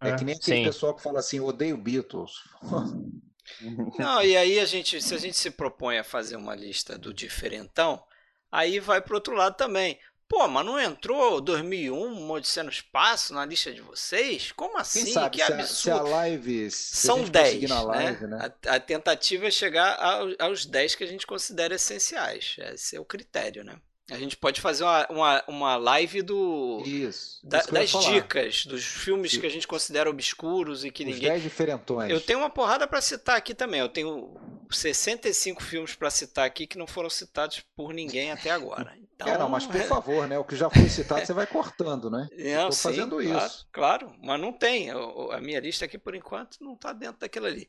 É, é que nem aquele Sim. pessoal que fala assim, odeio Beatles. <laughs> Não, e aí a gente, se a gente se propõe a fazer uma lista do diferentão, aí vai pro outro lado também. Pô, mas não entrou 2001, Odisseia no Espaço na lista de vocês? Como assim? Quem sabe, que se absurdo. A, se a live, se São 10, né? Live, né? A, a, tentativa é chegar aos, aos 10 que a gente considera essenciais. Esse é o critério, né? A gente pode fazer uma, uma, uma live do isso, da, isso das dicas, dos filmes que a gente considera obscuros e que Os ninguém. 10 diferentões. Eu tenho uma porrada para citar aqui também. Eu tenho 65 filmes para citar aqui que não foram citados por ninguém até agora. <laughs> Então, é, não, mas por favor, né? O que já foi citado você vai cortando, né? <laughs> Estou fazendo claro, isso. Claro, mas não tem. A minha lista aqui, por enquanto, não está dentro daquilo ali.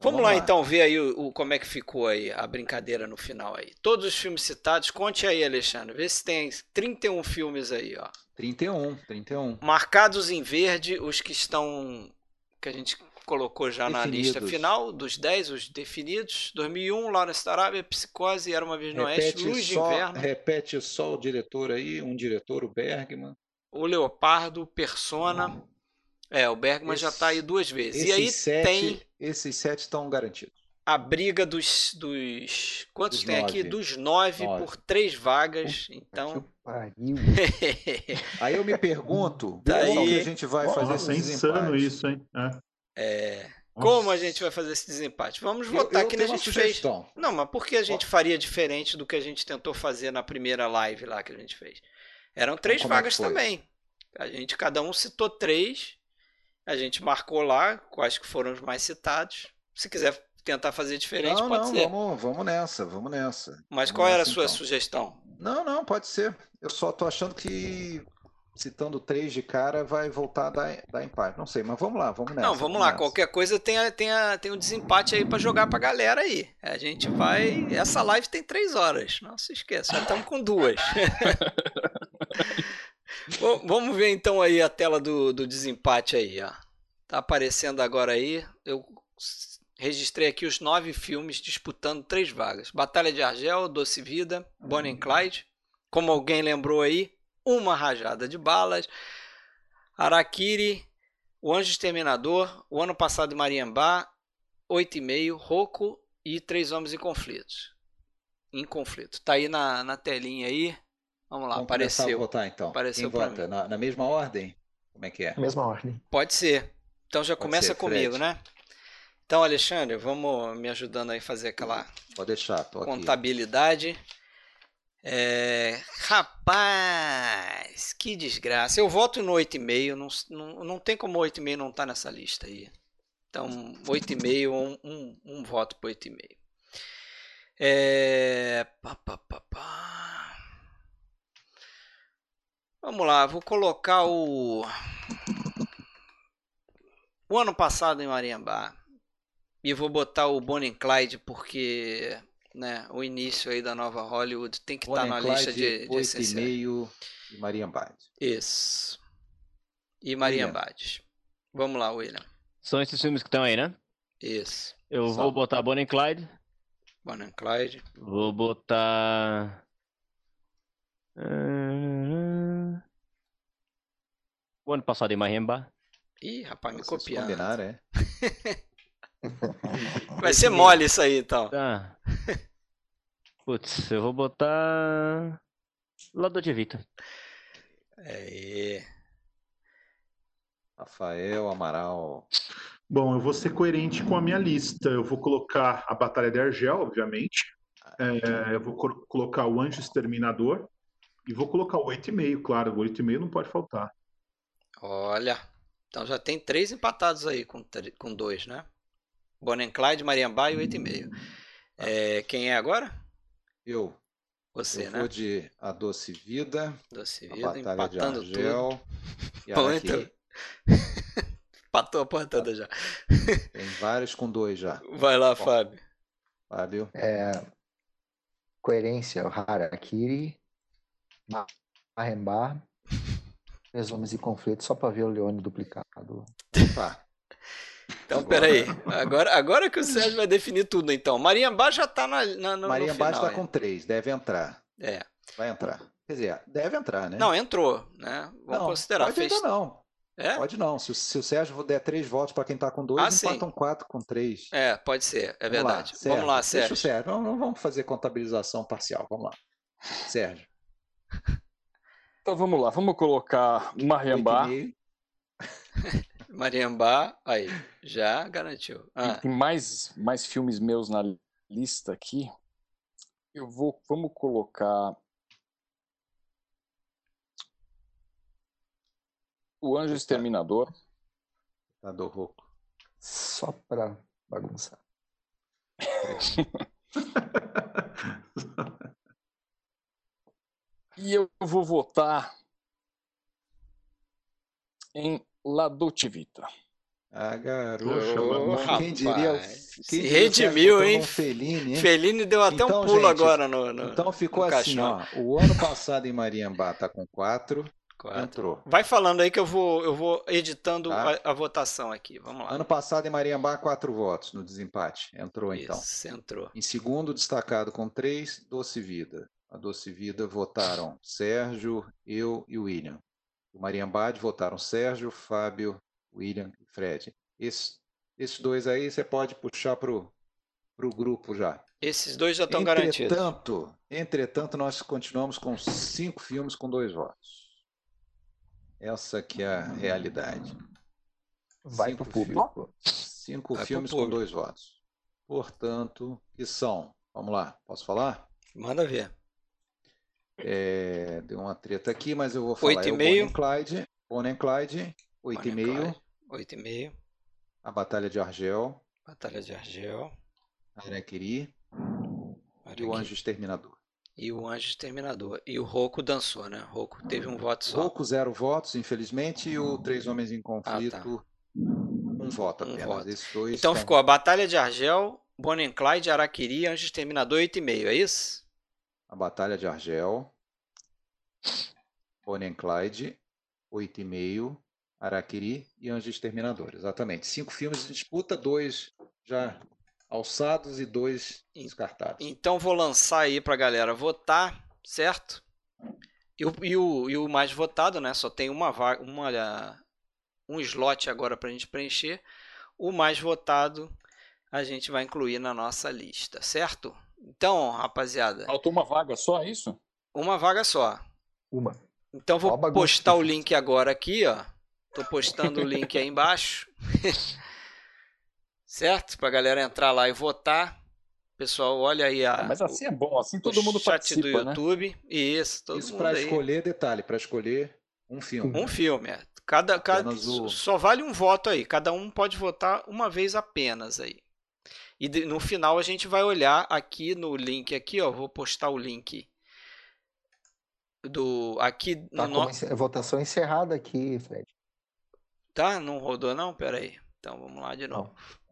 Vamos, lá, lá, então ver aí o, o, como é que ficou aí a brincadeira no final aí. Todos os filmes citados, conte aí, Alexandre, vê se tem 31 filmes aí, ó. 31, 31. Marcados em verde, os que estão que a gente colocou já definidos. na lista final dos 10, os definidos. 2001, Lawrence da Arábia, Psicose, Era uma vez no Oeste, Luz só, de Inverno. Repete só o diretor aí, um diretor, o Bergman. O Leopardo, Persona. Hum. É, o Bergman Esse, já está aí duas vezes. E aí sete, tem. Esses sete estão garantidos. A briga dos. dos quantos dos tem nove. aqui? Dos nove, nove, por três vagas. então. <laughs> aí eu me pergunto, tá como que a gente vai fazer esse desempate? insano isso, hein? É. é... Como a gente vai fazer esse desempate? Vamos votar eu, eu que a gente fez. Não, mas por que a gente faria diferente do que a gente tentou fazer na primeira live lá que a gente fez? Eram três então, vagas é também. A gente, cada um citou três a gente marcou lá quais que foram os mais citados. Se quiser tentar fazer diferente, não, pode não, ser. Vamos, vamos nessa, vamos nessa. Mas vamos qual nessa, era a sua então. sugestão? Não, não, pode ser. Eu só tô achando que citando três de cara vai voltar a dar, dar empate. Não sei, mas vamos lá, vamos nessa. Não, vamos, lá. Nessa. Qualquer coisa tem, a, tem, a, tem um desempate aí para jogar pra galera aí. A gente vai. Essa live tem três horas. Não se esqueça, já estamos com duas. <laughs> vamos ver então aí a tela do, do desempate aí, ó. Tá aparecendo agora aí. Eu registrei aqui os nove filmes disputando três vagas: Batalha de Argel, Doce Vida, Bonnie and Clyde. Como alguém lembrou aí, Uma Rajada de Balas, Arakiri, O Anjo Exterminador, O Ano Passado de Mariambá, Oito e Meio, Roco e Três Homens em Conflitos. Em conflito. Tá aí na, na telinha aí. Vamos lá, Vamos apareceu. A votar, então. Apareceu Quem vota? Na, na mesma ordem? Como é que é? Mesma ordem. Pode ser. Então já começa ser, comigo, né? Então, Alexandre, vamos me ajudando aí a fazer aquela Pode deixar, contabilidade. É... Rapaz, que desgraça. Eu voto no 8,5. Não, não, não tem como 8,5 não estar tá nessa lista aí. Então, 8,5, um, um, um voto para 8,5. É... Pá, pá, pá, pá. Vamos lá, vou colocar o o ano passado em Mariambá. E vou botar o Bonnie Clyde porque né, o início aí da nova Hollywood tem que estar tá na lista de, de 8 e meio e Maria Bad. Isso. E Maria Bad. Vamos lá, William. São esses filmes que estão aí, né? Isso. Eu Só. vou botar Bonnie and Clyde. Bonnie and Clyde. Vou botar... O ano passado em Mahemba. Ih, rapaz, me copiaram. Combinar, é? <laughs> Vai ser mole isso aí, então. Tá. Putz, eu vou botar. Lado de Vita. É. Rafael Amaral. Bom, eu vou ser coerente com a minha lista. Eu vou colocar a Batalha de Argel, obviamente. É, eu vou colocar o Anjo Exterminador. E vou colocar o 8,5, claro. O 8,5 não pode faltar. Olha, então já tem três empatados aí com, com dois, né? Bonnie Clyde, Mariambá e o 8,5. É, quem é agora? Eu. Você, eu né? vou de A Doce Vida, Doce Vida, a Batalha de Argel tudo. <laughs> e Bom, então... <laughs> Empatou a porra toda já. <laughs> Tem vários com dois já. Vai lá, Bom, Fábio. Fábio. É, coerência, o Harakiri, Mahemba, Três Homens em Conflito, só pra ver o Leone duplicado. Tá. Então, peraí. Agora, agora que o Sérgio vai definir tudo, então. Mariambá já tá na, na, no, Mariambá está com três, deve entrar. É. Vai entrar. Quer dizer, deve entrar, né? Não, entrou, né? Vamos não, considerar. Pode Fez... ainda não. É? Pode não. Se, se, o Sérgio der três votos para quem tá com dois, ah, empatam sim. quatro com três. É, pode ser, é vamos verdade. Lá, Sérgio, vamos lá, Sérgio. Deixa o Sérgio. Não, não vamos fazer contabilização parcial. Vamos lá. Sérgio. <laughs> Então vamos lá, vamos colocar Mariambá. <laughs> Mariambá, aí, já garantiu. Ah. Tem mais, mais filmes meus na lista aqui. Eu vou, vamos colocar O Anjo Exterminador. Tá do rouco. Só pra bagunçar. <laughs> <laughs> e eu vou votar em La Dolce Vita. Ah, garoto. Oh, quem diria? Quem se redimiu, hein? Fellini, hein? Fellini deu até então, um pulo gente, agora no, no Então ficou no assim, ó. O ano passado em Mariambá tá com quatro. Quatro. Entrou. Vai falando aí que eu vou, eu vou editando tá. a, a, votação aqui. Vamos lá. Ano passado em Mariambá, quatro votos no desempate. Entrou então. Isso, então. entrou. Em segundo, destacado com três, Doce Vida. A Doce Vida votaram Sérgio, eu e William. O Mariambá votaram Sérgio, Fábio, William e Fred. Esse, esses dois aí você pode puxar para o grupo já. Esses dois já estão entretanto, garantidos. Entretanto, nós continuamos com cinco filmes com dois votos. Essa que é a realidade. Vai para o público. Cinco Vai filmes com dois votos. Portanto, que são? Vamos lá, posso falar? Manda ver. É, deu uma treta aqui, mas eu vou falar. 8,5. É Bonnie Clyde, Bonnie Clyde, 8,5. 8,5. A Batalha de Argel. Batalha de Argel. Araquiri. E o Anjo Exterminador. E o Anjo Exterminador. E o Roku dançou, né? Roku teve um voto só. Roku, zero votos, infelizmente. E o Três Homens em Conflito, ah, tá. um voto apenas. Um voto. Dois então ficou a Batalha de Argel, Bonnie Clyde, Araquiri, Anjo Exterminador, 8,5, é isso? A Batalha de Argel, Bonnie and Clyde, 8,5, Araquiri e Anjo Exterminador. Exatamente. Cinco filmes de disputa, dois já alçados e dois descartados. Então vou lançar aí para a galera votar, certo? E o, e, o, e o mais votado, né? Só tem uma vaga, uma, um slot agora para a gente preencher. O mais votado a gente vai incluir na nossa lista, certo? Então, rapaziada. Faltou uma vaga só, é isso? Uma vaga só. Uma. Então vou postar o link agora aqui, ó. Tô postando o link aí embaixo. <laughs> certo? Pra galera entrar lá e votar. Pessoal, olha aí a. É, mas assim é bom, assim todo mundo chat participa, do né? YouTube. Né? Isso, todo Isso mundo. Isso para escolher, detalhe, para escolher um filme. Um filme, é. Cada, cada o... só vale um voto aí. Cada um pode votar uma vez apenas aí. E no final a gente vai olhar aqui no link aqui, ó, vou postar o link do aqui tá no votação encerrada aqui, Fred. Tá, não rodou não? Pera aí. Então vamos lá de novo. Não.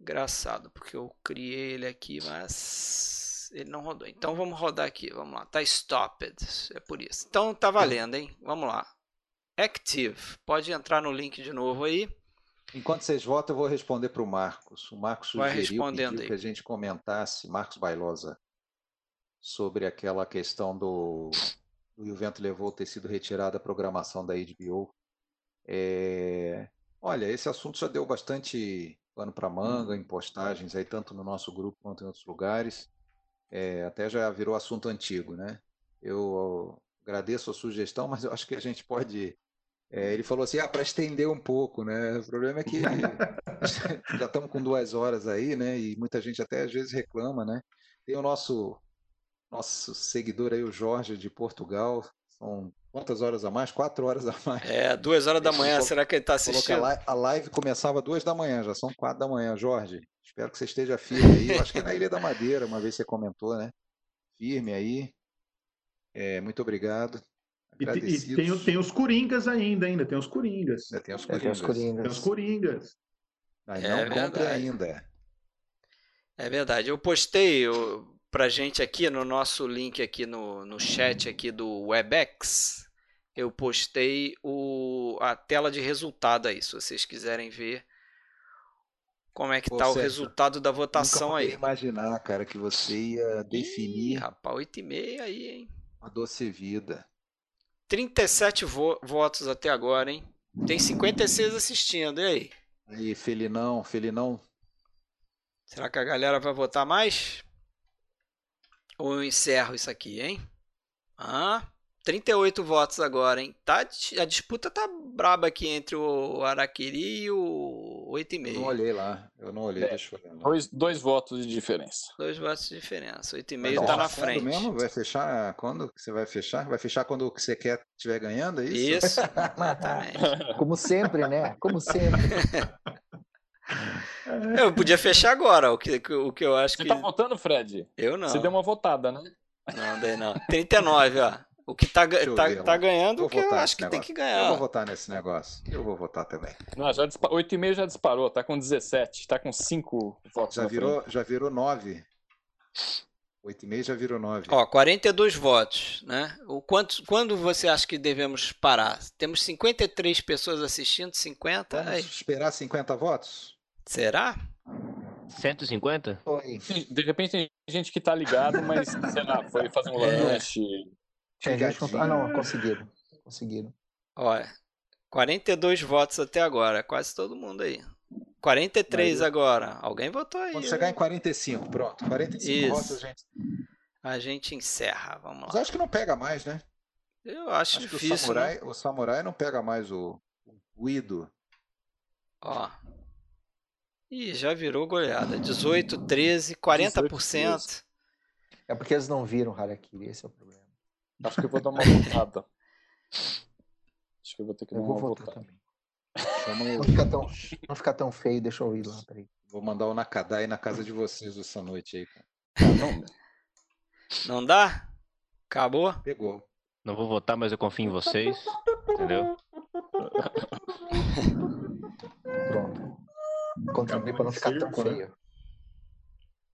Engraçado, porque eu criei ele aqui, mas ele não rodou. Então vamos rodar aqui, vamos lá. Tá stopped, é por isso. Então tá valendo, hein? Vamos lá. Active, pode entrar no link de novo aí. Enquanto vocês votam, eu vou responder para o Marcos. O Marcos sugeriu que a gente comentasse, Marcos Bailosa, sobre aquela questão do, do E o Vento Levou ter sido retirado da programação da HBO. É... Olha, esse assunto já deu bastante pano para manga em postagens aí, tanto no nosso grupo quanto em outros lugares. É, até já virou assunto antigo, né? Eu agradeço a sugestão, mas eu acho que a gente pode. É, ele falou assim, ah, para estender um pouco, né? O problema é que <laughs> já estamos com duas horas aí, né? E muita gente até às vezes reclama, né? Tem o nosso nosso seguidor aí, o Jorge de Portugal. São quantas horas a mais? Quatro horas a mais. É, duas horas da manhã. Será que ele está assistindo? A live começava duas da manhã, já são quatro da manhã. Jorge, espero que você esteja firme aí. Eu acho que é na Ilha da Madeira, uma vez você comentou, né? Firme aí. É, muito obrigado. E, e tem, tem, os Coringas ainda, ainda. Tem os Coringas. É, tem os Coringas. É, tem os Coringas. Tem os Coringas. Mas não é compre ainda. É verdade. Eu postei, eu pra gente aqui no nosso link aqui no, no chat aqui do Webex. Eu postei o, a tela de resultado aí, se vocês quiserem ver como é que Pô, tá Sérgio, o resultado da votação nunca aí. imaginar, cara, que você ia definir. Ih, rapaz, 8 e meia aí, hein? A doce vida. 37 vo votos até agora, hein? Tem 56 assistindo, e aí? Aí, Felinão, Felinão. Será que a galera vai votar mais? Ou eu encerro isso aqui, hein? Ah, 38 votos agora, hein? Tá, a disputa tá braba aqui entre o Araquiri e o 8,5. Eu não olhei lá, eu não olhei, é, deixa eu olhar. Dois, dois votos de diferença. Dois votos de diferença, 8,5 tá na frente. mesmo? Vai fechar quando você vai fechar? Vai fechar quando o que você quer estiver ganhando, é isso? Isso, <laughs> exatamente. Como sempre, né? Como sempre. Eu podia fechar agora, o que, o que eu acho Você que. Você tá votando, Fred? Eu não. Você deu uma votada, né? Não, dei não. 39, ó. O que tá, tá, tá ganhando, o que eu acho que negócio. tem que ganhar. Eu vou votar nesse negócio. Eu vou votar também. Não, já dispa... 8,5 já disparou, tá com 17, tá com 5 votos. Já virou, já virou 9. 8,5 já virou 9. Ó, 42 votos, né? O quanto, quando você acha que devemos parar? Temos 53 pessoas assistindo, 50. Vamos aí. esperar 50 votos? Será? 150? Foi. De repente tem gente que tá ligado, mas, sei lá, foi fazer um é. lanche. Ah, não, conseguiram. Conseguiram. Olha, 42 votos até agora, quase todo mundo aí. 43 agora. Alguém votou aí. Quando chegar em 45, pronto. 45 Isso. votos a gente. A gente encerra, vamos lá. Mas acho que não pega mais, né? Eu acho, acho difícil. o, samurai, né? o samurai não pega mais o, o Ido. Ó, Ih, já virou goleada. 18, 13, 40%. 18, É porque eles não viram Harakiri, esse é o problema. Acho que eu vou dar uma votada. Acho que eu vou ter que eu dar uma votada. Também. Não fica, tão, não fica tão feio, deixa eu ir lá, peraí. Vou mandar o Nakadai na casa de vocês essa noite aí, cara. Não, não dá? Acabou? Pegou. Não vou votar, mas eu confio em vocês. Entendeu? Pronto. Contribuir para não ficar tão feio.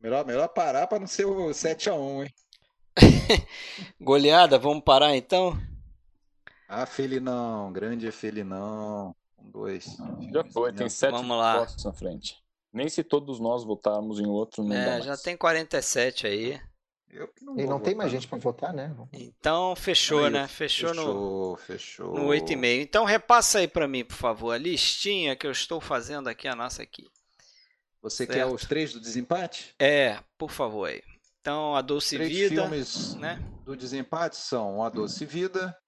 Melhor, melhor parar para não ser o 7x1, hein? <laughs> Goleada, vamos parar então? Ah, Felinão, grande Felinão. Um, dois. Já foi, tem sete vamos lá. na frente. Nem se todos nós votarmos em outro, não é, já tem 47 aí. Eu não e não tem mais gente para votar, né? Então fechou, aí, né? Fechou, fechou no, fechou. no 8,5. Então repassa aí para mim, por favor, a listinha que eu estou fazendo aqui, a nossa aqui. Você certo? quer os três do desempate? É, por favor aí. Então, A Doce três Vida. filmes né? do desempate são A Doce Vida.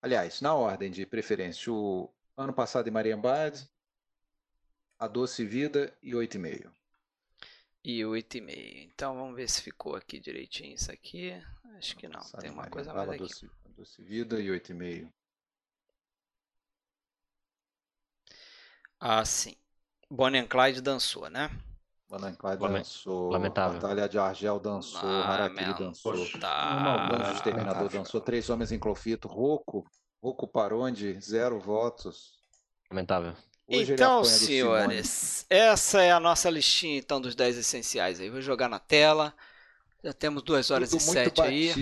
Aliás, na ordem de preferência, o ano passado em Mariambade, A Doce Vida e 8,5 e 8,5. Então vamos ver se ficou aqui direitinho isso aqui. Acho que não. Tem uma coisa mais aqui. Doce, doce Vida e 8,5. Ah, sim. Bonnie and Clyde dançou, né? Clyde dançou. Lamentável. Batalha de Argel dançou. Ah, Harakiri dançou. Tá. O Exterminador dançou. Três Homens em Clofito. Roco. Roco Paronde, zero votos. Lamentável. Hoje então, senhores, essa é a nossa listinha então dos 10 essenciais aí. Vou jogar na tela. Já temos 2 horas Tudo e 7 aí.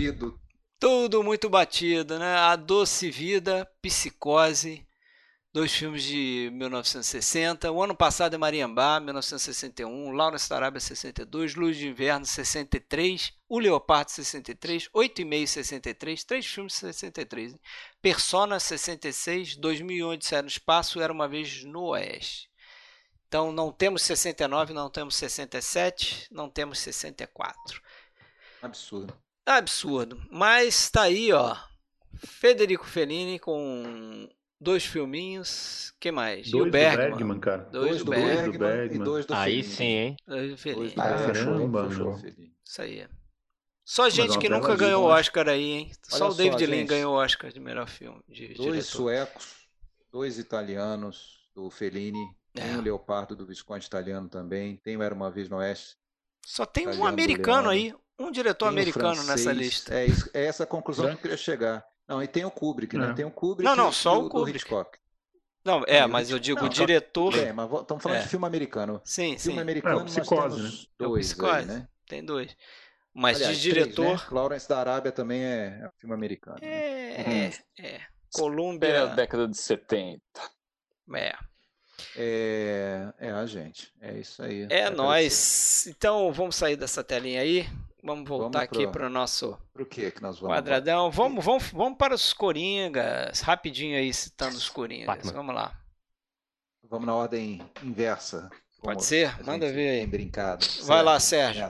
Tudo muito batido, né? A Doce Vida, Psicose, dois filmes de 1960. O ano passado é Mariambá, 1961. Lawrence da Arábia, 62. Luz de Inverno, 63. O Leopardo, 63. Oito e meio, 63. Três filmes, 63. Hein? Persona, 66. 2001, Odisseia no Espaço. Era uma vez no Oeste. Então, não temos 69, não temos 67, não temos 64. Absurdo. Absurdo. Mas está aí, ó. Federico Fellini com dois filminhos. que mais? Dois e o Bergman. do Bergman, cara. Dois, dois do, Bergman, do Bergman. E dois do Aí sim, hein? Dois do Fellini. Ah, Caramba, Isso aí. Só gente que nunca ganhou o Oscar aí, hein? Só o David Lean ganhou o Oscar de melhor filme. De dois diretor. suecos, dois italianos do Fellini, é. tem o Leopardo do Visconde italiano também, tem o Era Uma Vez no Oeste. Só tem um americano aí, um diretor tem americano nessa lista. É, isso, é essa a conclusão que eu queria chegar. Não, e tem o Kubrick, né? Tem o Kubrick não, não, só o Kubrick. Hitchcock. Não, é, mas eu digo não, o diretor. É, mas estamos falando é. de filme americano. Sim, filme sim. americano, é, psicose, nós temos né? dois. Psicose, aí, né? Tem dois. Mas Aliás, de diretor. Três, né? Lawrence da Arábia também é, é filme americano. É, né? é. é. Colômbia. É a década de 70. É. É, é a gente. É isso aí. É nós. Então vamos sair dessa telinha aí. Vamos voltar vamos aqui para o nosso pro que que nós vamos quadradão. Vamos, vamos, vamos para os Coringas. Rapidinho aí, citando os Coringas. Vamos lá. Vamos na ordem inversa. Pode ser? Manda ver aí. Brincado. Vai lá, Sérgio.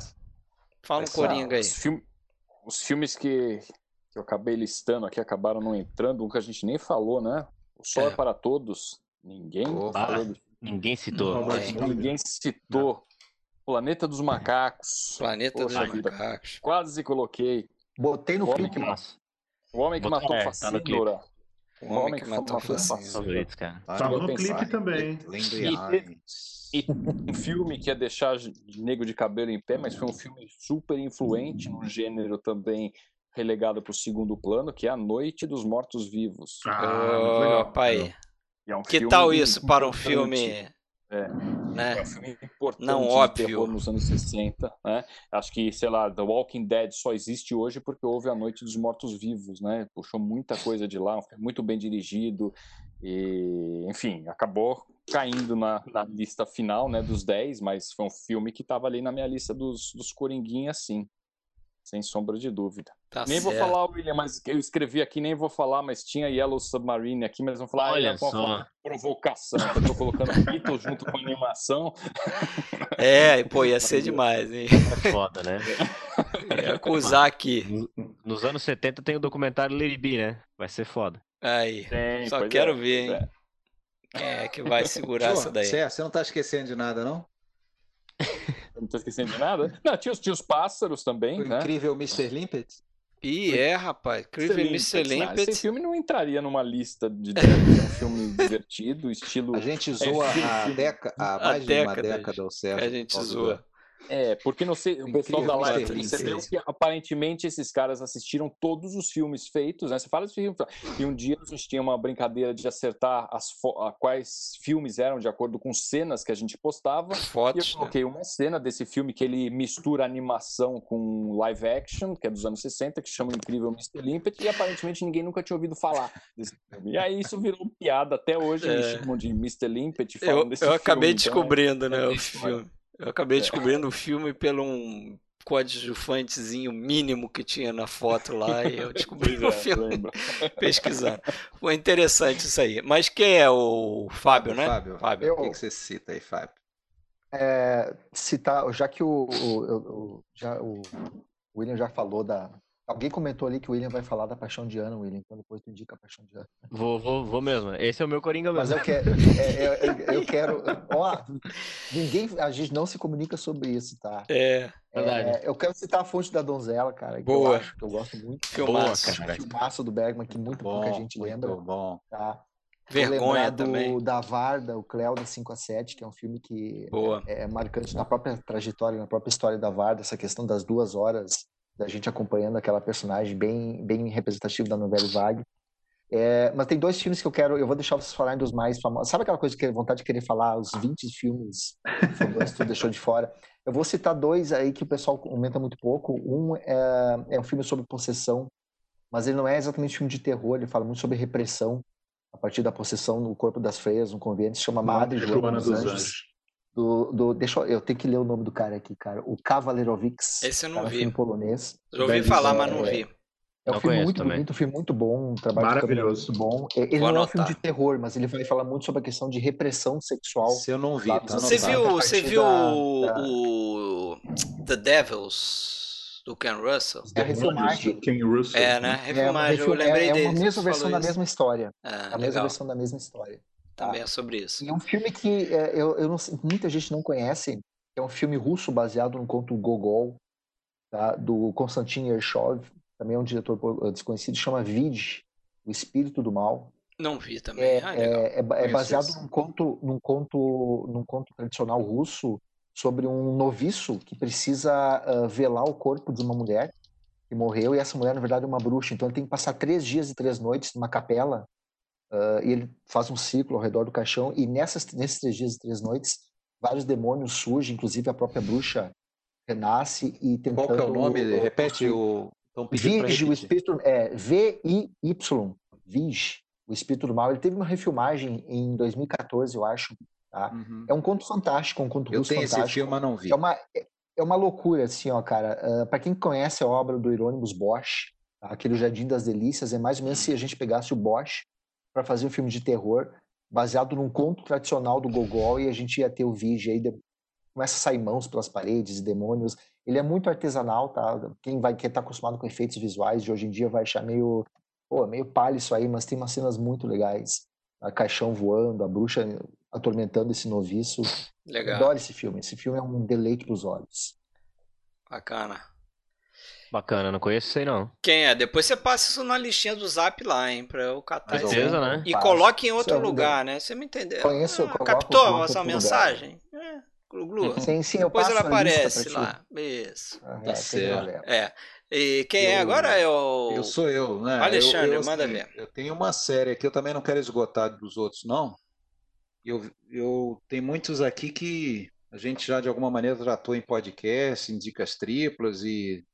Fala Essa, um Coringa aí. Os, filme, os filmes que, que eu acabei listando aqui acabaram não entrando, um que a gente nem falou, né? O Sol é, é para Todos. Ninguém falou. Ninguém citou. Não, é. Ninguém citou. Planeta dos Macacos. Planeta Poxa dos vida. Macacos. Quase coloquei. Botei no filme. Que, o Homem que Botou, matou é, Facínora. Tá o Homem que, que matou Facínora. Tava no clipe também. E, e um filme que ia deixar Nego de Cabelo em pé, mas foi um filme super influente no gênero também relegado para o segundo plano, que é A Noite dos Mortos Vivos. Ah, legal. pai. É um que tal isso para um filme é, né? é um filme importante não óbvio nos anos 60, né? Acho que, sei lá, The Walking Dead só existe hoje porque houve a Noite dos Mortos Vivos, né? Puxou muita coisa de lá, um filme muito bem dirigido e, enfim, acabou caindo na, na lista final, né, dos 10, mas foi um filme que estava ali na minha lista dos, dos Coringuinhas, sim. Sem sombra de dúvida. Tá nem certo. vou falar, William, mas eu escrevi aqui, nem vou falar, mas tinha Yellow Submarine aqui, mas vão falar, olha só. provocação, eu tô colocando <laughs> Beatles junto com animação. É, pô, ia ser demais, hein? É foda, né? <laughs> Ia acusar aqui. Nos anos 70 tem o documentário Lady B, né? Vai ser foda. Aí, Sim, só quero é, ver, hein? É. Quem é que vai segurar essa daí? Você não tá esquecendo de nada, não? <laughs> não tô esquecendo de nada? <laughs> Não, tinha, tinha os pássaros também, o né? incrível Mr. Limpet. Ih, é, rapaz. Incrível Mr. Limpet. Esse filme não entraria numa lista de <laughs> é um filme divertido, estilo... A gente <laughs> zoa é, a, deca, a mais a de uma década, ou seja, a gente zoa. É, porque não sei, o pessoal da live percebeu que aparentemente esses caras assistiram todos os filmes feitos, né? Você fala de filme, e um dia a gente tinha uma brincadeira de acertar as quais filmes eram de acordo com cenas que a gente postava. Fotos. E eu coloquei né? uma cena desse filme que ele mistura animação com live action, que é dos anos 60, que chama Incrível Mr. Limpet, e aparentemente ninguém nunca tinha ouvido falar desse filme. E aí isso virou piada até hoje, é. me chamam de Mr. Limpet. Eu, eu filme, acabei então, descobrindo, né, o filme. Eu acabei é. descobrindo o filme pelo um coadjuvantezinho mínimo que tinha na foto lá e eu descobri é, o filme <laughs> pesquisando. Foi interessante isso aí. Mas quem é o Fábio, né? Fábio, Fábio eu, o que, que você cita aí, Fábio? É, citar, já que o, o, o, já, o William já falou da, Alguém comentou ali que o William vai falar da Paixão de Ana, William, então depois tu indica a Paixão de Ana. Vou, vou, vou mesmo. Esse é o meu Coringa mesmo. Mas eu quero. É, é, eu, eu, quero. Ó, ninguém. A gente não se comunica sobre isso, tá? É. é eu quero citar a fonte da donzela, cara. Boa. Que eu, acho, que eu gosto muito. Filmaço, cara. Filmaço do Bergman, que muito bom, pouca gente muito lembra. bom. Tá? Vergonha do, também. Da Varda, o Cléo da 5 a 7, que é um filme que é, é, marcante na própria trajetória, na própria história da Varda, essa questão das duas horas da gente acompanhando aquela personagem bem, bem representativa da novela Vague. É, mas tem dois filmes que eu quero, eu vou deixar vocês falarem dos mais famosos. Sabe aquela coisa que eu vontade de querer falar, os 20 filmes que tu deixou de fora? Eu vou citar dois aí que o pessoal comenta muito pouco. Um é, é um filme sobre possessão, mas ele não é exatamente um filme de terror, ele fala muito sobre repressão a partir da possessão no corpo das freiras, um convento, se chama Madre Joana, Joana dos, dos Anjos. Anjos. Do, do, deixa eu, eu tenho que ler o nome do cara aqui, cara. O Cavalerovics. Esse eu não vi. Filme polonês. Já ouvi falar, mas não vi. É um filme muito também. bonito, um filme muito bom, um trabalho Maravilhoso. muito bom. É, ele Vou não anotar. é um filme de terror, mas ele vai falar muito sobre a questão de repressão sexual. Se eu não vi, tá Você viu, você viu da, da... o The Devils do Ken Russell? É a refilmagem. Ken Russell. É, né? Refilmagem, é, eu lembrei é, dele. É a mesma versão da mesma história. É, a mesma versão da mesma história. Tá? Também é sobre isso. E é um filme que é, eu, eu não, muita gente não conhece. É um filme russo baseado no conto Gogol, tá? do Konstantin Yershov também é um diretor desconhecido, chama Vid, O Espírito do Mal. Não vi também. É, ah, é, é, é baseado num conto, num, conto, num conto tradicional russo sobre um noviço que precisa uh, velar o corpo de uma mulher que morreu, e essa mulher, na verdade, é uma bruxa. Então ele tem que passar três dias e três noites numa capela, uh, e ele faz um ciclo ao redor do caixão, e nessas, nesses três dias e três noites, vários demônios surgem, inclusive a própria bruxa renasce e tentando... Qual que é o nome? Repete o, então, Vige, o espírito é V-I-Y, Vige, o espírito do mal. Ele teve uma refilmagem em 2014, eu acho. Tá? Uhum. É um conto fantástico, um conto eu russo fantástico. Eu tenho esse filme, mas não vi. É uma, é uma loucura, assim, ó, cara. Uh, ah, para quem conhece a obra do Hieronymus Bosch, tá? aquele Jardim das Delícias, é mais ou menos se a gente pegasse o Bosch para fazer um filme de terror baseado num conto tradicional do Gogol e a gente ia ter o Vige aí, começa a sair mãos pelas paredes e demônios. Ele é muito artesanal, tá? Quem vai estar tá acostumado com efeitos visuais de hoje em dia vai achar meio, pô, meio palha isso aí, mas tem umas cenas muito legais. A caixão voando, a bruxa atormentando esse noviço. Legal. Adoro esse filme. Esse filme é um deleite para os olhos. Bacana. Bacana, não conheço isso aí não. Quem é? Depois você passa isso na listinha do Zap lá, hein, pra eu catar. Certeza, né? E coloque em outro lugar, né? Você me entendeu? Conheço, ah, captou essa mensagem? É. Glu-glu. Sim, sim, Depois ela aparece lá. Isso. Ah, tá é, certo. É. E quem é eu, é agora é o. Eu sou eu, né? Alexandre, eu, eu, manda assim, ver. Eu tenho uma série aqui, eu também não quero esgotar dos outros, não. Eu, eu tenho muitos aqui que a gente já de alguma maneira tratou em podcast, em dicas triplas e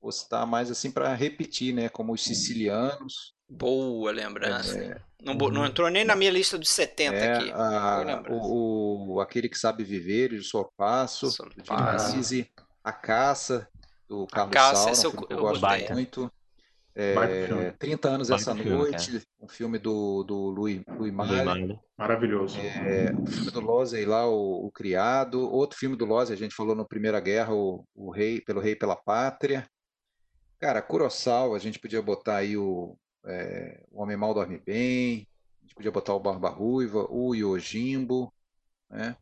vou citar mais assim para repetir, né? Como os sicilianos. Boa lembrança. É, não, não, entrou nem na minha lista dos 70 é, aqui. A, o, o, aquele que sabe viver, o Sorpasso, Dino A Caça, do Carlos Caça, Saura, um eu, eu, eu gosto muito. É, 30 anos essa filme, noite, cara. um filme do, do Louis, Louis Malle. Maravilhoso. É, o filme do Lozey lá, o, o, Criado. Outro filme do Lozey, a gente falou no Primeira Guerra, o, o Rei, pelo Rei pela Pátria. Cara, Kurosawa, a gente podia botar aí o, é, o Homem Mal Dorme Bem, a gente podia botar o Barba Ruiva, o Yojimbo, né?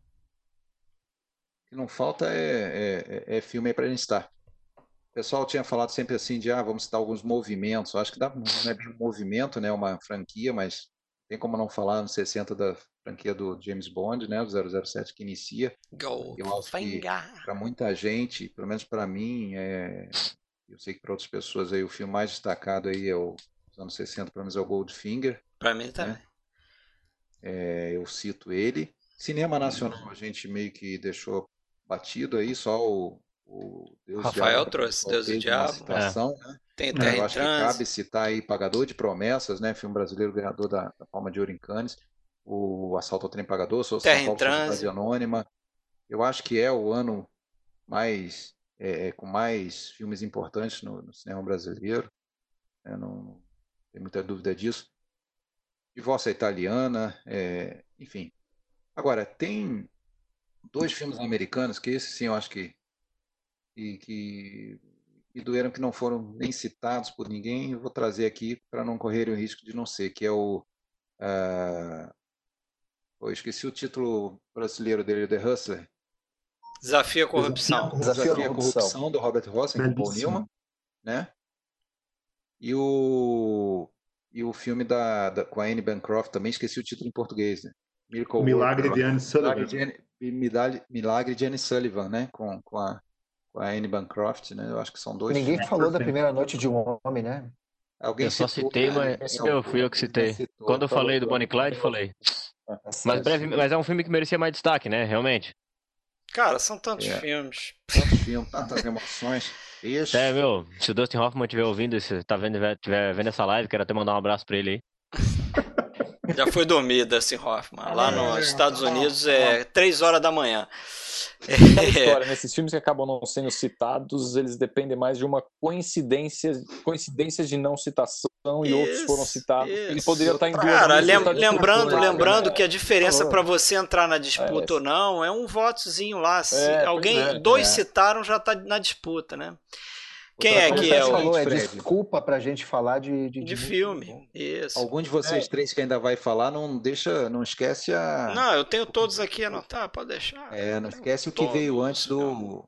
O que não falta é, é, é filme aí pra gente estar. O pessoal tinha falado sempre assim de, ah, vamos citar alguns movimentos. Eu acho que dá, não é bem um movimento, né? Uma franquia, mas tem como não falar nos 60 da franquia do James Bond, né? O 007 que inicia. Go eu acho que para muita gente, pelo menos para mim, é, eu sei que para outras pessoas aí o filme mais destacado aí é o dos anos 60, pelo menos é o Goldfinger. Para mim também. Né? É, eu cito ele. Cinema nacional a gente meio que deixou batido aí, só o, o Deus Rafael Diabo, trouxe Deus e Diabo. Citação, é. né? Tem Terra Eu acho que cabe citar aí Pagador de Promessas, né? Filme brasileiro ganhador da, da Palma de Ouro em Cannes. O Assalto ao Trem Pagador, Sou Terra São Paulo Sociedade Anônima. Eu acho que é o ano mais é, é, com mais filmes importantes no, no cinema brasileiro. É, não, tem muita dúvida disso. Divórcio Italiana, é, enfim. Agora, tem dois filmes americanos que esse sim eu acho que, que, que, que doeram que não foram nem citados por ninguém. Eu vou trazer aqui para não correr o risco de não ser, que é o. Uh, eu esqueci o título brasileiro dele, The Hustler. Desafio à corrupção. Desafio, Desafio à corrupção, do Robert Rossen com Paul Newman, né? E o, e o filme da, da, com a Anne Bancroft também, esqueci o título em português, né? Miracle Milagre World, de Anne Sullivan. Milagre, Milagre de Anne Sullivan, né? Com, com, a, com a Anne Bancroft, né? Eu acho que são dois Ninguém falou da primeira noite de um homem, né? Alguém eu só citei, mas eu fui eu que citei. Quando eu falei do Bonnie Clyde, falei. Mas, breve, mas é um filme que merecia mais destaque, né? Realmente. Cara, são tantos é. filmes. Tantos filmes, tantas emoções. Isso. É, meu, se o Dustin Hoffman estiver ouvindo, se tá vendo, tiver vendo essa live, quero até mandar um abraço pra ele aí. Já foi dormir, Dustin Hoffman. Lá nos Estados Unidos é 3 horas da manhã. É <laughs> história, nesses filmes que acabam não sendo citados, eles dependem mais de uma coincidência, coincidência de não citação e isso, outros foram citados. Isso. Ele poderia estar em duas. Cara, lem lembrando, lembrando que a diferença para você entrar na disputa é. ou não é um votozinho lá. Se é, alguém, é, dois é. citaram, já está na disputa, né? Quem é que é o. Falou, é desculpa pra gente falar de. De, de filme. Isso. Algum de vocês é. três que ainda vai falar, não deixa, não esquece a. Não, eu tenho todos aqui anotar, pode deixar. É, não esquece o que veio antes do,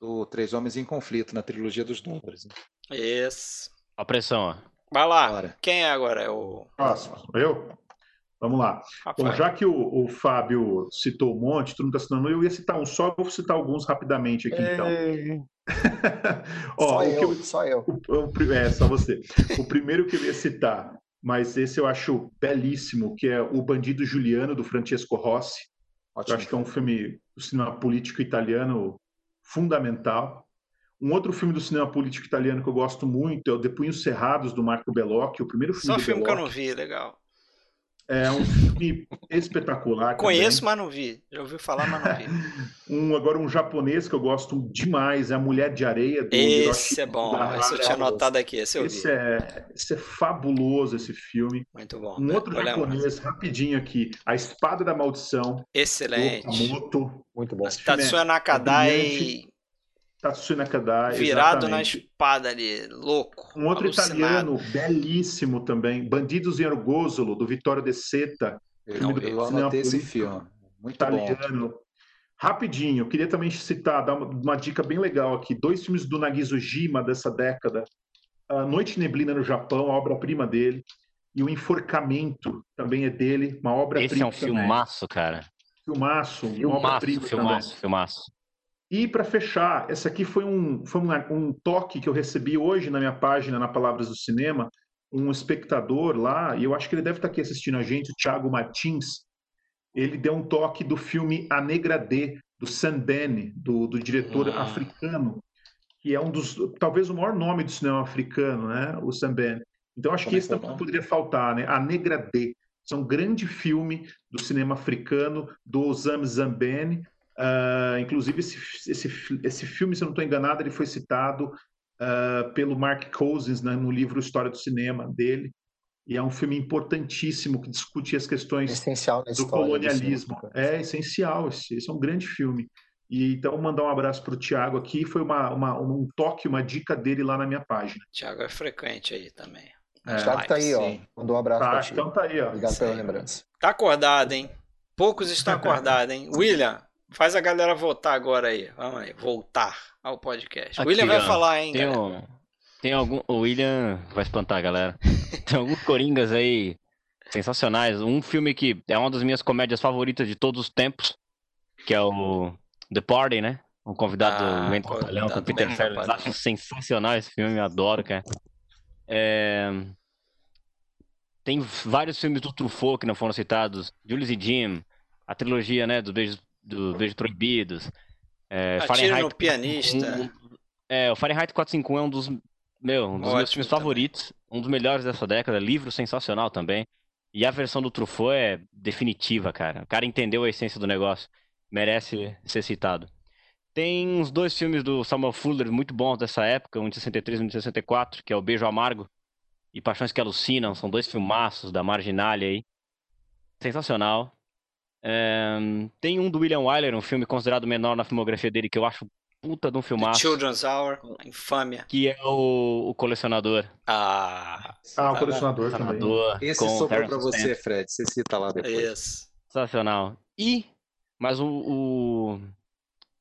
do Três Homens em Conflito, na trilogia dos Dólares. Isso. A pressão, ó. Vai lá. Bora. Quem é agora? É o. Próximo. Eu? Vamos lá. Bom, já que o, o, Fábio citou um monte, tu não está citando, eu ia citar um só, eu vou citar alguns rapidamente aqui, então. Ó, só, eu, eu, só eu. O, é, só você. o primeiro que eu ia citar, mas esse eu acho belíssimo, que é O Bandido Juliano, do Francesco Rossi. Ótimo. Eu acho que é um filme do cinema político italiano fundamental. Um outro filme do cinema político italiano que eu gosto muito é o De Punhos Cerrados, do Marco Bellocchio, o primeiro filme Só filme Bellocchio. que eu não vi, legal. É um filme espetacular. Conheço, também. mas não vi. Já ouvi falar, mas não vi. <laughs> um, agora, um japonês que eu gosto demais é A Mulher de Areia. Do esse Hiroshi é bom. Esse eu tinha anotado aqui. Esse eu esse vi. É, esse é fabuloso, esse filme. Muito bom. Um outro japonês, rapidinho aqui. A Espada da Maldição. Excelente. Muito bom. Tatsuya Nakadai Tatsuya Nakadai. Virado exatamente. na espada ali, louco. Um outro alucinado. italiano belíssimo também, Bandidos em Argosolo, do Vittorio De Seta. Eu, eu anotei esse filme. Muito italiano. bom. Rapidinho, queria também citar, dar uma, uma, dica bem legal aqui. Dois filmes do Nagizujima dessa década. A Noite Neblina no Japão, a obra-prima dele. E O Enforcamento, também é dele, uma obra-prima. Esse é um filmaço, cara. Filmaço, filmaço, filmaço, filmaço. E para fechar, esse aqui foi, um, foi um, um, toque que eu recebi hoje na minha página, na Palavras do Cinema, um espectador lá, e eu acho que ele deve estar aqui assistindo a gente, o Thiago Martins, ele deu um toque do filme A Negra D, do Sam Ben, do, do diretor ah. africano, que é um dos, talvez o maior nome do cinema africano, né, o Sam Ben. Então acho Como que esse também poderia faltar, né, A Negra D. Esse é um grande filme do cinema africano, do Zam Zambene, Uh, inclusive, esse, esse, esse filme, se eu não estou enganado, ele foi citado uh, pelo Mark Cousins né, no livro História do Cinema dele. E é um filme importantíssimo que discute as questões do colonialismo. Do é essencial, esse, esse, é um grande filme. E então, mandar um abraço para o Tiago aqui. Foi uma, uma, um toque, uma dica dele lá na minha página. Tiago é frequente aí também. É, o Thiago tá aí, ó. Mandou um abraço tá, Então tá aí, ó. Obrigado pela lembrança. Tá acordado, hein? Poucos estão acordados, hein? <laughs> William, Faz a galera votar agora aí. Vamos aí, voltar ao podcast. Aqui, William vai ó, falar, hein, tem, um, tem algum. O William vai espantar a galera. <laughs> tem alguns coringas aí sensacionais. Um filme que é uma das minhas comédias favoritas de todos os tempos, que é o The Party, né? Um convidado ah, do Wayne com o Peter Sellers. Acho sensacional esse filme, adoro, cara. É... Tem vários filmes do Truffaut que não foram citados. Julius e Jim, a trilogia, né, dos Beijos do Beijo Proibidos. É, Fahrenheit no pianista. é, o Fahrenheit 451 é um dos, meu, um dos Ótimo meus filmes também. favoritos, um dos melhores dessa década, livro sensacional também. E a versão do Truffaut é definitiva, cara. O cara entendeu a essência do negócio, merece ser citado. Tem uns dois filmes do Samuel Fuller muito bons dessa época, um de 63 e um de 64, que é o Beijo Amargo e Paixões que Alucinam, são dois filmaços da Marginalia aí. Sensacional. É, tem um do William Wyler, um filme considerado menor na filmografia dele, que eu acho puta de um filmaço. The Children's Hour, infâmia. Que é o, o Colecionador. Ah, ah o Colecionador, colecionador também. Esse sobrou pra você, Fred. Você cita lá depois. Isso. Sensacional. E, mas o, o,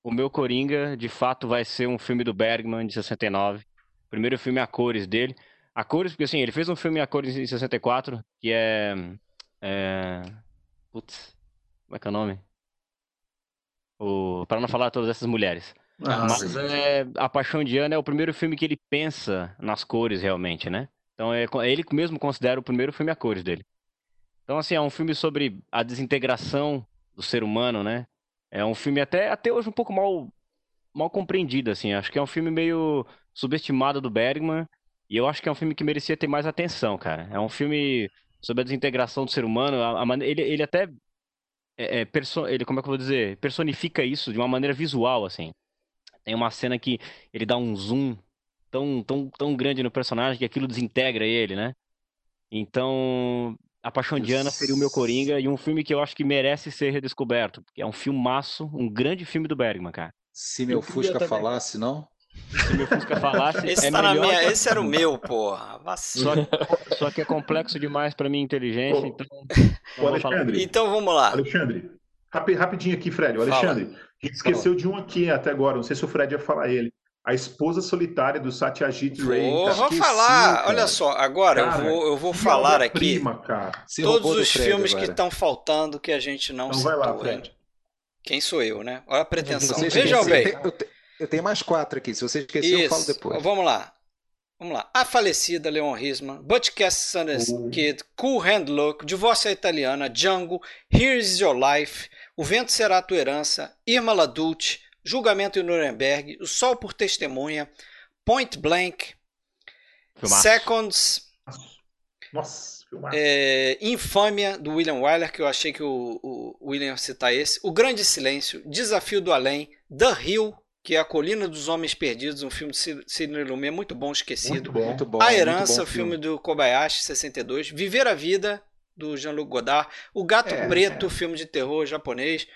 o meu Coringa, de fato, vai ser um filme do Bergman, de 69. primeiro filme a cores dele. A cores, porque assim, ele fez um filme a cores em 64, que é... é... Putz, como é que é o nome? O... Para não falar todas essas mulheres. Ah, Mas é, A Paixão de Ana é o primeiro filme que ele pensa nas cores realmente, né? Então é, ele mesmo considera o primeiro filme a cores dele. Então, assim, é um filme sobre a desintegração do ser humano, né? É um filme até, até hoje um pouco mal, mal compreendido, assim. Acho que é um filme meio subestimado do Bergman. E eu acho que é um filme que merecia ter mais atenção, cara. É um filme sobre a desintegração do ser humano. A, a, ele, ele até. É, é, perso, ele, como é que eu vou dizer? Personifica isso de uma maneira visual, assim. Tem uma cena que ele dá um zoom tão, tão, tão grande no personagem que aquilo desintegra ele, né? Então, a Paixão de Ana seria o meu Coringa e um filme que eu acho que merece ser redescoberto, porque é um filmaço, um grande filme do Bergman, cara. Se meu Fusca falasse, não? Se meu Fusca falasse, esse, é tá minha... esse era o meu, porra. Só, só, que é complexo demais para minha inteligência, então... Ô, Alexandre, então vamos lá. Alexandre, rapidinho aqui, Fred. O Alexandre, Fala. a gente esqueceu Fala. de um aqui até agora, não sei se o Fred ia falar ele a esposa solitária do Satyajit Ray. Vou, vou falar, olha só, agora cara, eu vou, eu vou falar aqui prima, todos os filmes agora. que estão faltando que a gente não então citou. Vai lá, Fred. Quem sou eu, né? Olha a pretensão. Vejam bem. Eu, eu, tenho mais quatro aqui. Se você esquecer, eu falo depois. Vamos lá. Vamos lá. A falecida Leon Risman, Butchcast Sundance uh. Kid, Cool Hand Look, Divórcio Italiana, Django, Here's Your Life, O Vento Será a Tua Herança, Irma Ladult, Julgamento em Nuremberg, O Sol por Testemunha, Point Blank, Filmaço. Seconds, Nossa, é, Infâmia, do William Wyler, que eu achei que o, o William ia citar esse, O Grande Silêncio, Desafio do Além, The Hill, que é A Colina dos Homens Perdidos, um filme de Sidney Lumet muito bom, esquecido. Muito bom, muito bom, a Herança, o filme. filme do Kobayashi, 62. Viver a Vida, do Jean-Luc Godard. O Gato é, Preto, é. filme de terror japonês.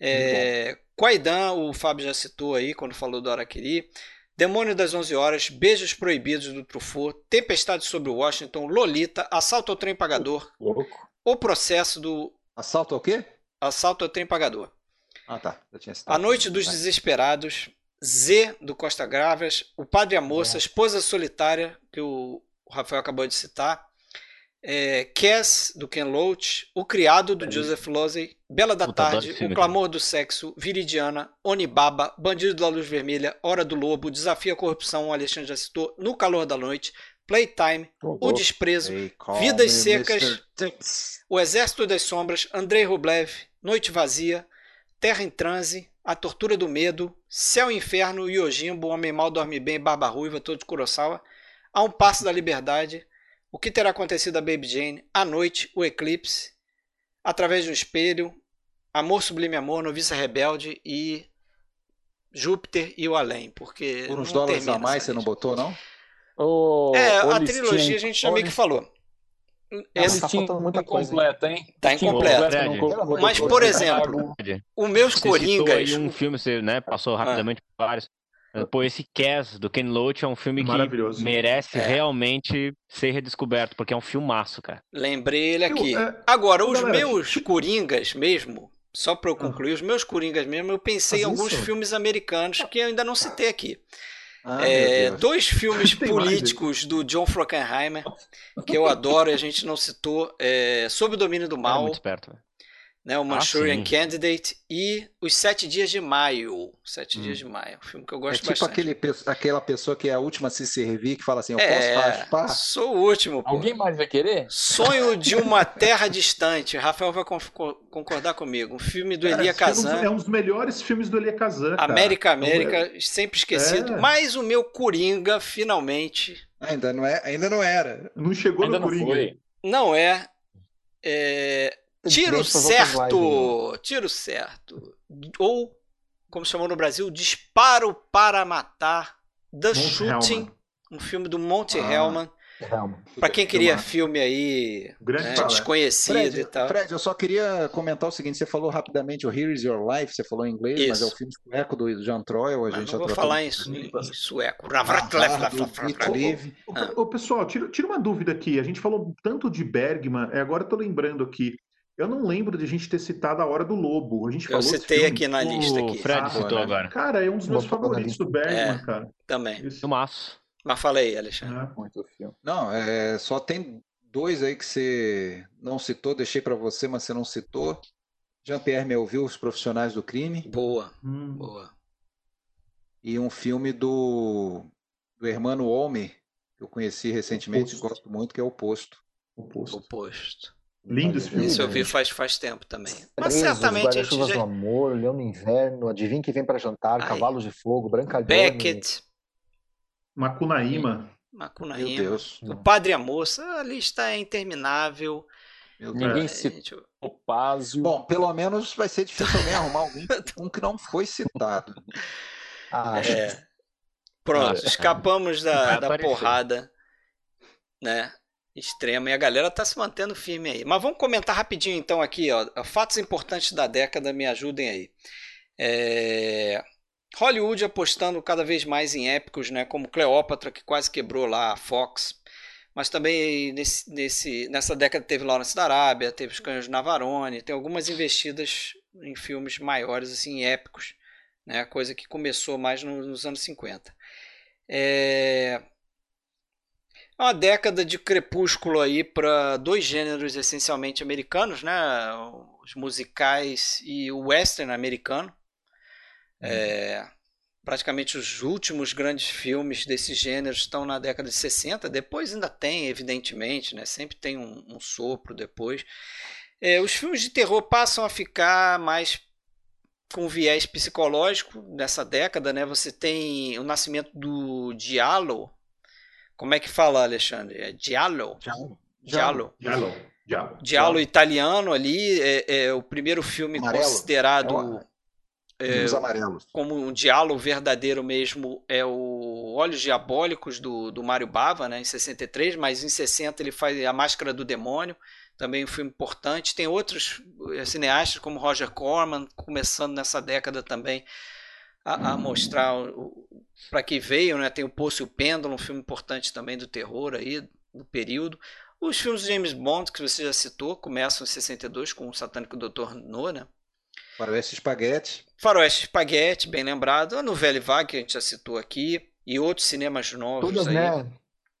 É, Quaidan, o Fábio já citou aí quando falou do Araquiri. Demônio das 11 Horas, Beijos Proibidos do Truffaut, Tempestade sobre Washington, Lolita, Assalto ao Trem Pagador, Louco. O Processo do... Assalto ao quê? Assalto ao Trem Pagador. Ah, tá. A Noite dos Desesperados, Z, do Costa Gravas, O Padre e a Moça, Esposa Solitária, que o Rafael acabou de citar, é, Cass, do Ken Loach, O Criado, do é Joseph Losey, Bela da Puta, Tarde, O Clamor do Sexo, Viridiana, Onibaba, Bandido da Luz Vermelha, Hora do Lobo, Desafio à Corrupção, o Alexandre já citou, No Calor da Noite, Playtime, O Desprezo, Vidas Secas, O Exército das Sombras, Andrei Rublev, Noite Vazia, Terra em Transe, A Tortura do Medo, Céu e Inferno, Yojimbo, Homem Mal Dorme Bem, Barba Ruiva, todo de Kurosawa, A Um Passo da Liberdade, o que terá acontecido a Baby Jane? À noite, o eclipse. Através do espelho. Amor Sublime Amor, Noviça Rebelde e Júpiter e o Além. Porque. Por uns dólares a mais você não botou, não? é, a trilogia a gente já meio que falou. Esse tá faltando muita coisa. Hein? Tá incompleto. Mas, por exemplo, os meus Coringas. um filme, você né, passou rapidamente ah. por vários. Pô, esse Cass do Ken Loach é um filme que merece é. realmente ser redescoberto, porque é um filmaço, cara. Lembrei ele aqui. É... Agora, os meus Coringas mesmo, só para eu concluir, ah. os meus Coringas mesmo, eu pensei em alguns filmes americanos que eu ainda não citei aqui. Ah, é, dois <laughs> filmes políticos do John Frankenheimer, que eu adoro e a gente não citou, é, Sob o Domínio do Mal. É muito esperto, né, o Manchurian ah, Candidate e Os Sete Dias de Maio. Sete hum. Dias de Maio, um filme que eu gosto é tipo bastante. Aquele, aquela pessoa que é a última a se servir, que fala assim, eu é, posso raspar? Sou o último. Pô. Alguém mais vai querer? Sonho de uma <laughs> Terra Distante. Rafael vai concordar comigo. Um filme do Elia Kazan. É um dos melhores filmes do Elia Kazan. América, América, é... sempre esquecido. É. Mas o meu Coringa, finalmente... Ainda não, é, ainda não era. Não chegou ainda no Coringa. Foi. Não é... É, Tiro certo! Tiro certo. Ou, como chamou no Brasil, Disparo para Matar. The Mont Shooting, Hellman. um filme do Monte ah. Hellman. Para quem queria filme aí né, desconhecido Fred, e tal. Fred, eu só queria comentar o seguinte: você falou rapidamente o Here is Your Life, você falou em inglês, Isso. mas é o filme sueco do Jean Troy. A gente não vou falar em, em sueco. Ah. pessoal, tira, tira uma dúvida aqui. A gente falou tanto de Bergman, agora eu tô lembrando aqui. Eu não lembro de a gente ter citado a Hora do Lobo. A gente eu citei aqui na lista. Aqui. O Fred ah, citou agora. Cara, é um dos meus favoritos do Bergman, é, cara. Também. Isso. Mas falei, Alexandre. É. Muito filme. Não, é, só tem dois aí que você não citou, deixei para você, mas você não citou. Jean-Pierre Melville, Os Profissionais do Crime. Boa, hum. boa. E um filme do, do Hermano Olme, eu conheci recentemente e gosto muito, que é o Posto. O Posto. O Posto. Lindo esse filme. Isso eu vi faz, faz tempo também. Mas Presos, certamente. Guarda-chuvas já... do Amor, Leão no Inverno, Adivinha que vem para jantar, Ai. Cavalos de Fogo, Branca Beckett. Macunaíma. Macunaíma. Meu Deus. O Padre e a Moça, a lista é interminável. Ninguém citou o Pásio. Bom, pelo menos vai ser difícil alguém arrumar alguém, <laughs> um que não foi citado. Ah, é. Pronto, ah, escapamos da, da porrada, né? Extrema. E a galera tá se mantendo firme aí. Mas vamos comentar rapidinho então aqui, ó. Fatos importantes da década, me ajudem aí. É... Hollywood apostando cada vez mais em épicos, né? Como Cleópatra, que quase quebrou lá a Fox. Mas também nesse, nesse, nessa década teve Lawrence da Arábia, teve os Canhões de Navarone, tem algumas investidas em filmes maiores, assim, épicos, né? Coisa que começou mais nos anos 50. É uma década de crepúsculo aí para dois gêneros essencialmente americanos, né? Os musicais e o western americano. Uhum. É, praticamente os últimos grandes filmes desse gênero estão na década de 60. Depois ainda tem, evidentemente, né? Sempre tem um, um sopro depois. É, os filmes de terror passam a ficar mais com viés psicológico nessa década, né? Você tem o nascimento do Diallo. Como é que fala, Alexandre? É? Giallo. Giallo. Giallo. Giallo. Giallo italiano ali é, é, o primeiro filme Amarelo. considerado é, amarelos. como um diálogo verdadeiro mesmo é o Olhos Diabólicos do, do Mário Bava, né, em 63, mas em 60 ele faz A Máscara do Demônio, também um filme importante. Tem outros eh, cineastas como Roger Corman, começando nessa década também a, a mostrar para que veio, né? Tem o Poço e o Pêndulo, um filme importante também do terror aí, do período. Os filmes de James Bond, que você já citou, começam em 62 com o Satânico Dr. No, né? Faroeste Espaguete. Faroeste Espaguete, bem lembrado. A Novela Vague, que a gente já citou aqui. E outros cinemas novos Todas, aí. né?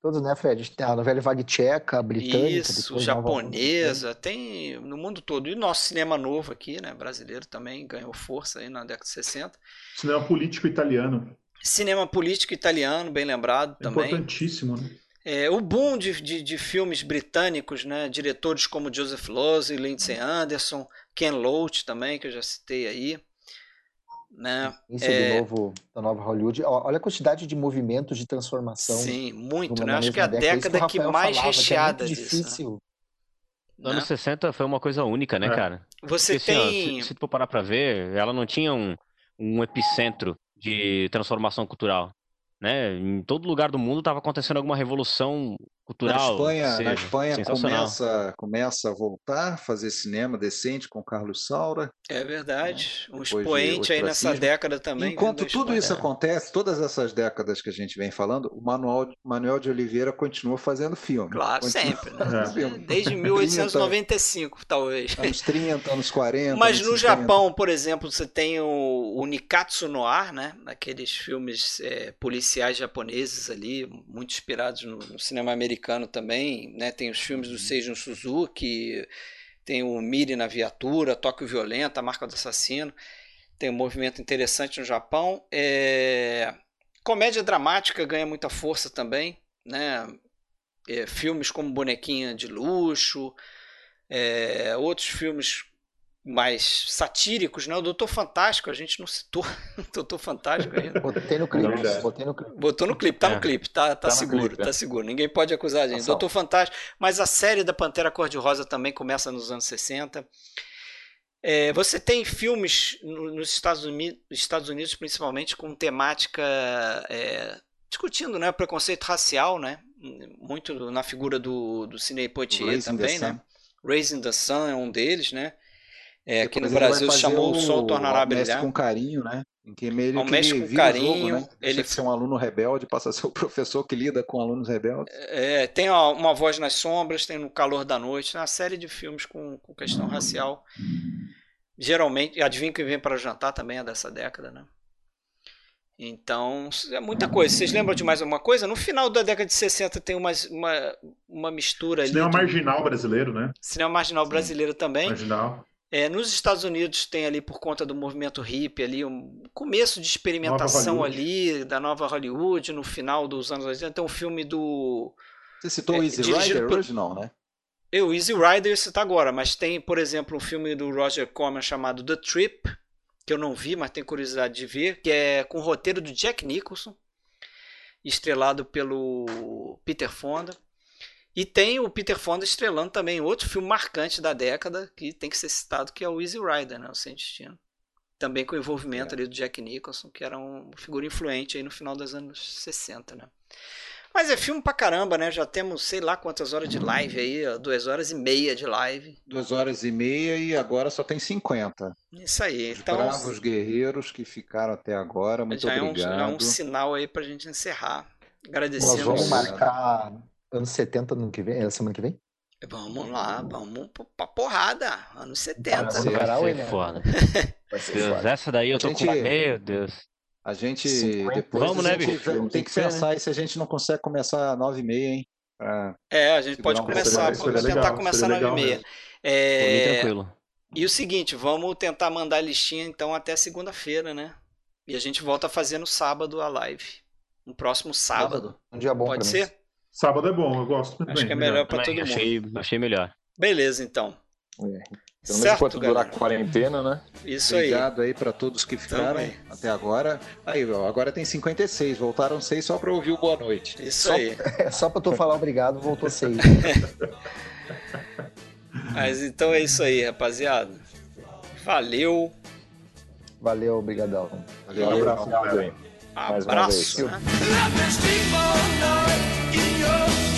Todos, né, Fred? A novela vague tcheca, britânica. Isso, japonesa, nova... tem no mundo todo. E nosso cinema novo aqui, né, brasileiro também ganhou força aí na década de 60. Cinema político italiano. Cinema político italiano, bem lembrado também. Importantíssimo, né? É, o boom de, de, de, filmes britânicos, né? diretores como Joseph Losey, Lindsay Anderson, Ken Loach também, que eu já citei aí. Né? Isso é... do novo, da nova Hollywood. Olha a quantidade de movimentos de transformação. Sim, muito, né? Acho que é a década que, que mais falava, recheada que é disso. Né? Difícil. Né? Nos anos 60 foi uma coisa única, né, é. cara? Você Porque, tem. Assim, ó, se, se tu for parar pra ver, ela não tinha um, um epicentro de transformação cultural né? Em todo lugar do mundo estava acontecendo alguma revolução cultural. Na Espanha, seja, na Espanha começa, começa a voltar a fazer cinema decente com Carlos Saura. É verdade. Né? Um expoente aí nessa década também. Enquanto tudo isso acontece, todas essas décadas que a gente vem falando, o Manuel, Manuel de Oliveira continua fazendo filme. Claro, continua sempre. Né? Filme. Desde 1895, 30, talvez. Anos 30, anos 40. Mas no 50. Japão, por exemplo, você tem o, o Nikatsu Noir, né? Aqueles filmes é, policiais japoneses ali, muito inspirados no, no cinema americano americano também, né? Tem os filmes do uhum. Seijun Suzuki, tem o Miri na viatura, Tóquio Violenta, A Marca do Assassino. Tem um movimento interessante no Japão. É... Comédia dramática ganha muita força também, né? É, filmes como Bonequinha de Luxo, é, outros filmes mais satíricos, né? O Doutor Fantástico, a gente não citou o <laughs> Doutor Fantástico ainda. Botei no clipe, botei no clipe. Botou no clipe, tá no é. clipe, tá, tá, tá seguro, clipe, tá é. seguro. Ninguém pode acusar a gente. Doutor Fantástico, mas a série da Pantera Cor-de-Rosa também começa nos anos 60. É, você tem filmes nos Estados Unidos, Estados Unidos principalmente, com temática é, discutindo né, preconceito racial, né? Muito na figura do, do Sidney Poitier também, né? Raising the Sun é um deles, né? É, aqui no Brasil se chamou O Sol Tornará a Brilhar. com carinho, né? Em que meio mexe com carinho. Jogo, né? Ele ser um aluno rebelde, passa a ser o <laughs> professor que lida com alunos rebeldes. É, tem uma voz nas sombras, tem no calor da noite, uma série de filmes com, com questão racial. Geralmente, adivinha que vem para jantar também é dessa década, né? Então, é muita coisa. Vocês lembram de mais alguma coisa? No final da década de 60 tem uma, uma, uma mistura Cinema ali. Cinema marginal brasileiro, né? Cinema marginal brasileiro também. Marginal. É, nos Estados Unidos tem ali por conta do movimento hippie ali um começo de experimentação ali da nova Hollywood no final dos anos 80. Tem um filme do Você citou o é, Easy Rider por... original, né? Eu, Easy Rider você tá agora, mas tem, por exemplo, um filme do Roger Corman chamado The Trip, que eu não vi, mas tenho curiosidade de ver, que é com o roteiro do Jack Nicholson, estrelado pelo Peter Fonda. E tem o Peter Fonda estrelando também outro filme marcante da década, que tem que ser citado, que é o Easy Rider, né? O Sem Destino. Também com o envolvimento é. ali do Jack Nicholson, que era uma figura influente aí no final dos anos 60, né? Mas é filme pra caramba, né? Já temos sei lá quantas horas de live aí, ó, duas horas e meia de live. Duas horas e meia e agora só tem 50. Isso aí. Os então, bravos guerreiros que ficaram até agora, muito já obrigado. É um, é um sinal aí pra gente encerrar. Agradecemos. Nós vamos marcar anos 70 no que vem, é semana que vem? Vamos lá, vamos pra porrada. Anos 70. Vai ser, vai ser foda. <laughs> Vai ser Deus, foda. essa daí eu tô gente... com. Meu Deus. A gente 50. depois Vamos, a né, gente bicho? tem que pensar né? se a gente não consegue começar nove e meia, hein? é, a gente pode um começar, pode tentar legal, começar nove e meia. É... tranquilo. E o seguinte, vamos tentar mandar a listinha então até segunda-feira, né? E a gente volta a fazer no sábado a live. No próximo sábado. Um dia bom Pode ser? Mim. Sábado é bom, eu gosto muito Acho bem, que é melhor para todo mundo. Achei, achei melhor. Beleza, então. É. Pelo menos enquanto durar a quarentena, né? Isso aí. Obrigado aí para todos que ficaram Também. até agora. Aí, ó, agora tem 56, voltaram seis só para ouvir o boa noite. Isso só, aí. <laughs> É, só para tu falar obrigado, voltou seis. <laughs> Mas então é isso aí, rapaziada. Valeu. Valeu, obrigadão. Valeu, um abraço. Abraço. Né? in your